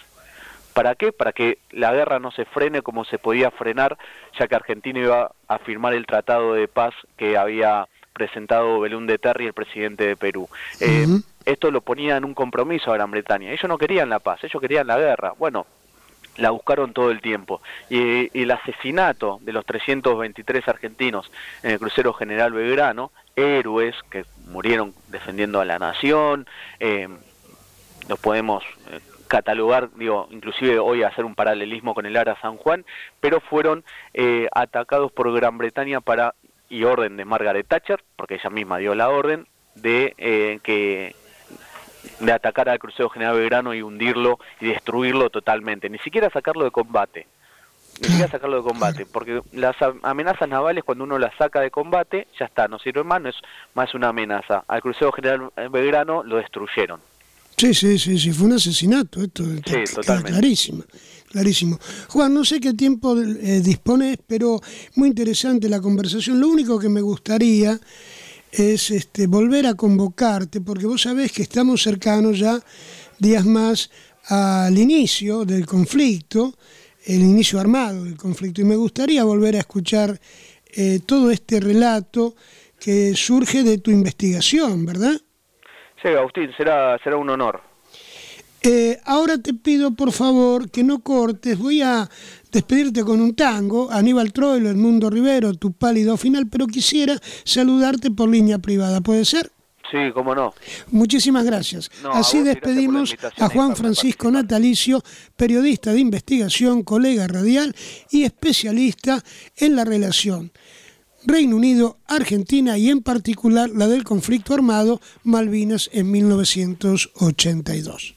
¿Para qué? Para que la guerra no se frene como se podía frenar, ya que Argentina iba a firmar el tratado de paz que había presentado Belún de Terry, el presidente de Perú. Eh, esto lo ponía en un compromiso a Gran Bretaña. Ellos no querían la paz, ellos querían la guerra. Bueno, la buscaron todo el tiempo. Y, el asesinato de los 323 argentinos en el crucero General Belgrano, héroes que murieron defendiendo a la nación, eh, los podemos eh, catalogar, digo, inclusive hoy hacer un paralelismo con el Ara San Juan, pero fueron eh, atacados por Gran Bretaña para y orden de Margaret Thatcher, porque ella misma dio la orden de eh, que de atacar al crucero General Belgrano y hundirlo y destruirlo totalmente, ni siquiera sacarlo de combate, ni siquiera sacarlo de combate, porque las amenazas navales cuando uno las saca de combate ya está, no sirve más, no es más una amenaza. Al crucero General Belgrano lo destruyeron. Sí, sí, sí, sí, fue un asesinato, esto está clarísimo, clarísimo. Juan, no sé qué tiempo eh, dispones, pero muy interesante la conversación. Lo único que me gustaría es este, volver a convocarte, porque vos sabés que estamos cercanos ya días más al inicio del conflicto, el inicio armado del conflicto, y me gustaría volver a escuchar eh, todo este relato que surge de tu investigación, ¿verdad? Sí, Agustín, será, será un honor. Eh, ahora te pido por favor que no cortes, voy a despedirte con un tango, Aníbal Troilo, El Mundo Rivero, tu pálido final, pero quisiera saludarte por línea privada, ¿puede ser? Sí, cómo no. Muchísimas gracias. Así despedimos a Juan Francisco Natalicio, periodista de investigación, colega radial y especialista en la relación Reino Unido, Argentina y en particular la del conflicto armado Malvinas en 1982.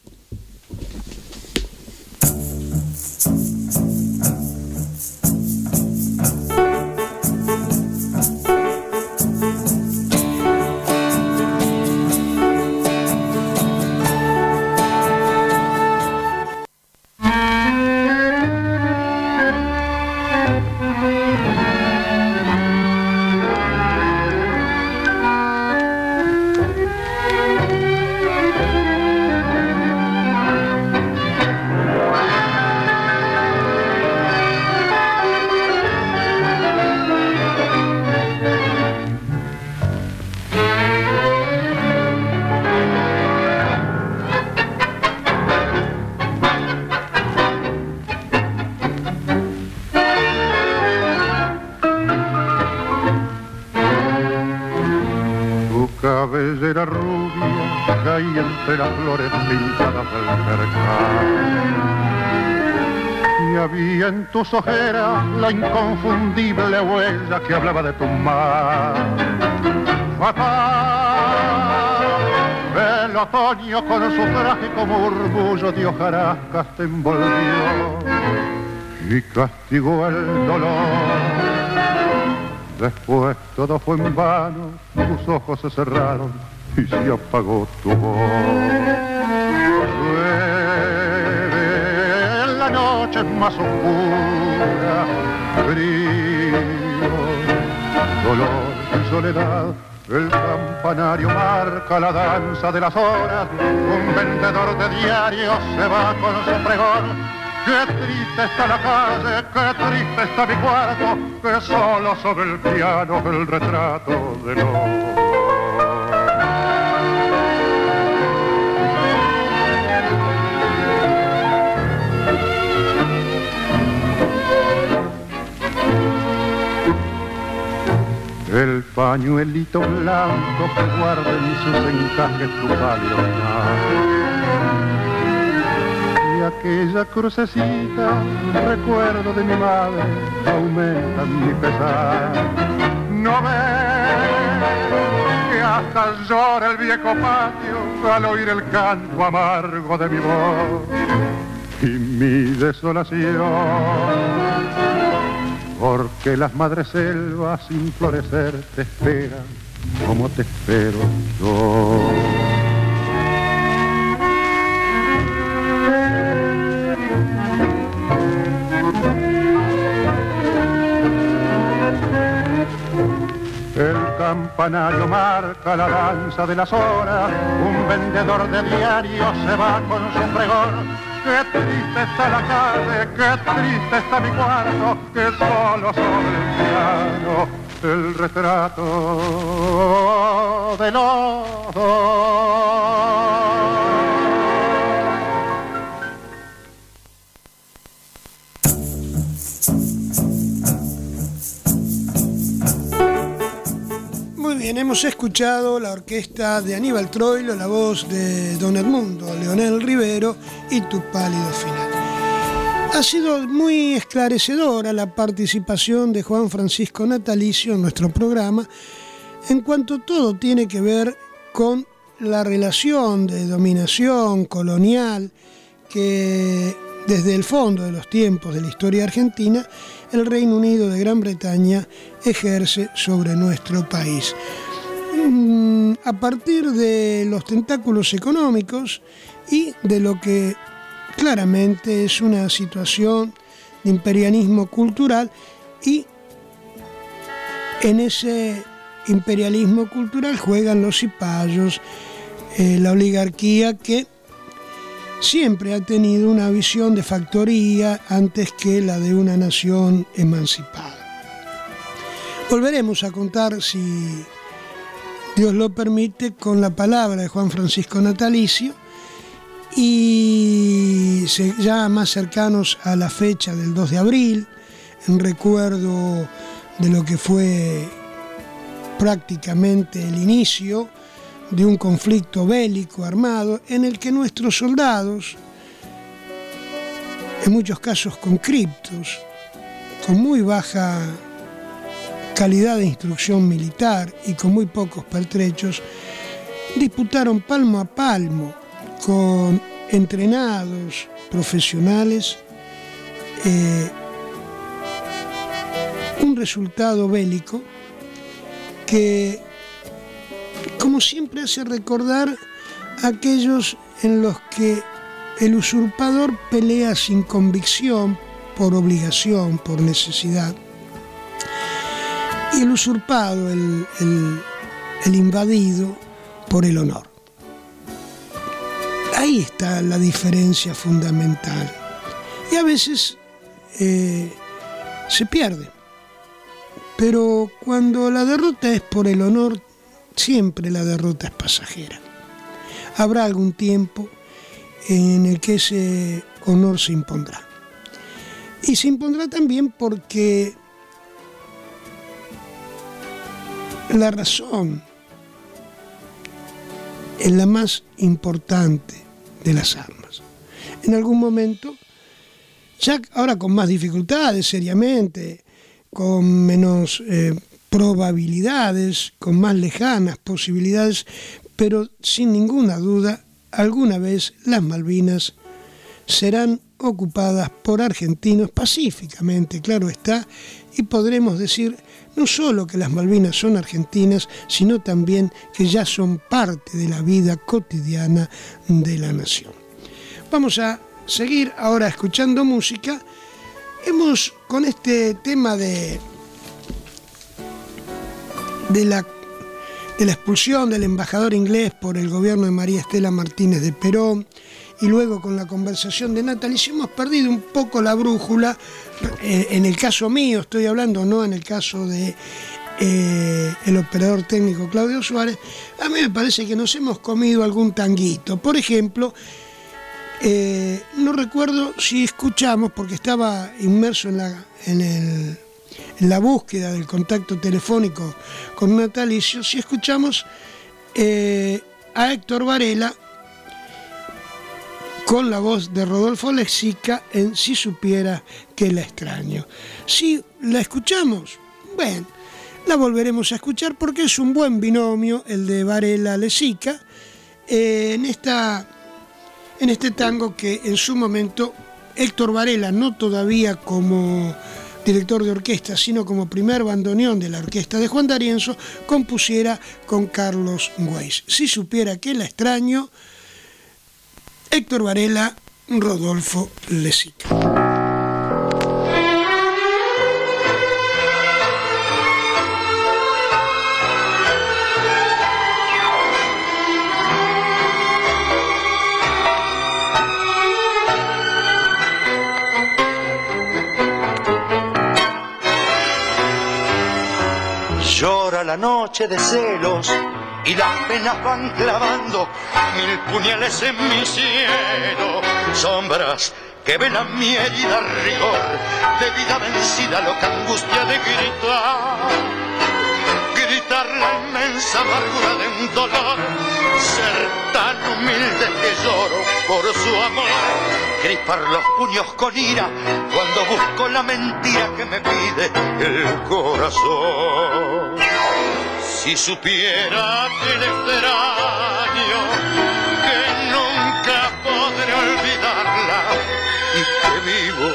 Entre las flores pintadas del mercado. Y había en tus ojeras la inconfundible huella que hablaba de tu mar. Fatal, el otoño con su trágico murmullo de hojarascas te envolvió y castigó el dolor. Después todo fue en vano, tus ojos se cerraron y se apagó tu voz. en la noche más oscura, frío, dolor y soledad. El campanario marca la danza de las horas, un vendedor de diarios se va con su pregón. Qué triste está la calle, qué triste está mi cuarto, que solo sobre el piano el retrato de los pañuelito blanco que guarda en sus encajes tu pálido Y aquella crucecita, recuerdo de mi madre, aumenta mi pesar. No ves que hasta llora el viejo patio al oír el canto amargo de mi voz y mi desolación porque las madres selvas sin florecer te esperan como te espero yo. El campanario marca la danza de las horas, un vendedor de diarios se va con su pregón Qué triste está la calle, qué triste está mi cuarto, que solo sobre el piano el retrato de los hemos escuchado la orquesta de Aníbal Troilo, la voz de Don Edmundo, Leonel Rivero y Tu pálido final. Ha sido muy esclarecedora la participación de Juan Francisco Natalicio en nuestro programa en cuanto todo tiene que ver con la relación de dominación colonial que desde el fondo de los tiempos de la historia argentina el Reino Unido de Gran Bretaña ejerce sobre nuestro país. Mm, a partir de los tentáculos económicos y de lo que claramente es una situación de imperialismo cultural y en ese imperialismo cultural juegan los cipayos, eh, la oligarquía que siempre ha tenido una visión de factoría antes que la de una nación emancipada. Volveremos a contar, si Dios lo permite, con la palabra de Juan Francisco Natalicio y ya más cercanos a la fecha del 2 de abril, en recuerdo de lo que fue prácticamente el inicio de un conflicto bélico armado en el que nuestros soldados, en muchos casos con criptos, con muy baja calidad de instrucción militar y con muy pocos pertrechos, disputaron palmo a palmo con entrenados profesionales eh, un resultado bélico que como siempre hace recordar aquellos en los que el usurpador pelea sin convicción, por obligación, por necesidad. Y el usurpado, el, invadido, por el honor. Ahí está la diferencia fundamental. Y a veces eh, se pierde. Pero cuando la derrota es por el honor, siempre la derrota es pasajera. Habrá algún tiempo en el que ese honor se impondrá. Y se impondrá también porque la razón es la más importante de las armas. En algún momento, ya ahora con más dificultades, seriamente, con menos eh, probabilidades, con más lejanas posibilidades, pero sin ninguna duda, alguna vez las Malvinas serán ocupadas por argentinos pacíficamente, claro está, y podremos decir no solo que las Malvinas son argentinas, sino también que ya son parte de la vida cotidiana de la nación. Vamos a seguir ahora escuchando música. Hemos con este tema de de la, de la expulsión del embajador inglés por el gobierno de María Estela Martínez de Perón y luego con la conversación de Natalicio hemos perdido un poco la brújula. Eh, en el caso mío estoy hablando, no en el caso de eh, el operador técnico Claudio Suárez, a mí me parece que nos hemos comido algún tanguito. Por ejemplo, eh, no recuerdo si escuchamos, porque estaba inmerso en, la, en el la búsqueda del contacto telefónico con Natalicio si escuchamos a Héctor Varela con la voz de Rodolfo Lexica en Si supiera que la extraño. Si la escuchamos, bueno, la volveremos a escuchar porque es un buen binomio el de Varela Lexica eh, en, esta, en este tango que en su momento Héctor Varela, no todavía como director de orquesta, sino como primer bandoneón de la orquesta de Juan D'Arienzo, compusiera con Carlos Weiss. Si supiera que la extraño, Héctor Varela, Rodolfo Lesica. la noche de celos y las penas van clavando mil puñales en mi cielo, sombras que ven a mi herida rigor, de vida vencida, loca angustia de gritar, gritar la inmensa amargura de un dolor, ser tan humilde que lloro por su amor, crispar los puños con ira cuando busco la mentira que me pide el corazón. Si supiera que le extraño, que nunca podré olvidarla y que vivo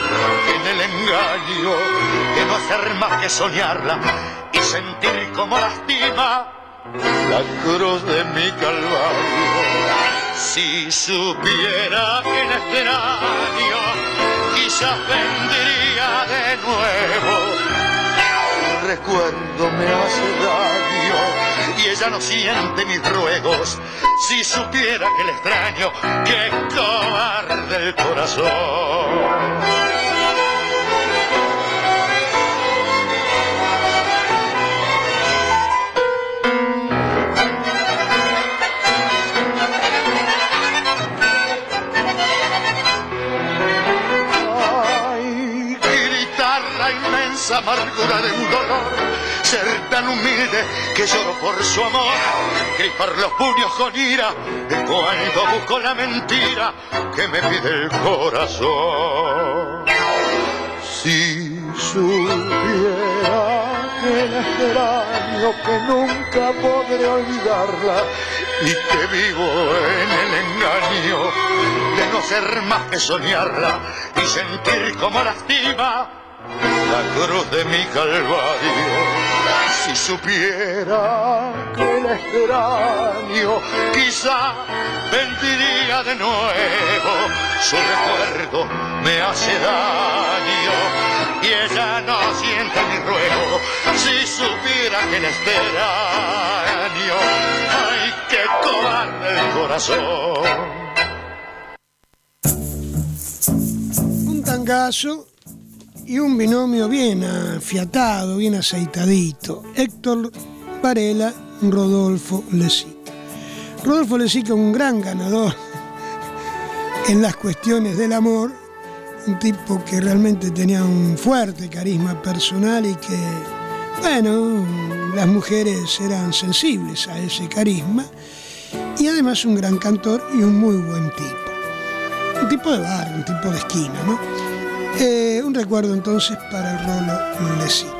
en el engaño de no hacer más que soñarla y sentir como lastima la cruz de mi calvario. Si supiera que le extraño, quizás vendría de nuevo recuerdo me hace daño y ella no siente mis ruegos. Si supiera que le extraño, que cobarde el corazón. Amargura de un dolor, ser tan humilde que lloro por su amor, gripar los puños con ira cuando busco la mentira que me pide el corazón. Si supiera que el extraño que nunca podré olvidarla y que vivo en el engaño de no ser más que soñarla y sentir como lastima la cruz de mi calvario. Si supiera que el extraño quizá vendría de nuevo, su recuerdo me hace daño y ella no siente mi ruego. Si supiera que el extraño, ay, que cobarde el corazón. Un tangazo y un binomio bien afiatado, bien aceitadito. Héctor Varela, Rodolfo Lesica. Rodolfo Lesica, un gran ganador en las cuestiones del amor, un tipo que realmente tenía un fuerte carisma personal y que, bueno, las mujeres eran sensibles a ese carisma y además un gran cantor y un muy buen tipo. Un tipo de bar, un tipo de esquina, ¿no? Eh, un recuerdo entonces para el Rolo Lesica.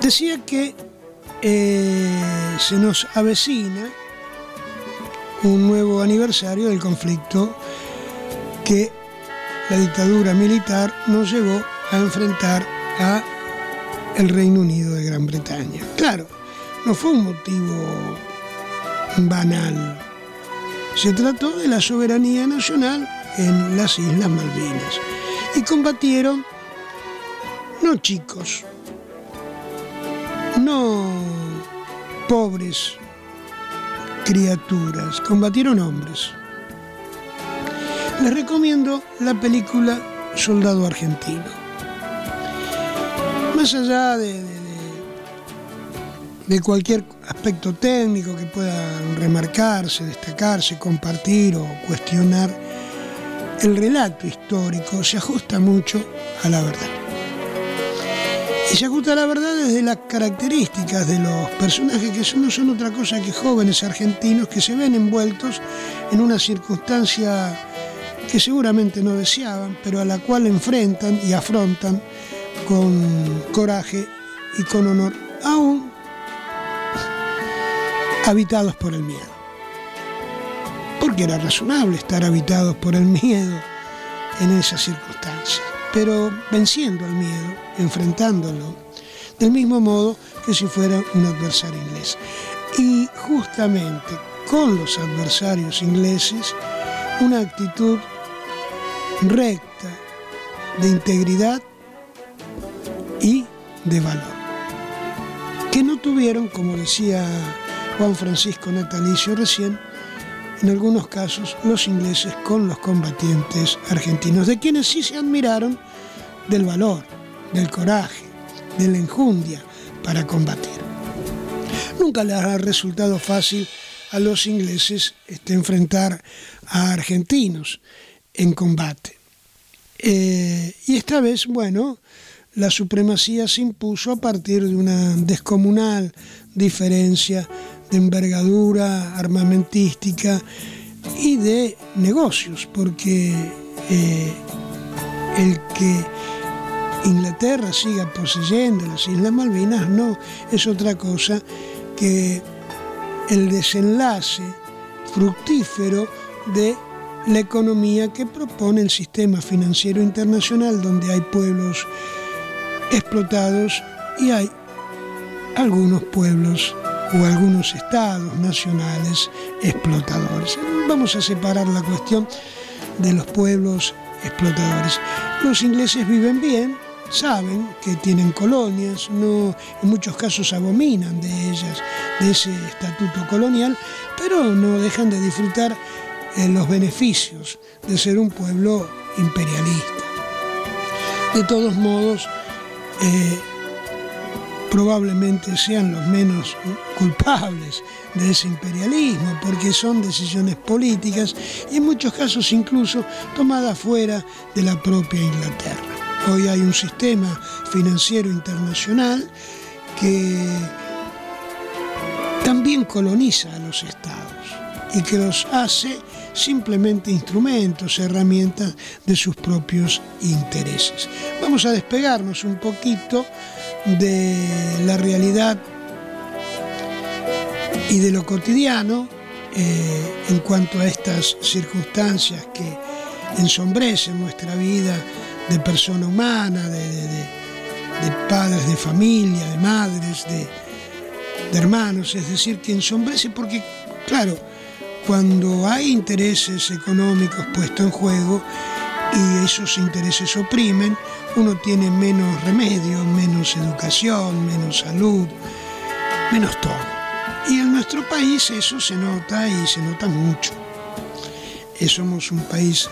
Decía que eh, se nos avecina un nuevo aniversario del conflicto que la dictadura militar nos llevó a enfrentar a el Reino Unido de Gran Bretaña. Claro, no fue un motivo banal se trató de la soberanía nacional en las Islas Malvinas. Y combatieron no chicos, no pobres criaturas, combatieron hombres. Les recomiendo la película Soldado Argentino. Más allá de, cualquier aspecto técnico que pueda remarcarse, destacarse, compartir o cuestionar, el relato histórico se ajusta mucho a la verdad. Y se ajusta a la verdad desde las características de los personajes que no son otra cosa que jóvenes argentinos que se ven envueltos en una circunstancia que seguramente no deseaban, pero a la cual enfrentan y afrontan con coraje y con honor, aún habitados por el miedo. Porque era razonable estar habitados por el miedo en esas circunstancias, pero venciendo al miedo, enfrentándolo, del mismo modo que si fuera un adversario inglés. Y justamente con los adversarios ingleses, una actitud recta, de integridad y de valor, que no tuvieron, como decía Juan Francisco Natalicio recién, en algunos casos los ingleses con los combatientes argentinos, de quienes sí se admiraron del valor, del coraje, de la enjundia para combatir. Nunca les ha resultado fácil a los ingleses este, enfrentar a argentinos en combate. Eh, y esta vez, bueno, la supremacía se impuso a partir de una descomunal diferencia de envergadura armamentística y de negocios, porque eh, el que Inglaterra siga poseyendo las Islas Malvinas no es otra cosa que el desenlace fructífero de la economía que propone el sistema financiero internacional donde hay pueblos explotados y hay algunos pueblos o algunos estados nacionales explotadores. Vamos a separar la cuestión de los pueblos explotadores. Los ingleses viven bien, saben que tienen colonias, no, en muchos casos abominan de ellas, de ese estatuto colonial, pero no dejan de disfrutar eh, los beneficios de ser un pueblo imperialista. De todos modos, eh, probablemente sean los menos culpables de ese imperialismo, porque son decisiones políticas y en muchos casos incluso tomadas fuera de la propia Inglaterra. Hoy hay un sistema financiero internacional que también coloniza a los estados y que los hace simplemente instrumentos, herramientas de sus propios intereses. Vamos a despegarnos un poquito de la realidad y de lo cotidiano eh, en cuanto a estas circunstancias que ensombrecen nuestra vida de persona humana, de, padres de familia, de madres, de, de hermanos, es decir, que ensombrece porque, claro, cuando hay intereses económicos puestos en juego y esos intereses oprimen, uno tiene menos remedio, menos educación, menos salud, menos todo. Y en nuestro país eso se nota y se nota mucho. Eh, somos un país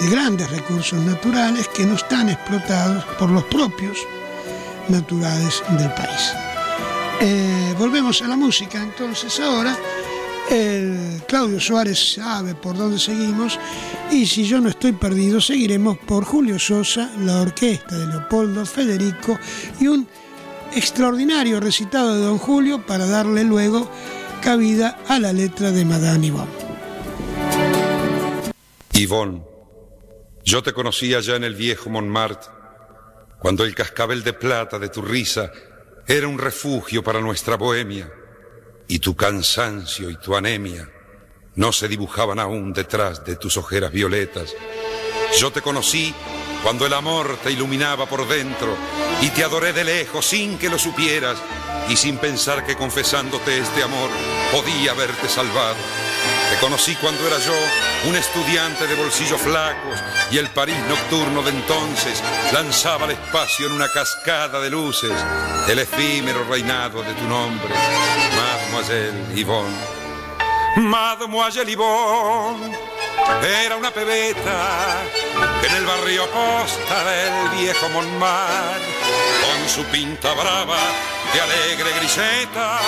de grandes recursos naturales que no están explotados por los propios naturales del país. Eh, volvemos a la música entonces ahora el Claudio Suárez sabe por dónde seguimos y si yo no estoy perdido seguiremos por Julio Sosa, la orquesta de Leopoldo Federico y un extraordinario recitado de Don Julio para darle luego cabida a la letra de Madame Yvonne. Yvonne, yo te conocía ya en el viejo Montmartre, cuando el cascabel de plata de tu risa era un refugio para nuestra bohemia y tu cansancio y tu anemia no se dibujaban aún detrás de tus ojeras violetas. Yo te conocí cuando el amor te iluminaba por dentro y te adoré de lejos sin que lo supieras y sin pensar que confesándote este amor podía haberte salvado. Te conocí cuando era yo un estudiante de bolsillos flacos y el París nocturno de entonces lanzaba al espacio en una cascada de luces el efímero reinado de tu nombre, Mademoiselle Yvonne. Mademoiselle Yvonne era una pebeta en el barrio costa del viejo Montmartre con su pinta brava de alegre griseta,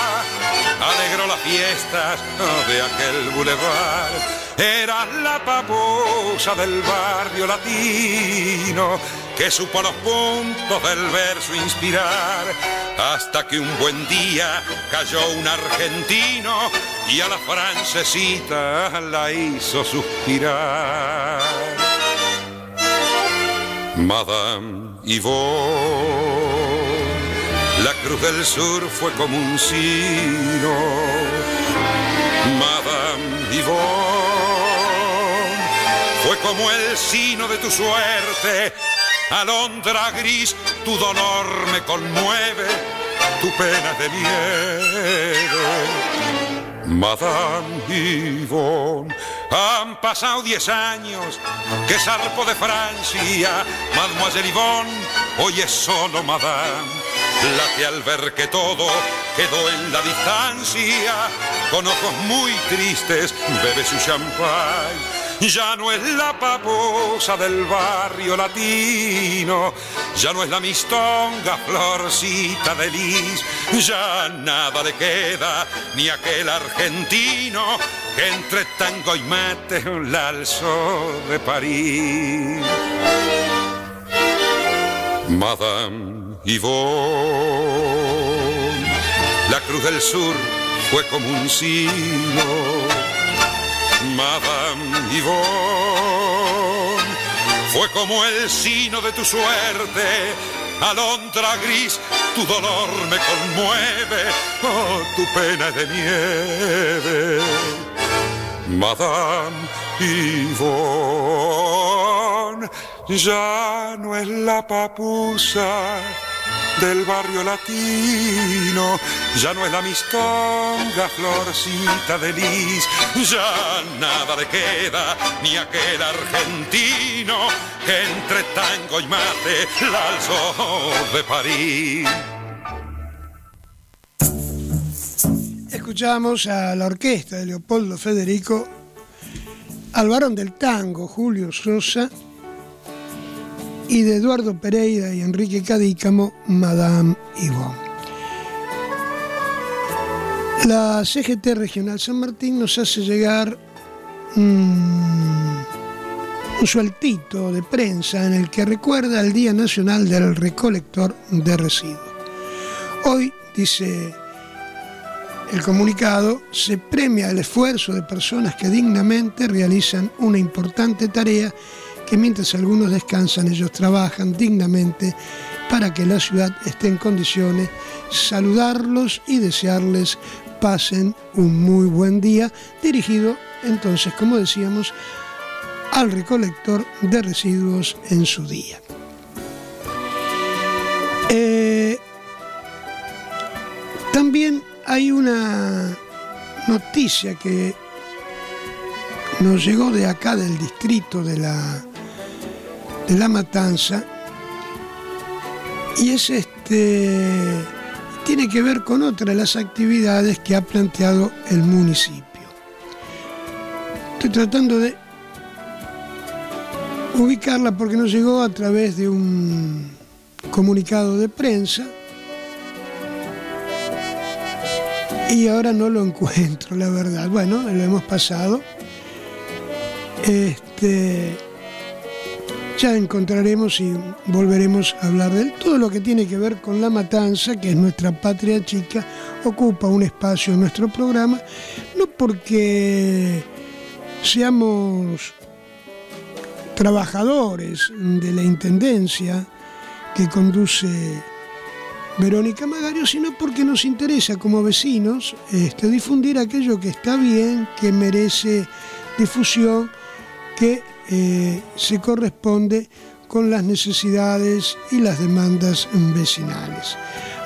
alegró las fiestas de aquel bulevar. Era la papusa del barrio latino que supo los puntos del verso inspirar, hasta que un buen día cayó un argentino y a la francesita la hizo suspirar. Madame Yvonne, la cruz del sur fue como un sino. Madame Yvonne, fue como el sino de tu suerte Alondra gris, tu dolor me conmueve, tu pena de nieve. Madame Yvonne, han pasado diez años que zarpo de Francia. Mademoiselle Yvonne, hoy es solo Madame, la que al ver que todo quedó en la distancia, con ojos muy tristes, bebe su champán ya no es la paposa del barrio latino, ya no es la mistonga florcita de lis, ya nada le queda ni aquel argentino que entre tango y mate la alzó de París. Madame Yvonne, la cruz del sur fue como un sino Madame Yvonne, fue como el sino de tu suerte, alondra gris, tu dolor me conmueve, oh, tu pena de nieve. Madame Yvonne, ya no es la papusa del barrio latino. Ya no es la mistonga, florcita de lis, ya nada le queda, ni aquel argentino que entre tango y mate la alzó de París. Escuchamos a la orquesta de Leopoldo Federico, al varón del tango, Julio Sosa, y de Eduardo Pereira y Enrique Cadícamo, Madame Yvonne. La CGT Regional San Martín nos hace llegar un sueltito de prensa en el que recuerda el Día Nacional del Recolector de Residuos. Hoy, dice el comunicado, se premia el esfuerzo de personas que dignamente realizan una importante tarea que mientras algunos descansan, ellos trabajan dignamente para que la ciudad esté en condiciones, saludarlos y desearles pasen un muy buen día, dirigido entonces, como decíamos, al recolector de residuos en su día. Eh, también hay una noticia que nos llegó de acá del distrito de la de la matanza y es este tiene que ver con otra de las actividades que ha planteado el municipio. Estoy tratando de ubicarla porque nos llegó a través de un comunicado de prensa y ahora no lo encuentro, la verdad. Bueno, lo hemos pasado. Este ya encontraremos y volveremos a hablar de él. Todo lo que tiene que ver con la matanza, que es nuestra patria chica, ocupa un espacio en nuestro programa, no porque seamos trabajadores de la Intendencia que conduce Verónica Magario, sino porque nos interesa como vecinos este, difundir aquello que está bien, que merece difusión, que eh, se corresponde con las necesidades y las demandas vecinales.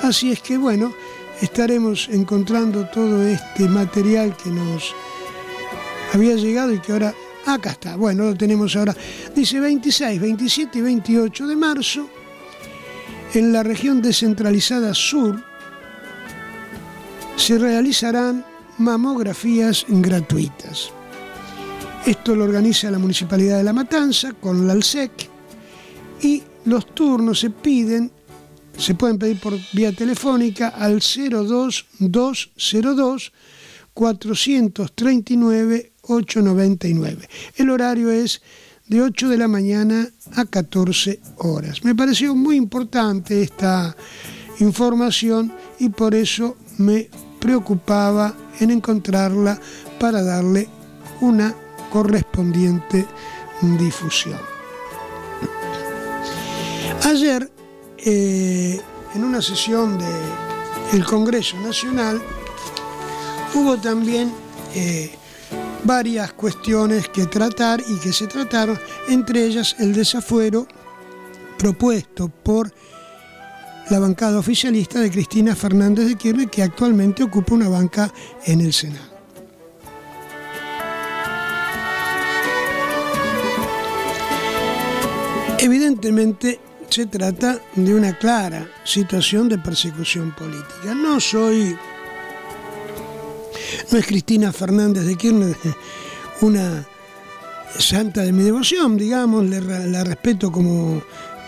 Así es que bueno, estaremos encontrando todo este material que nos había llegado y que ahora acá está. Bueno, lo tenemos ahora. Dice 26, 27 y 28 de marzo en la región descentralizada sur se realizarán mamografías gratuitas. Esto lo organiza la Municipalidad de La Matanza con la ALSEC y los turnos se piden se pueden pedir por vía telefónica al 02202 439 899. El horario es de 8 de la mañana a 14 horas. Me pareció muy importante esta información y por eso me preocupaba en encontrarla para darle una correspondiente difusión. Ayer, eh, en una sesión del Congreso Nacional, hubo también eh, varias cuestiones que tratar y que se trataron, entre ellas el desafuero propuesto por la bancada oficialista de Cristina Fernández de Kirchner, que actualmente ocupa una banca en el Senado. Evidentemente se trata de una clara situación de persecución política. No soy, no es Cristina Fernández de Kirchner una santa de mi devoción, digamos, la respeto como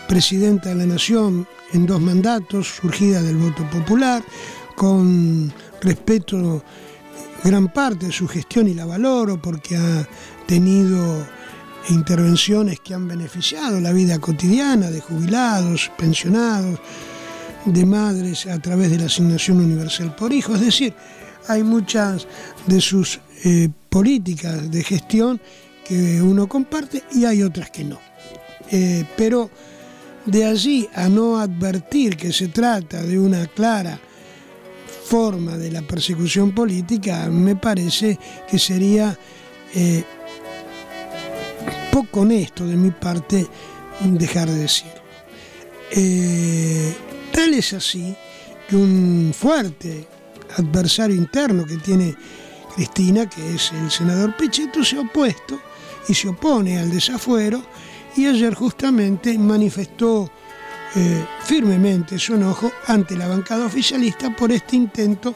presidenta de la Nación en dos mandatos, surgida del voto popular, con respeto gran parte de su gestión y la valoro porque ha tenido intervenciones que han beneficiado la vida cotidiana de jubilados, pensionados, de madres a través de la asignación universal por hijo. Es decir, hay muchas de sus eh, políticas de gestión que uno comparte y hay otras que no. Eh, pero de allí a no advertir que se trata de una clara forma de la persecución política, me parece que sería eh, poco honesto de mi parte dejar de decirlo. Tal es así que un fuerte adversario interno que tiene Cristina, que es el senador Pichetto, se ha opuesto y se opone al desafuero y ayer justamente manifestó eh, firmemente su enojo ante la bancada oficialista por este intento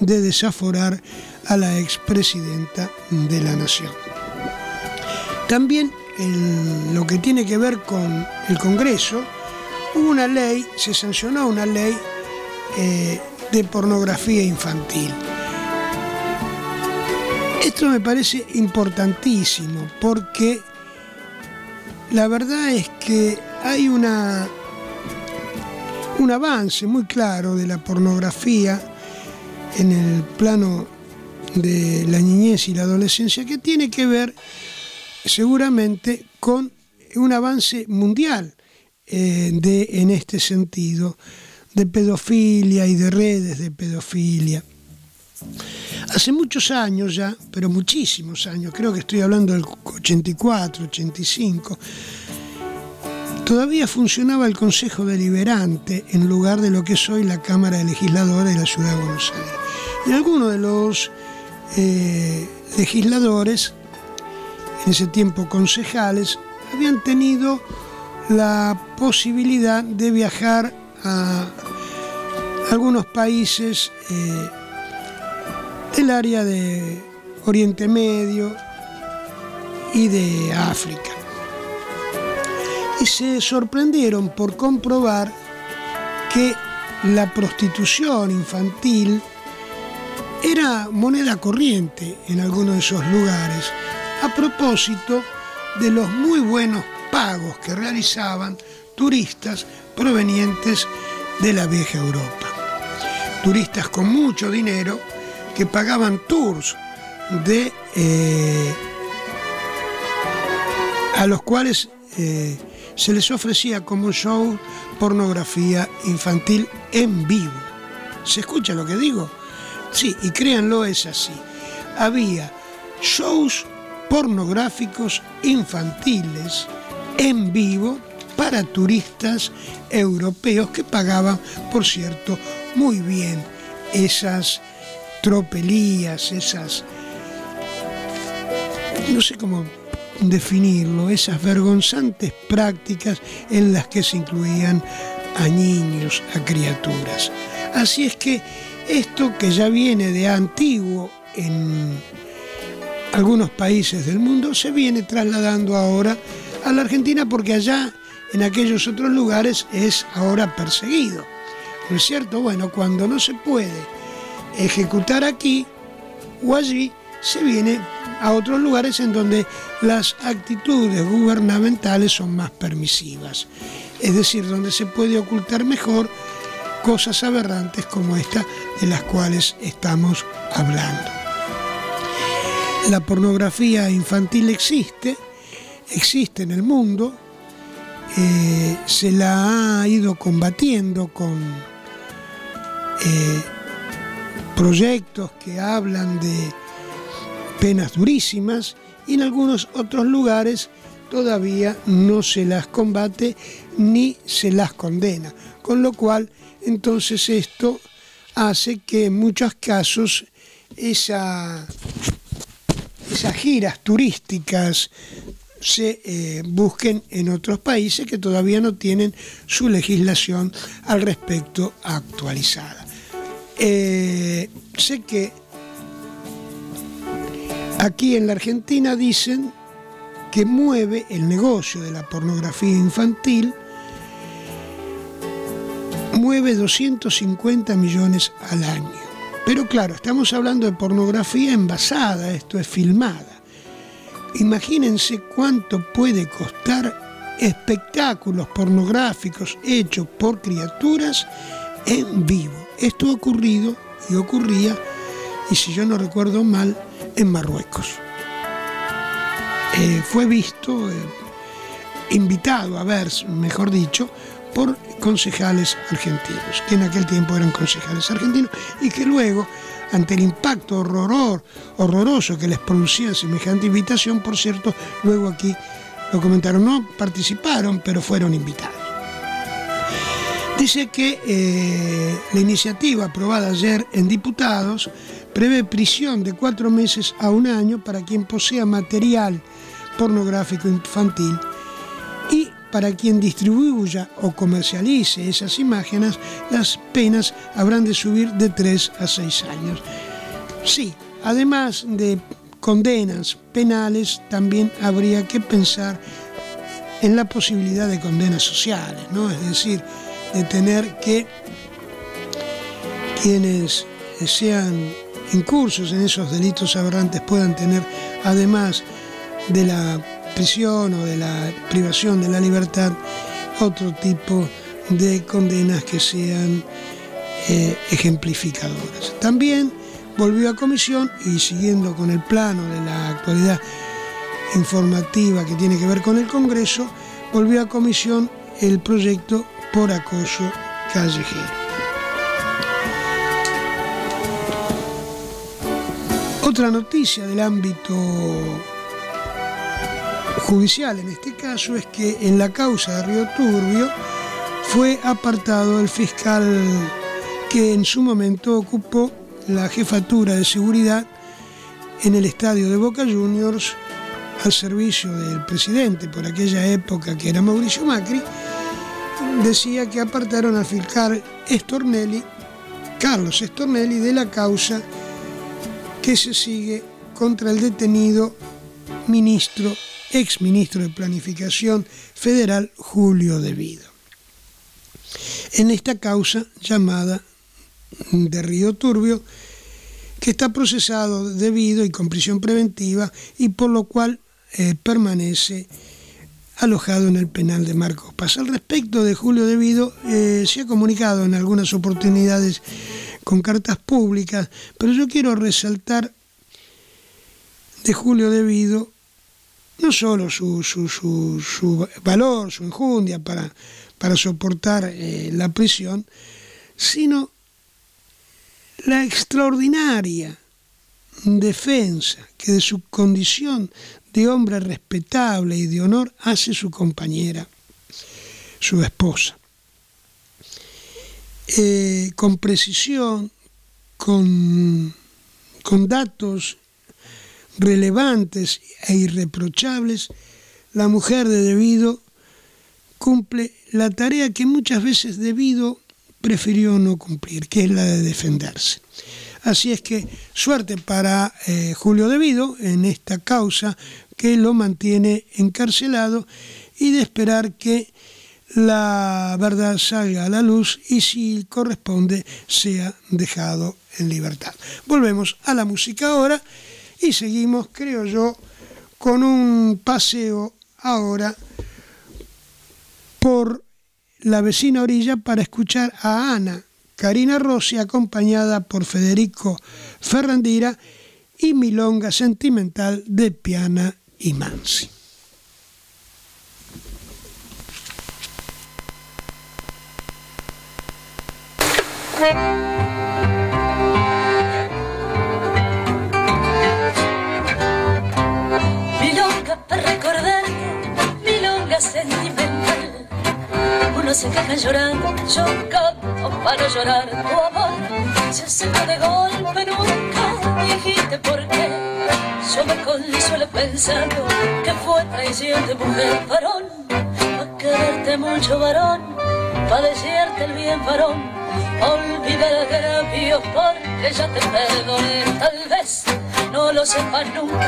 de desaforar a la expresidenta de la Nación. También en lo que tiene que ver con el Congreso, hubo una ley, se sancionó una ley eh, de pornografía infantil. Esto me parece importantísimo porque la verdad es que hay una, un avance muy claro de la pornografía en el plano de la niñez y la adolescencia que tiene que ver seguramente con un avance mundial eh, de, en este sentido de pedofilia y de redes de pedofilia. Hace muchos años ya, pero muchísimos años, creo que estoy hablando del 84, 85, todavía funcionaba el Consejo Deliberante en lugar de lo que es hoy la Cámara de Legisladores de la Ciudad de Buenos Aires. Y algunos de los eh, legisladores, en ese tiempo concejales, habían tenido la posibilidad de viajar a algunos países eh, del área de Oriente Medio y de África. Y se sorprendieron por comprobar que la prostitución infantil era moneda corriente en algunos de esos lugares, a propósito de los muy buenos pagos que realizaban turistas provenientes de la vieja Europa. Turistas con mucho dinero que pagaban tours de eh, a los cuales eh, se les ofrecía como show pornografía infantil en vivo. ¿Se escucha lo que digo? Sí, y créanlo, es así. Había shows pornográficos infantiles en vivo para turistas europeos que pagaban, por cierto, muy bien esas tropelías, esas, no sé cómo definirlo, esas vergonzantes prácticas en las que se incluían a niños, a criaturas. Así es que esto que ya viene de antiguo en algunos países del mundo se viene trasladando ahora a la Argentina porque allá en aquellos otros lugares es ahora perseguido. ¿No es cierto? Bueno, cuando no se puede ejecutar aquí o allí, se viene a otros lugares en donde las actitudes gubernamentales son más permisivas, es decir, donde se puede ocultar mejor cosas aberrantes como esta de las cuales estamos hablando. La pornografía infantil existe, existe en el mundo, eh, se la ha ido combatiendo con eh, proyectos que hablan de penas durísimas y en algunos otros lugares todavía no se las combate ni se las condena. Con lo cual, entonces esto hace que en muchos casos esa, esas giras turísticas se eh, busquen en otros países que todavía no tienen su legislación al respecto actualizada. Eh, sé que aquí en la Argentina dicen que mueve el negocio de la pornografía infantil, mueve 250 millones al año. Pero claro, estamos hablando de pornografía envasada, esto es filmada. Imagínense cuánto puede costar espectáculos pornográficos hechos por criaturas en vivo. Esto ha ocurrido y ocurría, y si yo no recuerdo mal, en Marruecos. Eh, fue visto, eh, invitado a ver, mejor dicho, por concejales argentinos, que en aquel tiempo eran concejales argentinos y que luego, ante el impacto horror, horroroso que les producía semejante invitación, por cierto, luego aquí lo comentaron, no participaron, pero fueron invitados. Dice que eh, la iniciativa aprobada ayer en diputados prevé prisión de cuatro meses a un año para quien posea material pornográfico infantil y para quien distribuya o comercialice esas imágenes, las penas habrán de subir de 3 a 6 años. Sí, además de condenas penales, también habría que pensar en la posibilidad de condenas sociales, ¿no? Es decir, de tener que quienes sean incursos en esos delitos aberrantes puedan tener, además de la prisión o de la privación de la libertad otro tipo de condenas que sean eh, ejemplificadoras. También volvió a comisión y siguiendo con el plano de la actualidad informativa que tiene que ver con el Congreso, volvió a comisión el proyecto por acoso callejero. Otra noticia del ámbito judicial en este caso es que en la causa de Río Turbio fue apartado el fiscal que en su momento ocupó la jefatura de seguridad en el estadio de Boca Juniors al servicio del presidente por aquella época que era Mauricio Macri, decía que apartaron al fiscal Estornelli, Carlos Estornelli, de la causa que se sigue contra el detenido ministro ex ministro de Planificación Federal Julio Devido. En esta causa llamada de Río Turbio, que está procesado debido y con prisión preventiva y por lo cual eh, permanece alojado en el penal de Marcos Paz. Al respecto de Julio Devido, eh, se ha comunicado en algunas oportunidades con cartas públicas, pero yo quiero resaltar de Julio Devido no solo su, su, valor, su enjundia para, para soportar eh, la prisión, sino la extraordinaria defensa que de su condición de hombre respetable y de honor hace su compañera, su esposa. Eh, con precisión, con, con datos relevantes e irreprochables, la mujer de Debido cumple la tarea que muchas veces Debido prefirió no cumplir, que es la de defenderse. Así es que suerte para eh, Julio Devido en esta causa que lo mantiene encarcelado y de esperar que la verdad salga a la luz y si corresponde sea dejado en libertad. Volvemos a la música ahora y seguimos, creo yo, con un paseo ahora por la vecina orilla para escuchar a Ana Karina Rossi acompañada por Federico Ferrandira y Milonga Sentimental de Piana y Mansi. Milonga para recordarte, milonga sentimental. Uno se queja llorando, yo canto para llorar tu amor. Se acerca de golpe, nunca dijiste por qué. Yo me consuelo pensando que fue traición de mujer, varón. Pa' quererte mucho, varón, pa' decirte el bien, varón Olvida el agravio porque ya te perdoné. Tal vez no lo sepas nunca,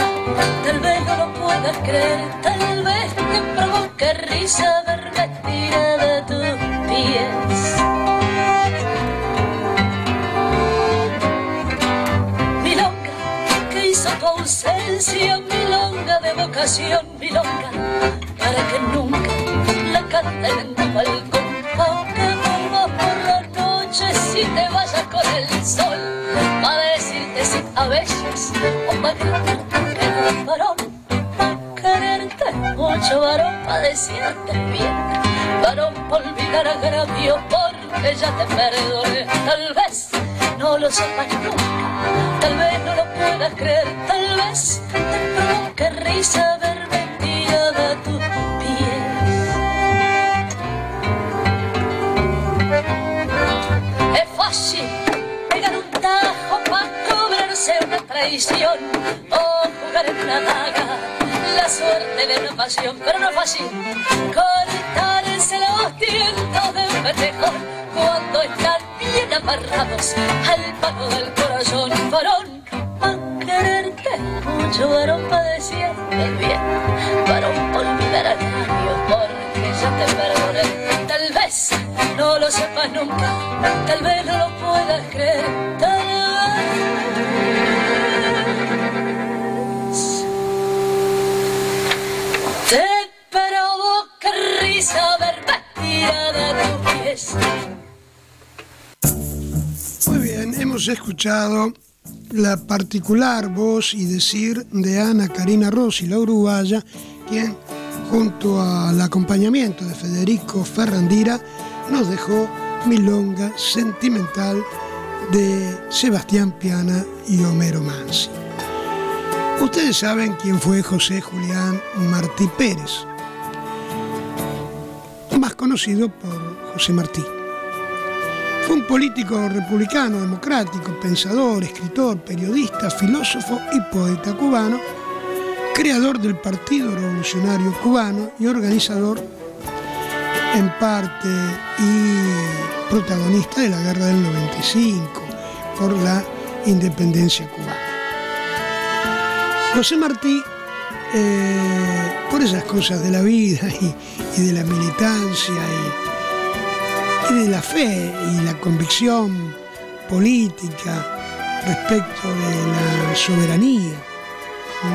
tal vez no lo puedas creer, tal vez te provoque risa verme tirada de tus pies. Ausencia, milonga de vocación, milonga, para que nunca la canten en tu balcón, aunque vuelvas por la si te vayas con el sol, pa' decirte si a veces o pa' gritarte que no varón, pa' quererte mucho varón, pa' decirte bien, varón, pa' olvidar agravio porque ya te perdoné, tal vez no lo sepas nunca, tal vez no lo puedas creer, tal vez te provoque risa verme tirada tu fácil pegar un tajo para cobrarse una traición o jugar en una daga la suerte de una pasión, pero no es fácil cortarse los dientes de un petejón cuando están bien amarrados al palo del corazón, varón. Pa' quererte mucho, varón, para decirte bien, varón, por olvidar a cambio, porque ya te perdoné. Tal vez no lo sepas nunca, tal vez no lo puedas creer, tal Muy bien, hemos escuchado la particular voz y decir de Ana Karina Rossi, la uruguaya, quien junto al acompañamiento de Federico Ferrandira, nos dejó Milonga Sentimental de Sebastián Piana y Homero Mansi. Ustedes saben quién fue José Julián Martí Pérez, más conocido por José Martí. Fue un político republicano, democrático, pensador, escritor, periodista, filósofo y poeta cubano creador del Partido Revolucionario Cubano y organizador en parte y protagonista de la Guerra del 95 por la independencia cubana. José Martí, eh, por esas cosas de la vida y, de la militancia y, y de la fe y la convicción política respecto de la soberanía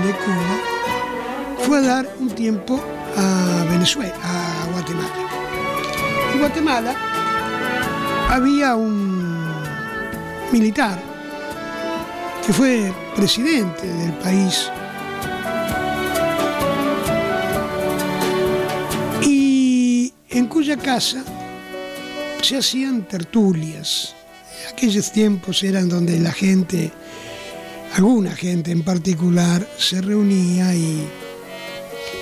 de Cuba, fue a dar un tiempo a Venezuela, a Guatemala. En Guatemala había un militar que fue presidente del país cuya casa se hacían tertulias. Aquellos tiempos eran donde la gente alguna gente en particular se reunía y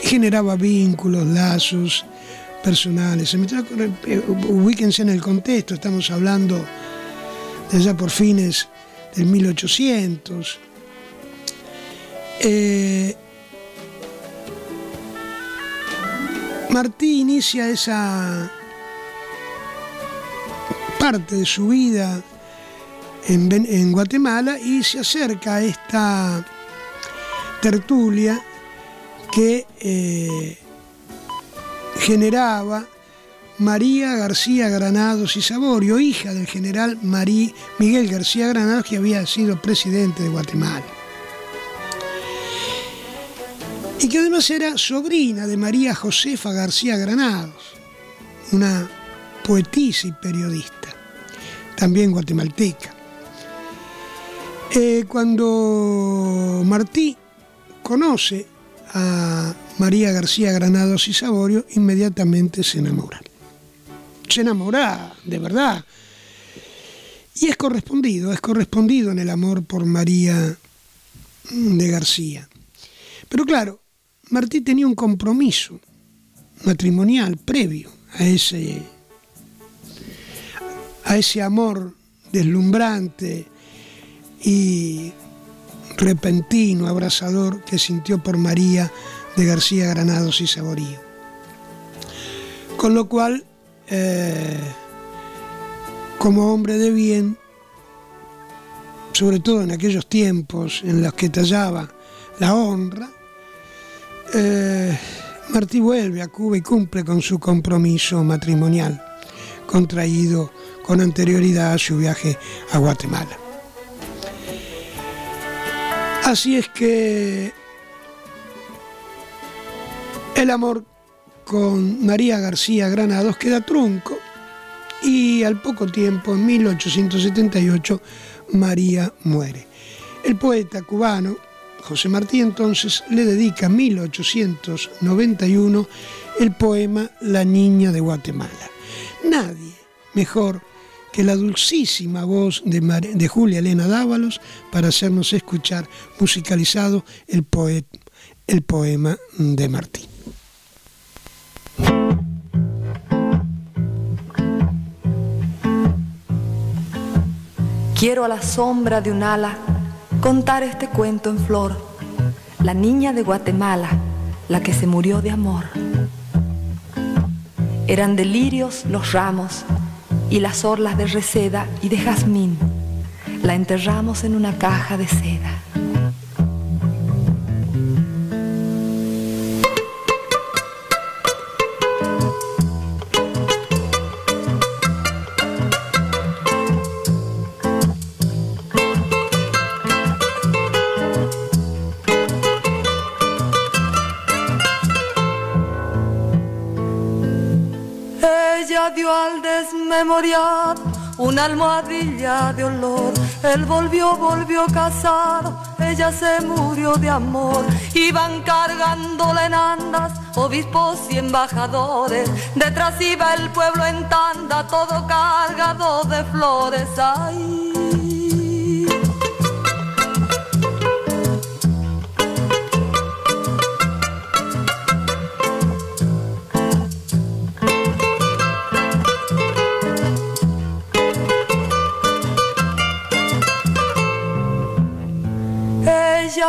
generaba vínculos, lazos personales. Eh, ubíquense en el contexto, estamos hablando de allá por fines del 1800. Eh, Martí inicia esa parte de su vida en, Guatemala y se acerca a esta tertulia que eh, generaba María García Granados y Saborio, hija del general Marí Miguel García Granados, que había sido presidente de Guatemala. Y que además era sobrina de María Josefa García Granados, una poetisa y periodista, también guatemalteca. Eh, cuando Martí conoce a María García Granados y Saborio, inmediatamente se enamora. Se enamora, de verdad. Y es correspondido, es correspondido en el amor por María de García. Pero claro, Martí tenía un compromiso matrimonial previo a ese, a ese amor deslumbrante y repentino, abrazador que sintió por María de García Granados y Saborío. Con lo cual, eh, como hombre de bien, sobre todo en aquellos tiempos en los que tallaba la honra, eh, Martí vuelve a Cuba y cumple con su compromiso matrimonial, contraído con anterioridad a su viaje a Guatemala. Así es que el amor con María García Granados queda trunco y al poco tiempo, en 1878, María muere. El poeta cubano José Martí entonces le dedica en 1891 el poema La Niña de Guatemala. Nadie mejor que la dulcísima voz de, Julia Elena Dávalos para hacernos escuchar musicalizado el, el poema de Martí. Quiero a la sombra de un ala contar este cuento en flor. La niña de Guatemala, la que se murió de amor. Eran delirios los ramos y las orlas de reseda y de jazmín. La enterramos en una caja de seda. Al desmemoriar una almohadilla de olor. Él volvió, volvió casado, ella se murió de amor. Iban cargándole en andas, obispos y embajadores. Detrás iba el pueblo en tanda, todo cargado de flores. Ay.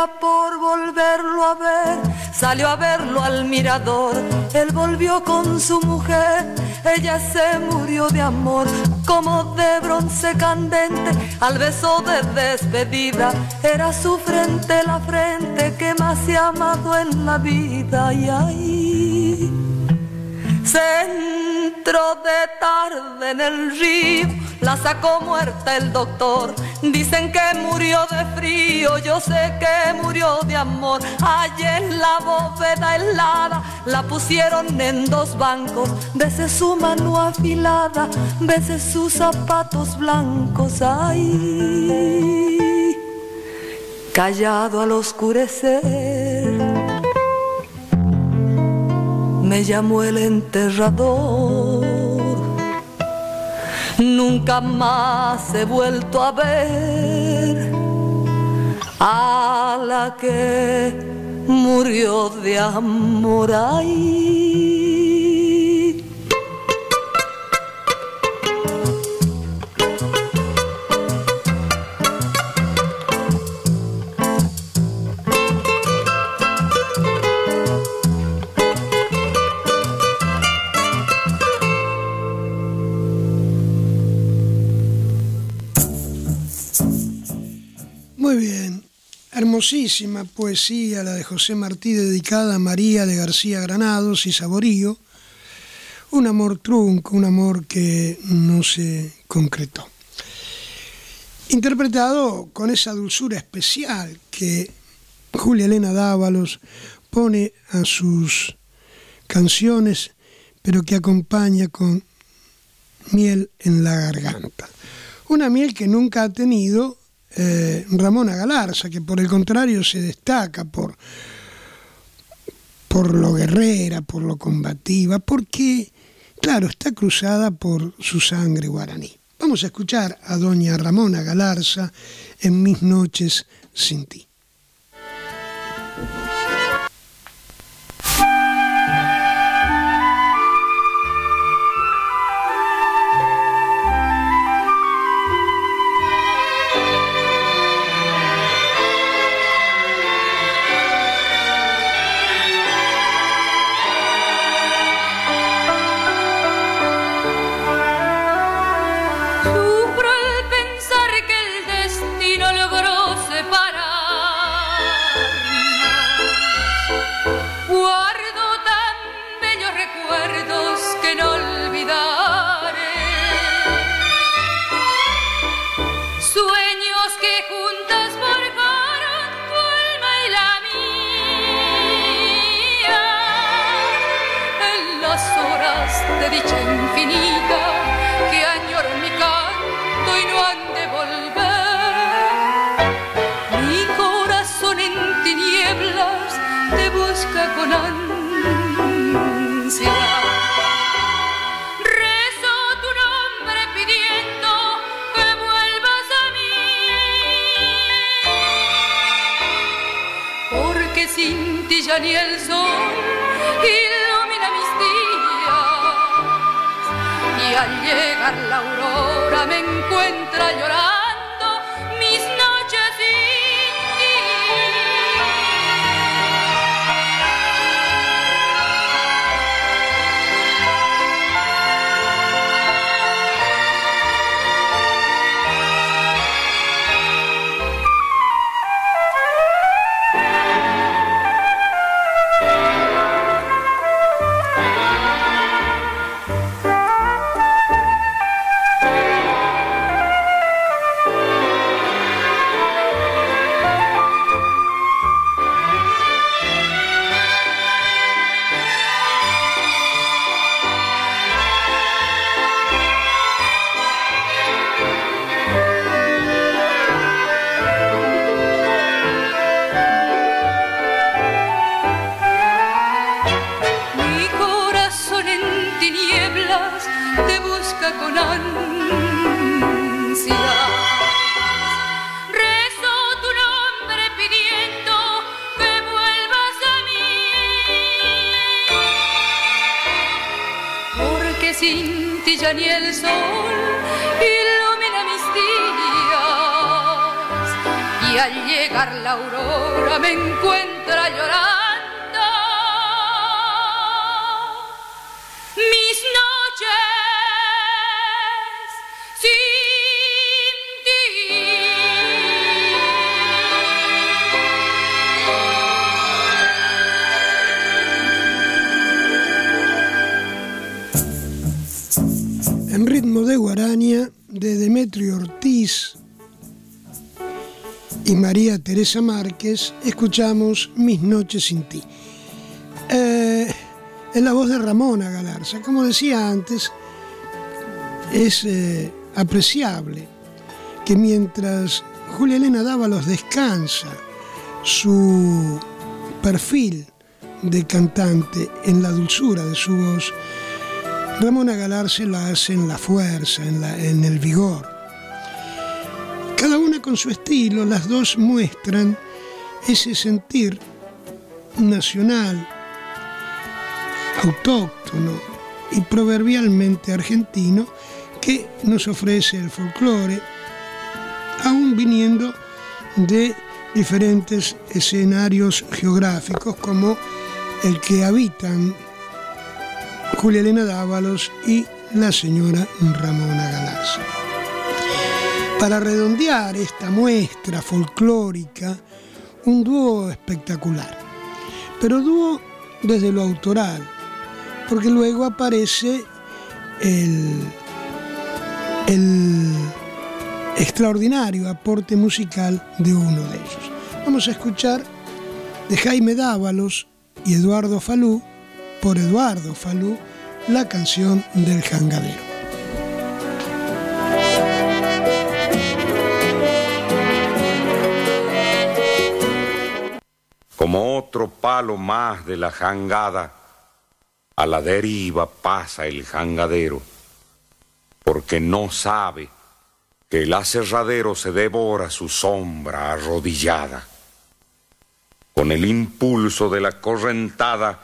Por volverlo a ver salió a verlo al mirador. Él volvió con su mujer, ella se murió de amor, como de bronce candente, al beso de despedida. Era su frente la frente que más ha amado en la vida. Y ahí, centro de tarde en el río la sacó muerta el doctor. Dicen que murió de frío, yo sé que murió de amor. Allí en la bóveda helada la pusieron en dos bancos. Bese su mano afilada, bese sus zapatos blancos. Ay, callado al oscurecer, me llamó el enterrador nunca más he vuelto a ver a la que murió de amor ahí. Hermosísima poesía, la de José Martí, dedicada a María de García Granados y Saborío, un amor trunco, un amor que no se concretó. Interpretado con esa dulzura especial que Julia Elena Dávalos pone a sus canciones, pero que acompaña con miel en la garganta. Una miel que nunca ha tenido eh, Ramona Galarza, que por el contrario se destaca por, por lo guerrera, por lo combativa, porque, claro, está cruzada por su sangre guaraní. Vamos a escuchar a doña Ramona Galarza en Mis noches sin ti. brilla ni el sol ilumina mis días. Y al llegar la aurora me encuentra llorando. Teresa Márquez, escuchamos Mis noches sin ti. Eh, es la voz de Ramona Galarza. Como decía antes, es eh, apreciable que mientras Julia Elena Dávalos descansa su perfil de cantante en la dulzura de su voz, Ramona Galarza la hace en la fuerza, en, en el vigor cada una con su estilo, las dos muestran ese sentir nacional, autóctono y proverbialmente argentino que nos ofrece el folclore, aún viniendo de diferentes escenarios geográficos como el que habitan Julia Elena Dávalos y la señora Ramona Galarza. Para redondear esta muestra folclórica, un dúo espectacular, pero dúo desde lo autoral, porque luego aparece el, el extraordinario aporte musical de uno de ellos. Vamos a escuchar de Jaime Dávalos y Eduardo Falú, por Eduardo Falú, la canción del jangadero. Otro palo más de la jangada, a la deriva pasa el jangadero, porque no sabe que el aserradero se devora su sombra arrodillada. Con el impulso de la correntada,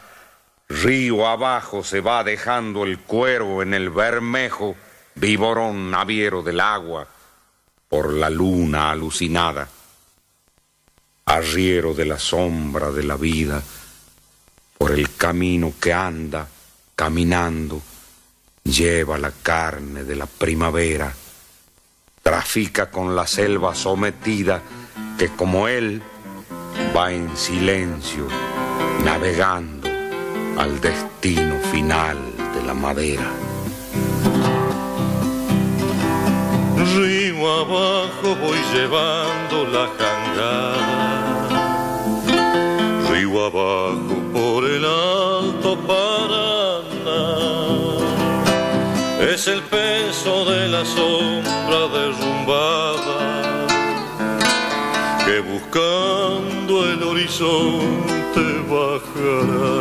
río abajo se va dejando el cuero en el bermejo, viborón naviero del agua, por la luna alucinada. Arriero de la sombra de la vida, por el camino que anda, caminando, lleva la carne de la primavera, trafica con la selva sometida que como él va en silencio, navegando al destino final de la madera. Río abajo voy llevando la jangada, abajo por el alto Paraná. Es el peso de la sombra derrumbada que buscando el horizonte bajará.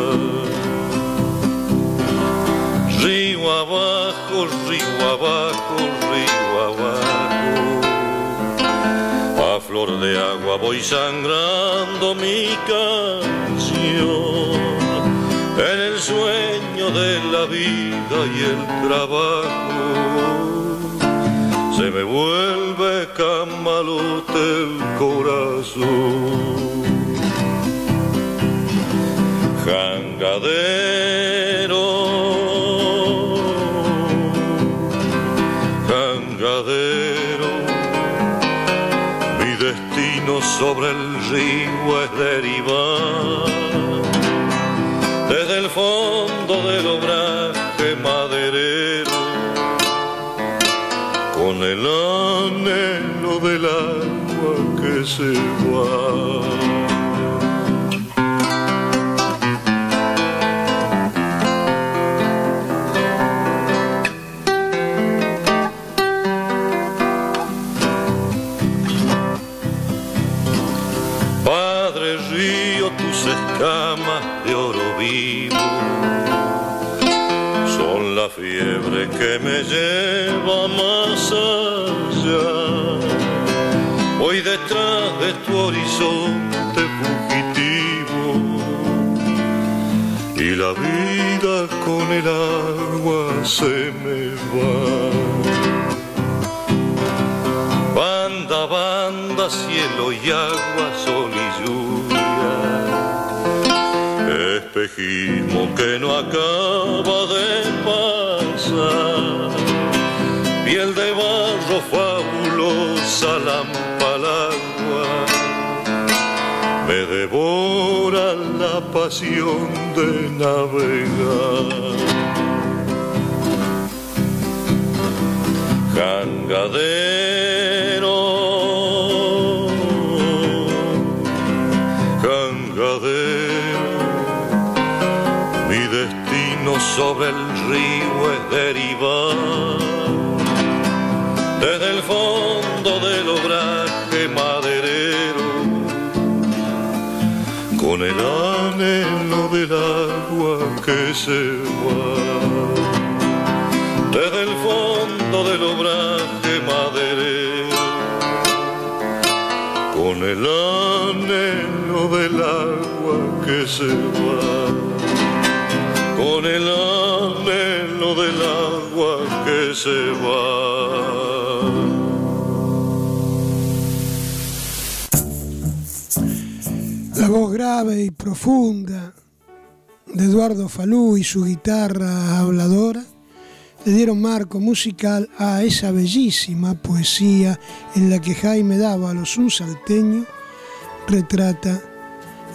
Río abajo, río abajo, río flor de agua voy sangrando mi canción. En el sueño de la vida y el trabajo se me vuelve camalote el corazón. Jangadero, río es derivar desde el fondo del obraje maderero con el anhelo del agua que se va. Horizonte fugitivo y la vida con el agua se me va. Banda, banda, cielo y agua, sol y lluvia espejismo que no acaba de pasar. Piel de barro fabulosa, lampa la pasión de navegar. Jangadero, jangadero, mi destino sobre el río es derivar del agua que se va desde el fondo del obraje maderero con el anhelo del agua que se va con el anhelo del agua que se va. La voz grave y profunda de Eduardo Falú y su guitarra habladora le dieron marco musical a esa bellísima poesía en la que Jaime Dávalos, un salteño, retrata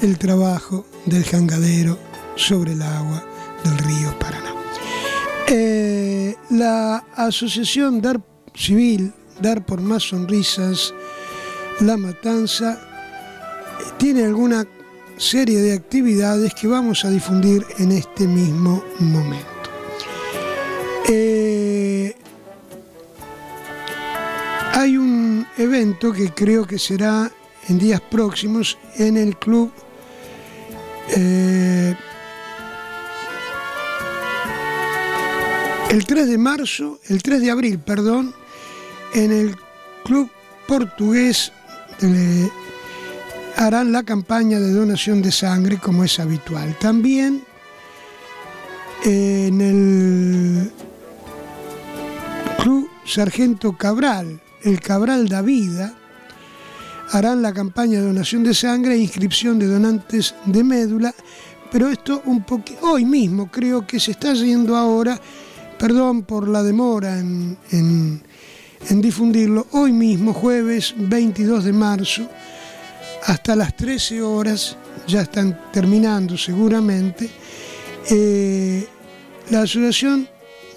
el trabajo del jangadero sobre el agua del río Paraná. Eh, la Asociación Dar Civil, Dar por Más Sonrisas, La Matanza, tiene alguna serie de actividades que vamos a difundir en este mismo momento. Eh, hay un evento que creo que será en días próximos en el club eh, el 3 de marzo, el 3 de abril, perdón, en el club portugués harán la campaña de donación de sangre como es habitual. También en el Club Sargento Cabral, el Cabral da Vida, harán la campaña de donación de sangre e inscripción de donantes de médula, pero esto un poco hoy mismo creo que se está yendo ahora, perdón por la demora en, en difundirlo, hoy mismo, jueves 22 de marzo, hasta las 13 horas, ya están terminando seguramente, eh, la asociación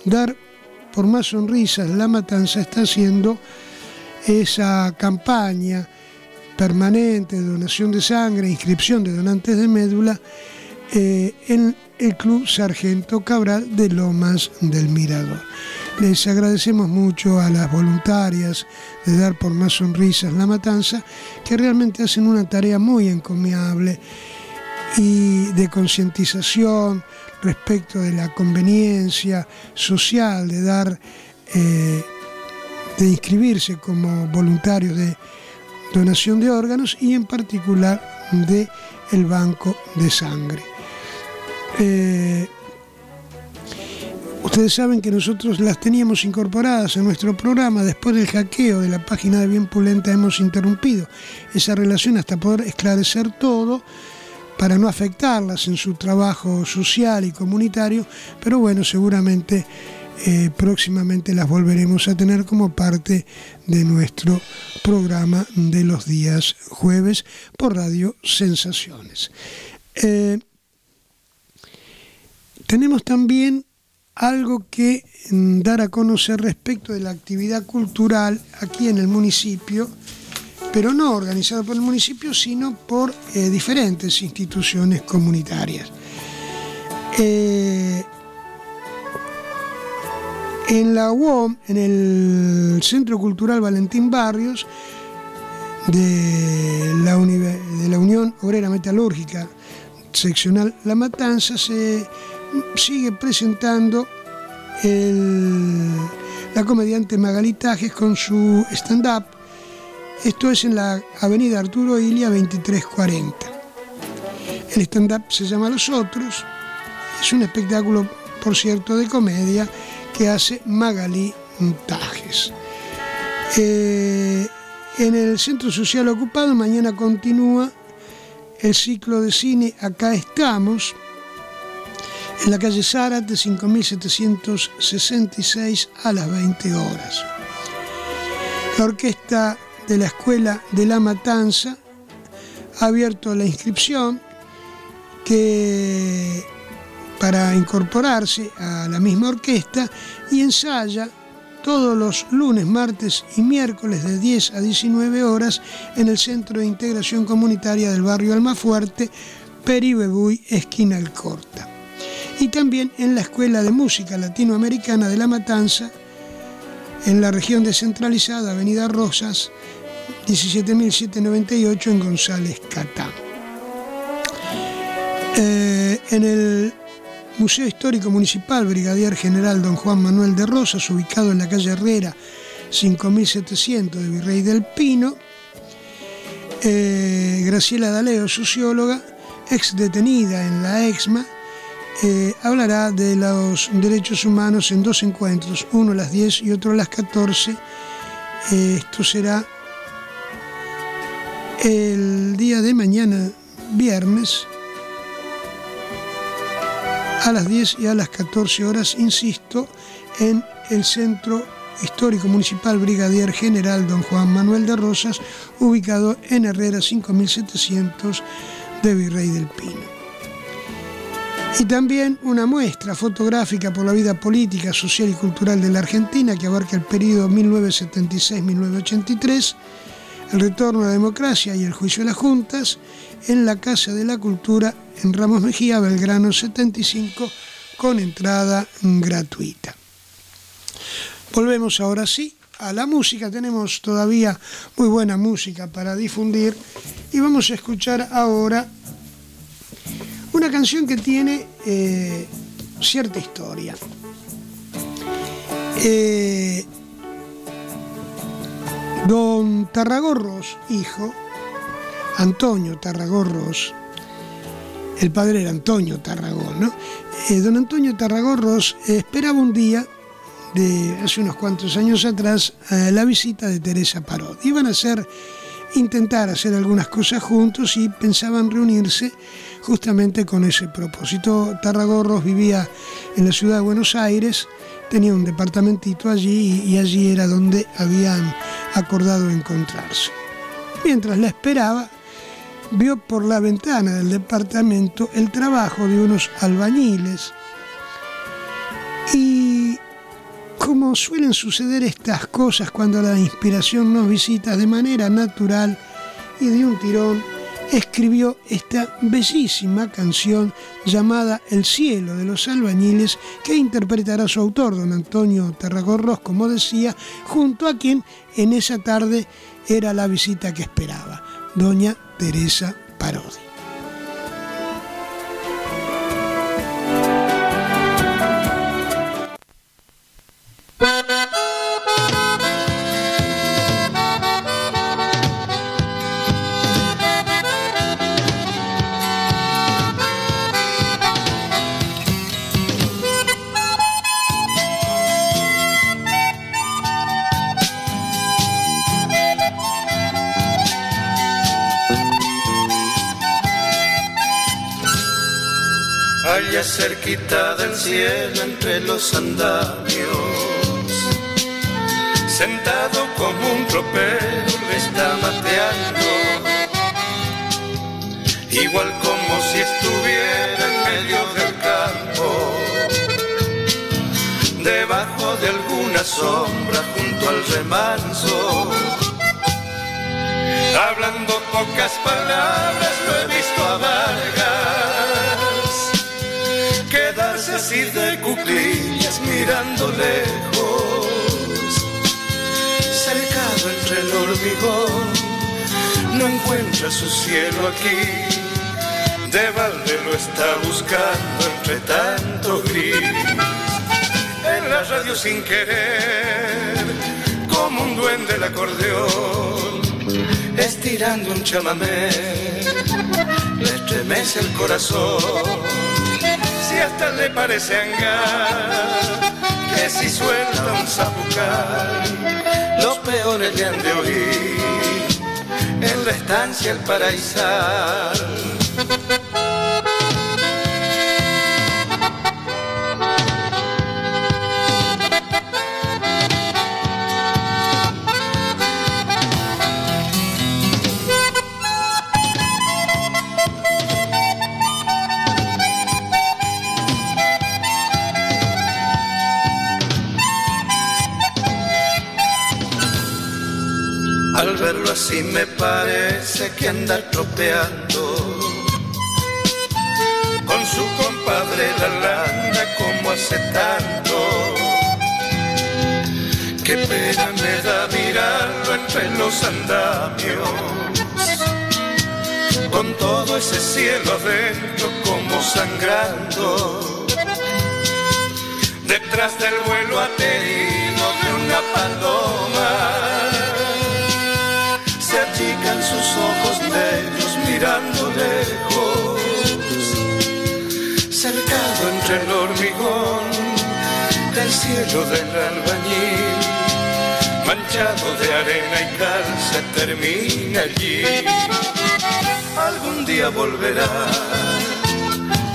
Dar por Más Sonrisas, La Matanza, está haciendo esa campaña permanente de donación de sangre, inscripción de donantes de médula eh, en el Club Sargento Cabral de Lomas del Mirador. Les agradecemos mucho a las voluntarias de Dar por Más Sonrisas La Matanza, que realmente hacen una tarea muy encomiable y de concientización respecto de la conveniencia social de dar, eh, de inscribirse como voluntarios de donación de órganos y en particular de banco de sangre. Eh, Ustedes saben que nosotros las teníamos incorporadas en nuestro programa, después del hackeo de la página de Bien Pulenta hemos interrumpido esa relación hasta poder esclarecer todo para no afectarlas en su trabajo social y comunitario, pero bueno, seguramente eh, próximamente las volveremos a tener como parte de nuestro programa de los días jueves por Radio Sensaciones. Eh, tenemos también algo que mm, dar a conocer respecto de la actividad cultural aquí en el municipio, pero no organizada por el municipio, sino por eh, diferentes instituciones comunitarias. Eh, en la UOM, en el Centro Cultural Valentín Barrios, de la, de la Unión Obrera Metalúrgica Seccional La Matanza, se sigue presentando la comediante Magali con su stand-up. Esto es en la avenida Arturo Ilia 2340. El stand-up se llama Los Otros. Es un espectáculo, por cierto, de comedia que hace Magali Tajes. Eh, en el Centro Social Ocupado mañana continúa el ciclo de cine Acá estamos, en la calle Zárate 5766 a las 20 horas. La orquesta de la Escuela de la Matanza ha abierto la inscripción que para incorporarse a la misma orquesta y ensaya todos los lunes, martes y miércoles de 10 a 19 horas en el Centro de Integración Comunitaria del barrio Almafuerte, Peribebuy, esquina Alcorta y también en la Escuela de Música Latinoamericana de La Matanza, en la región descentralizada Avenida Rosas, 17.798 en González Catán. Eh, en el Museo Histórico Municipal Brigadier General Don Juan Manuel de Rosas, ubicado en la calle Herrera 5700 de Virrey del Pino, eh, Graciela Daleo, socióloga, ex detenida en la EXMA, eh, hablará de los derechos humanos en dos encuentros, uno a las 10 y otro a las 14. Eh, esto será el día de mañana, viernes, a las 10 y a las 14 horas, insisto, en el Centro Histórico Municipal Brigadier General Don Juan Manuel de Rosas, ubicado en Herrera 5700 de Virrey del Pino. Y también una muestra fotográfica por la vida política, social y cultural de la Argentina que abarca el periodo 1976-1983, el retorno a la democracia y el juicio de las juntas en la Casa de la Cultura en Ramos Mejía, Belgrano 75, con entrada gratuita. Volvemos ahora sí a la música, tenemos todavía muy buena música para difundir y vamos a escuchar ahora una canción que tiene eh, cierta historia. Eh, don Tarragorros, hijo, Antonio Tarragorros, el padre era Antonio Tarragón, ¿no? Eh, don Antonio Tarragorros esperaba un día, de hace unos cuantos años atrás, la visita de Teresa Parod. Iban a hacer, intentar hacer algunas cosas juntos y pensaban reunirse justamente con ese propósito. Tarragorros vivía en la ciudad de Buenos Aires, tenía un departamentito allí y allí era donde habían acordado encontrarse. Mientras la esperaba, vio por la ventana del departamento el trabajo de unos albañiles y como suelen suceder estas cosas cuando la inspiración nos visita de manera natural y de un tirón, escribió esta bellísima canción llamada El cielo de los albañiles que interpretará su autor, don Antonio Tarragorros, como decía, junto a quien en esa tarde era la visita que esperaba, doña Teresa Parodi. Cerquita del cielo entre los andamios. Sentado como un tropero le está mateando, igual como si estuviera en medio del campo, debajo de alguna sombra junto al remanso. Hablando pocas palabras lo he visto a Vargas de cuclillas mirando lejos, cercado entre el hormigón, no encuentra su cielo aquí, de balde lo está buscando entre tanto gris, en la radio sin querer, como un duende el acordeón, estirando un chamamé, le estremece el corazón si hasta le parece hangar que si suelta un zapucar los peones le han de oír en la estancia el paraísal. Verlo así me parece que anda tropeando. Con su compadre la lana como hace tanto. Qué pena me da mirarlo entre los andamios, con todo ese cielo adentro como sangrando, detrás del vuelo aterido de una paloma ojos negros mirando lejos, cercado entre el hormigón del cielo del albañil, manchado de arena y cal, se termina allí. Algún día volverá,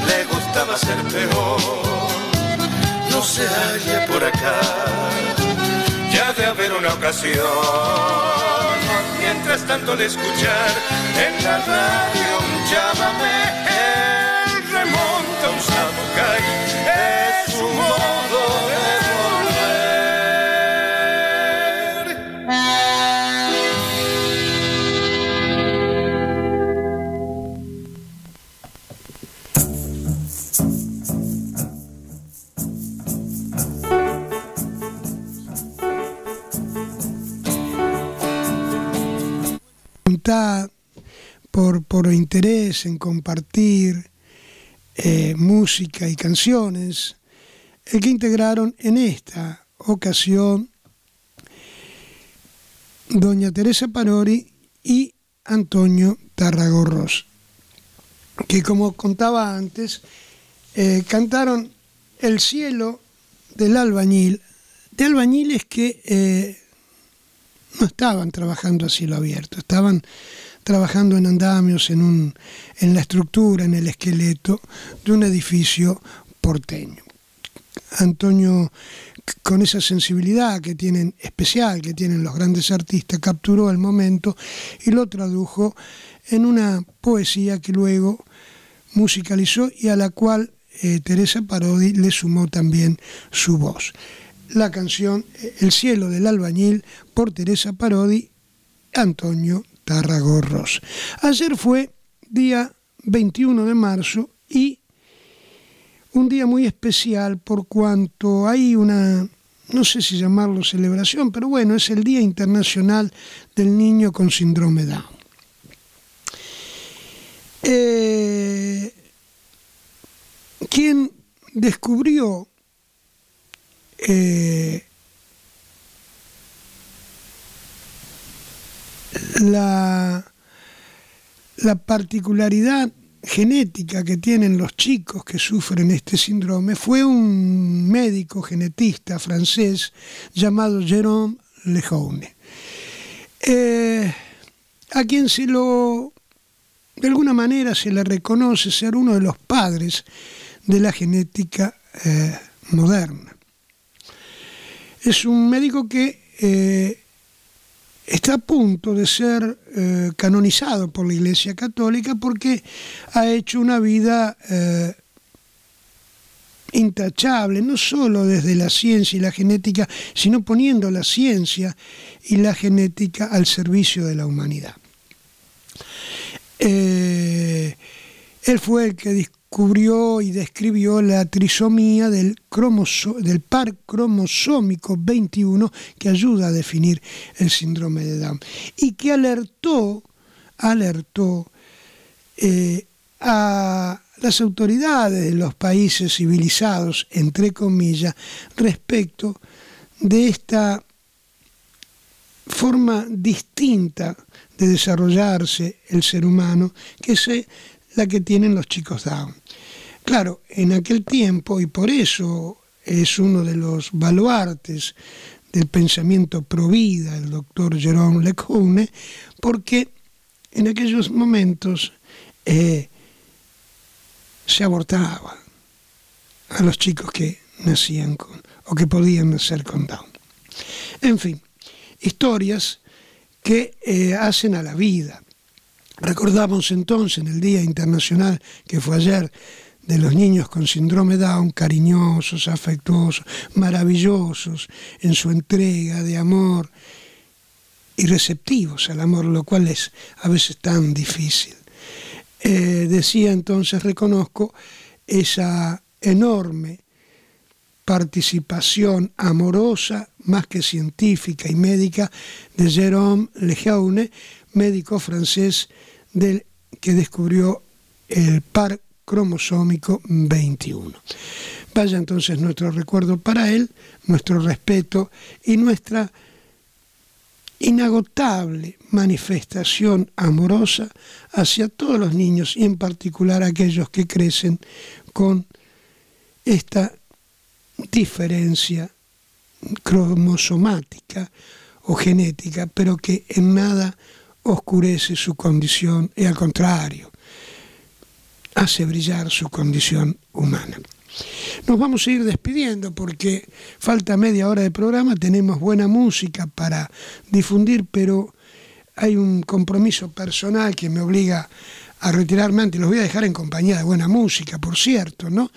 le gustaba ser peor, no se halle por acá, ya de haber una ocasión mientras tanto de escuchar en la radio un llámame, él remonta un por, por interés en compartir eh, música y canciones, el que integraron en esta ocasión doña Teresa Parori y Antonio Tarragorros, que como contaba antes, eh, cantaron El cielo del albañil, de albañiles que eh, no estaban trabajando a cielo abierto, estaban trabajando en andamios, en, un, en la estructura, en el esqueleto de un edificio porteño. Antonio, con esa sensibilidad que tienen especial, que tienen los grandes artistas, capturó el momento y lo tradujo en una poesía que luego musicalizó y a la cual eh, Teresa Parodi le sumó también su voz. La canción El cielo del albañil por Teresa Parodi, Antonio Tarragorros. Ayer fue día 21 de marzo y un día muy especial por cuanto hay una, no sé si llamarlo celebración, pero bueno, es el Día Internacional del Niño con Síndrome Down. Eh, quien descubrió eh, la, la particularidad genética que tienen los chicos que sufren este síndrome fue un médico genetista francés llamado Jérôme Lejeune, eh, a quien se lo, de alguna manera se le reconoce ser uno de los padres de la genética eh, moderna. Es un médico que eh, está a punto de ser eh, canonizado por la Iglesia Católica porque ha hecho una vida eh, intachable, no solo desde la ciencia y la genética, sino poniendo la ciencia y la genética al servicio de la humanidad. Él fue el que descubrió y describió la trisomía del, del par cromosómico 21 que ayuda a definir el síndrome de Down y que alertó, alertó eh, a las autoridades de los países civilizados, entre comillas, respecto de esta forma distinta de desarrollarse el ser humano, que es que tienen los chicos Down. Claro, en aquel tiempo, y por eso es uno de los baluartes del pensamiento pro vida, el doctor Jerome Lejeune, porque en aquellos momentos eh, se abortaba a los chicos que nacían con, o que podían nacer con Down. En fin, historias que eh, hacen a la vida. Recordamos entonces en el Día Internacional que fue ayer de los niños con síndrome Down, cariñosos, afectuosos, maravillosos en su entrega de amor y receptivos al amor, lo cual es a veces tan difícil. Eh, decía entonces, reconozco esa enorme participación amorosa, más que científica y médica, de Jérôme Lejeune, médico francés del, que descubrió el par cromosómico 21. Vaya entonces nuestro recuerdo para él, nuestro respeto y nuestra inagotable manifestación amorosa hacia todos los niños y en particular aquellos que crecen con esta diferencia cromosomática o genética, pero que en nada oscurece su condición y al contrario, hace brillar su condición humana. Nos vamos a ir despidiendo porque falta media hora de programa, tenemos buena música para difundir, pero hay un compromiso personal que me obliga a retirarme antes. Los voy a dejar en compañía de buena música, por cierto, ¿no?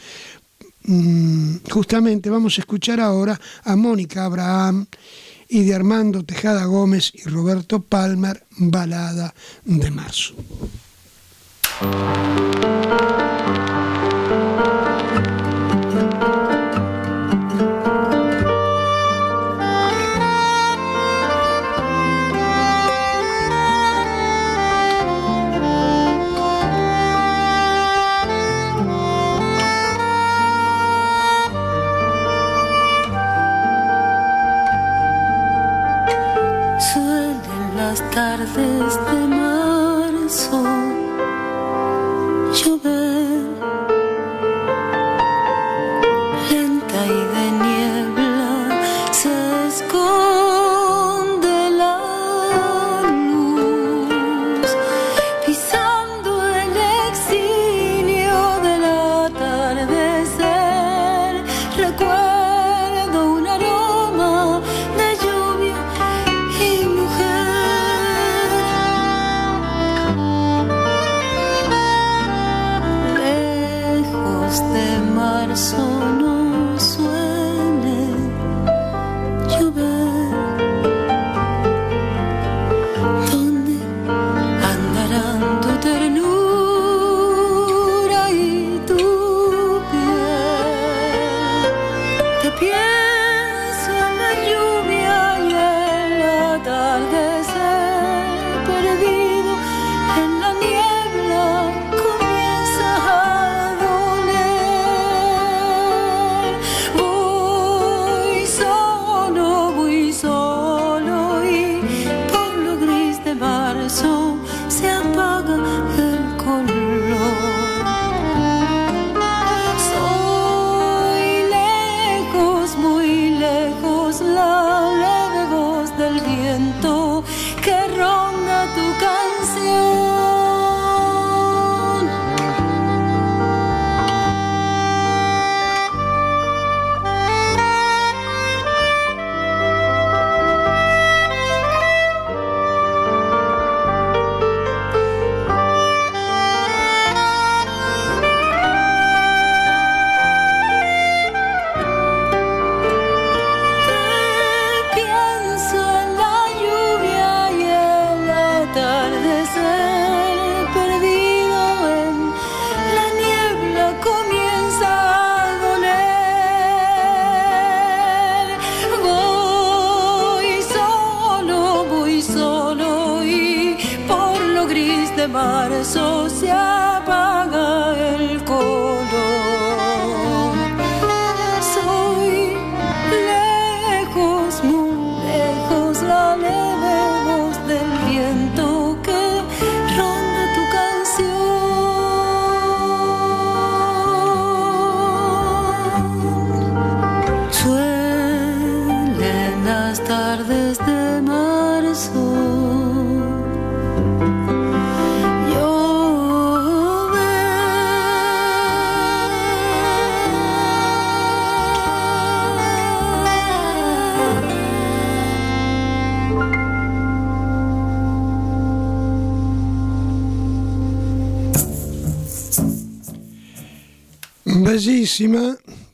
Mm, justamente vamos a escuchar ahora a Mónica Abraham y de Armando Tejada Gómez y Roberto Palmer, Balada de Marzo.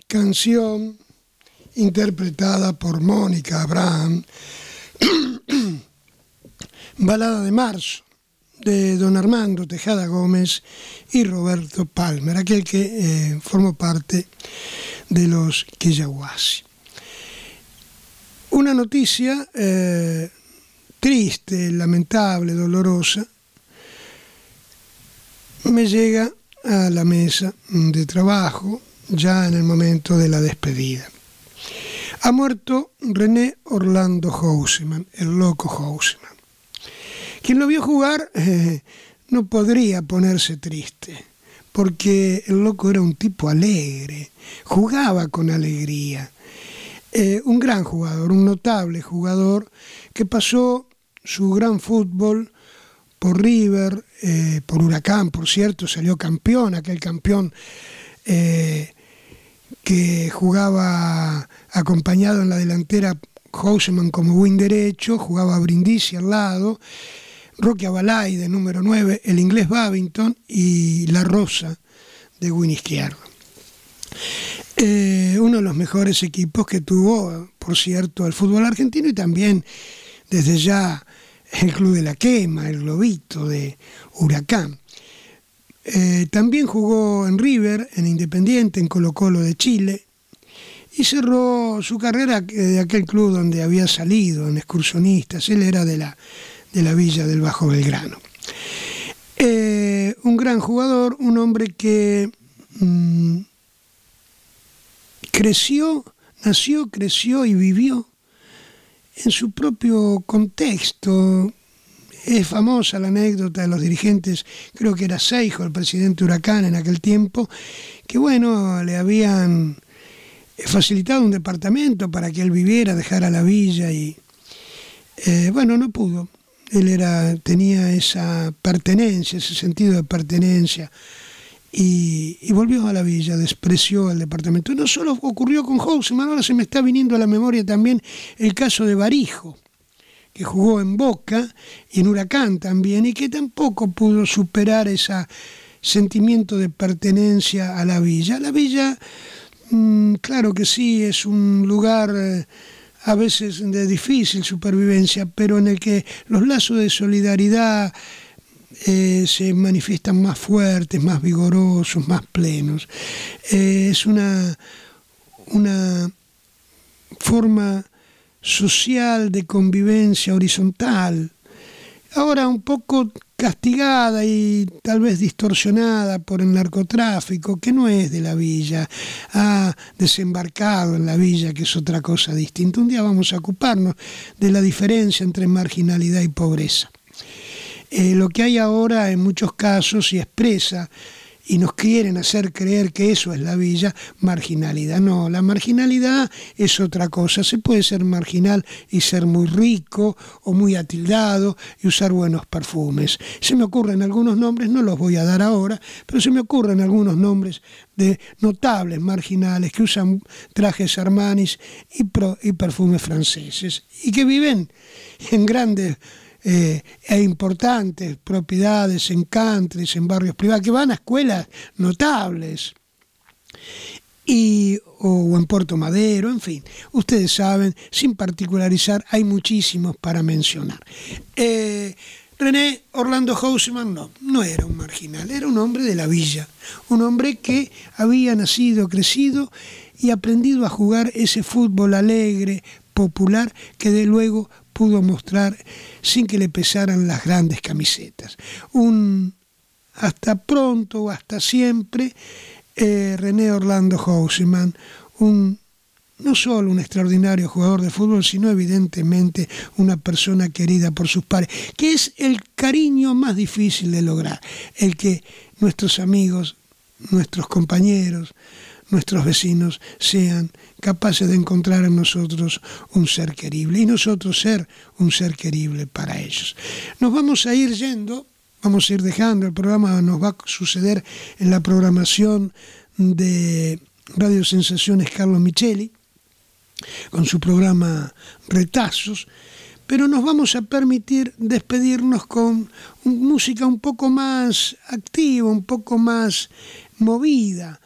Canción interpretada por Mónica Abraham, Balada de Marzo, de don Armando Tejada Gómez y Roberto Palmer, aquel que eh, formó parte de los Quillahuasi. Una noticia eh, triste, lamentable, dolorosa, me llega a la mesa de trabajo ya en el momento de la despedida. Ha muerto René Orlando Houseman, el loco Houseman. Quien lo vio jugar eh, no podría ponerse triste, porque el loco era un tipo alegre, jugaba con alegría. Eh, un gran jugador, un notable jugador que pasó su gran fútbol por River, eh, por Huracán, por cierto, salió campeón, aquel campeón que jugaba acompañado en la delantera Houseman como win derecho, jugaba Brindisi al lado, Roque Abalay de número 9, el inglés Babington y La Rosa de win izquierdo. Eh, uno de los mejores equipos que tuvo, por cierto, el fútbol argentino y también desde ya el Club de la Quema, el Globito de Huracán. Eh, también jugó en River, en Independiente, en Colo Colo de Chile y cerró su carrera de aquel club donde había salido, en excursionistas. Él era de la, de la villa del Bajo Belgrano. Eh, un gran jugador, un hombre que mm, creció, nació, creció y vivió en su propio contexto, es famosa la anécdota de los dirigentes, creo que era Seijo, el presidente Huracán en aquel tiempo, que bueno, le habían facilitado un departamento para que él viviera, dejara la villa y eh, bueno, no pudo. Él era, tenía esa pertenencia, ese sentido de pertenencia y, volvió a la villa, despreció el departamento. No solo ocurrió con Houseman, ahora se me está viniendo a la memoria también el caso de Barijo, que jugó en Boca y en Huracán también, y que tampoco pudo superar ese sentimiento de pertenencia a la villa. La villa, mm, claro que sí, es un lugar... Eh, a veces de difícil supervivencia, pero en el que los lazos de solidaridad, eh, se manifiestan más fuertes, más vigorosos, más plenos. Eh, es una, una forma social de convivencia horizontal, ahora un poco castigada y tal vez distorsionada por el narcotráfico, que no es de la villa, ha desembarcado en la villa, que es otra cosa distinta. Un día vamos a ocuparnos de la diferencia entre marginalidad y pobreza. Eh, lo que hay ahora en muchos casos y expresa y nos quieren hacer creer que eso es la villa, marginalidad. No, la marginalidad es otra cosa. Se puede ser marginal y ser muy rico o muy atildado y usar buenos perfumes. Se me ocurren algunos nombres, no los voy a dar ahora, pero se me ocurren algunos nombres de notables marginales que usan trajes armanis y, y perfumes franceses y que viven en grandes eh, e importantes propiedades en countries, en barrios privados, que van a escuelas notables. Y, o en Puerto Madero, en fin, ustedes saben, sin particularizar, hay muchísimos para mencionar. Eh, René Orlando Houseman no, no era un marginal, era un hombre de la villa, un hombre que había nacido, crecido y aprendido a jugar ese fútbol alegre, popular, que de luego pudo mostrar sin que le pesaran las grandes camisetas. Un hasta pronto, hasta siempre, eh, René Orlando Houseman, un no solo un extraordinario jugador de fútbol, sino evidentemente una persona querida por sus padres, que es el cariño más difícil de lograr, el que nuestros amigos, nuestros compañeros, nuestros vecinos sean capaces de encontrar en nosotros un ser querible y nosotros ser un ser querible para ellos. Nos vamos a ir yendo, vamos a ir dejando, el programa nos va a suceder en la programación de Radio Sensaciones Carlos Micheli, con su programa Retazos, pero nos vamos a permitir despedirnos con música un poco más activa, un poco más movida,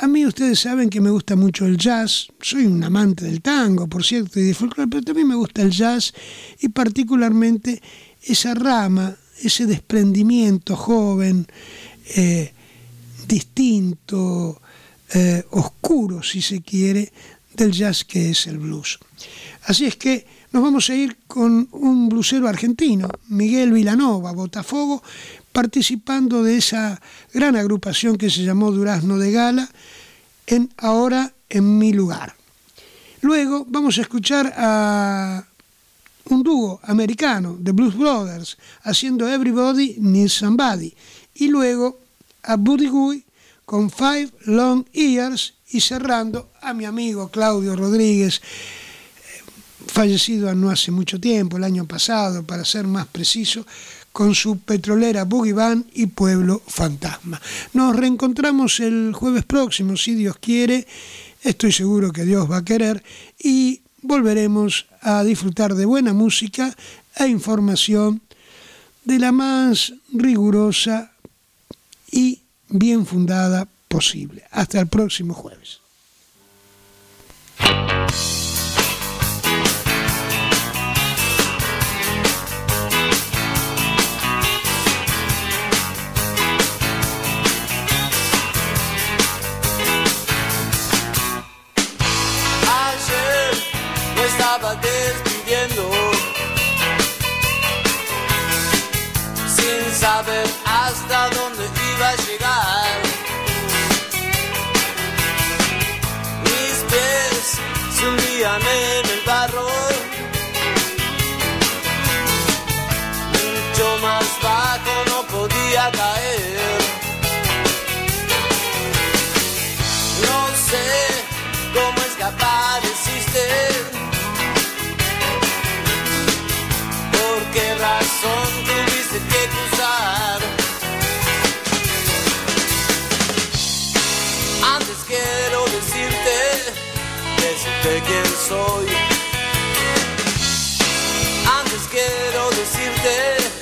a mí ustedes saben que me gusta mucho el jazz, soy un amante del tango, por cierto, y de folclore, pero también me gusta el jazz y particularmente esa rama, ese desprendimiento joven, eh, distinto, eh, oscuro, si se quiere, del jazz que es el blues. Así es que nos vamos a ir con un blusero argentino, Miguel Vilanova, Botafogo, participando de esa gran agrupación que se llamó Durazno de Gala, en Ahora en mi lugar. Luego vamos a escuchar a un dúo americano, The Blues Brothers, haciendo Everybody Needs Somebody. Y luego a Buddy Guy con Five Long Years y cerrando a mi amigo Claudio Rodríguez, fallecido no hace mucho tiempo, el año pasado, para ser más preciso, con su petrolera Boogie Van y Pueblo Fantasma. Nos reencontramos el jueves próximo, si Dios quiere, estoy seguro que Dios va a querer, y volveremos a disfrutar de buena música e información de la más rigurosa y bien fundada posible. Hasta el próximo jueves. Saber hasta dónde iba a llegar. Mis pies se en quién soy. Antes quiero decirte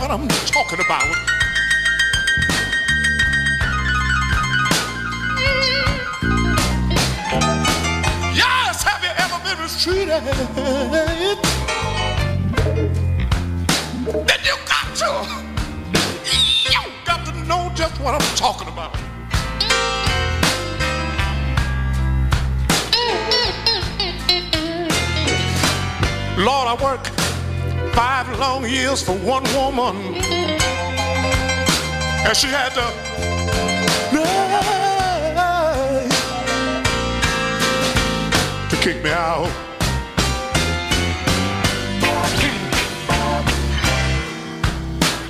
what I'm talking about. Yes, have you ever been mistreated? Then you got to, you got to know just what I'm talking about. Lord, I worked five long years for one woman, and she had to. To kick me out.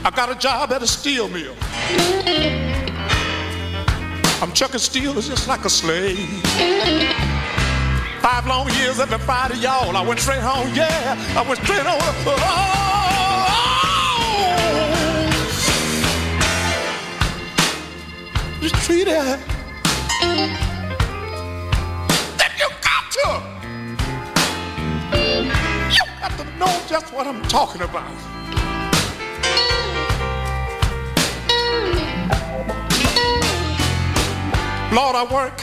I got a job at a steel mill. I'm chucking steel just like a slave. Five long years every Friday, y'all. I went straight home, yeah. I went straight home. Oh, oh, oh, you treated. Then you got to. You got to know just what I'm talking about. Lord, I work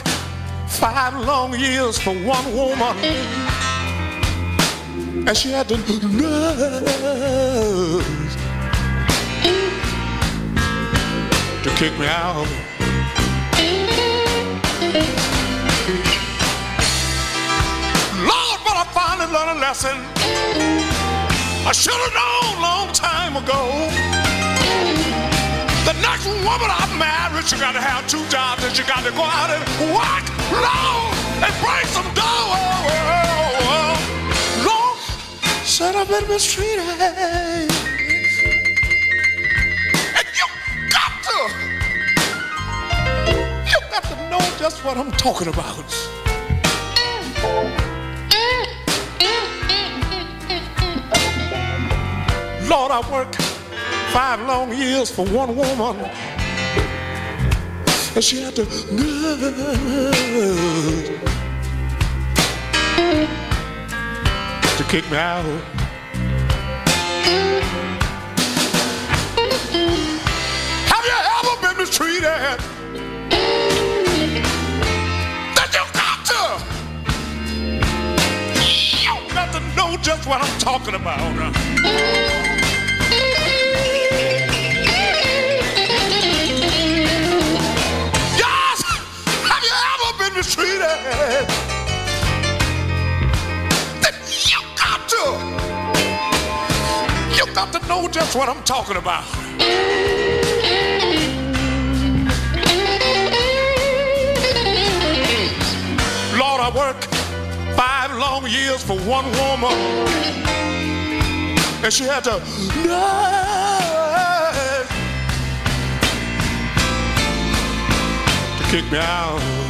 five long years for one woman. And she had to nurse to kick me out. Lord, but I finally learned a lesson. I should have known long time ago. The next woman I marry, she gotta have two jobs and she gotta go out and work, Lord, and bring some dough. Lord, said I've been mistreated. And you got to, you got to know just what I'm talking about. Lord, I work five long years for one woman. And she had to to kick me out. Have you ever been mistreated? That you got to. You got to know just what I'm talking about. Been mistreated? You got to. You got to know just what I'm talking about. Lord, I work five long years for one woman. And she had to nurse to kick me out.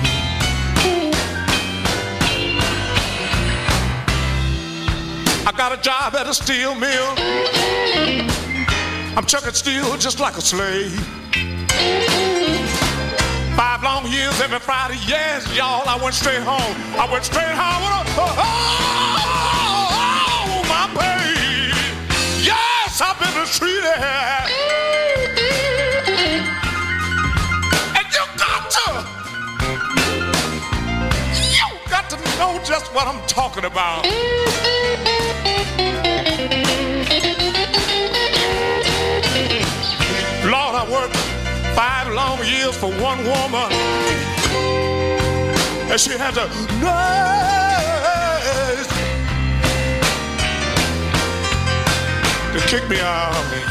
Got a job at a steel mill. I'm chucking steel just like a slave. Five long years every Friday, yes, y'all. I went straight home. I went straight home a, oh, oh, oh my baby. Yes, I've been mistreated. And you got to, you got to know just what I'm talking about. Five long years for one woman. And she had to nurse to kick me out.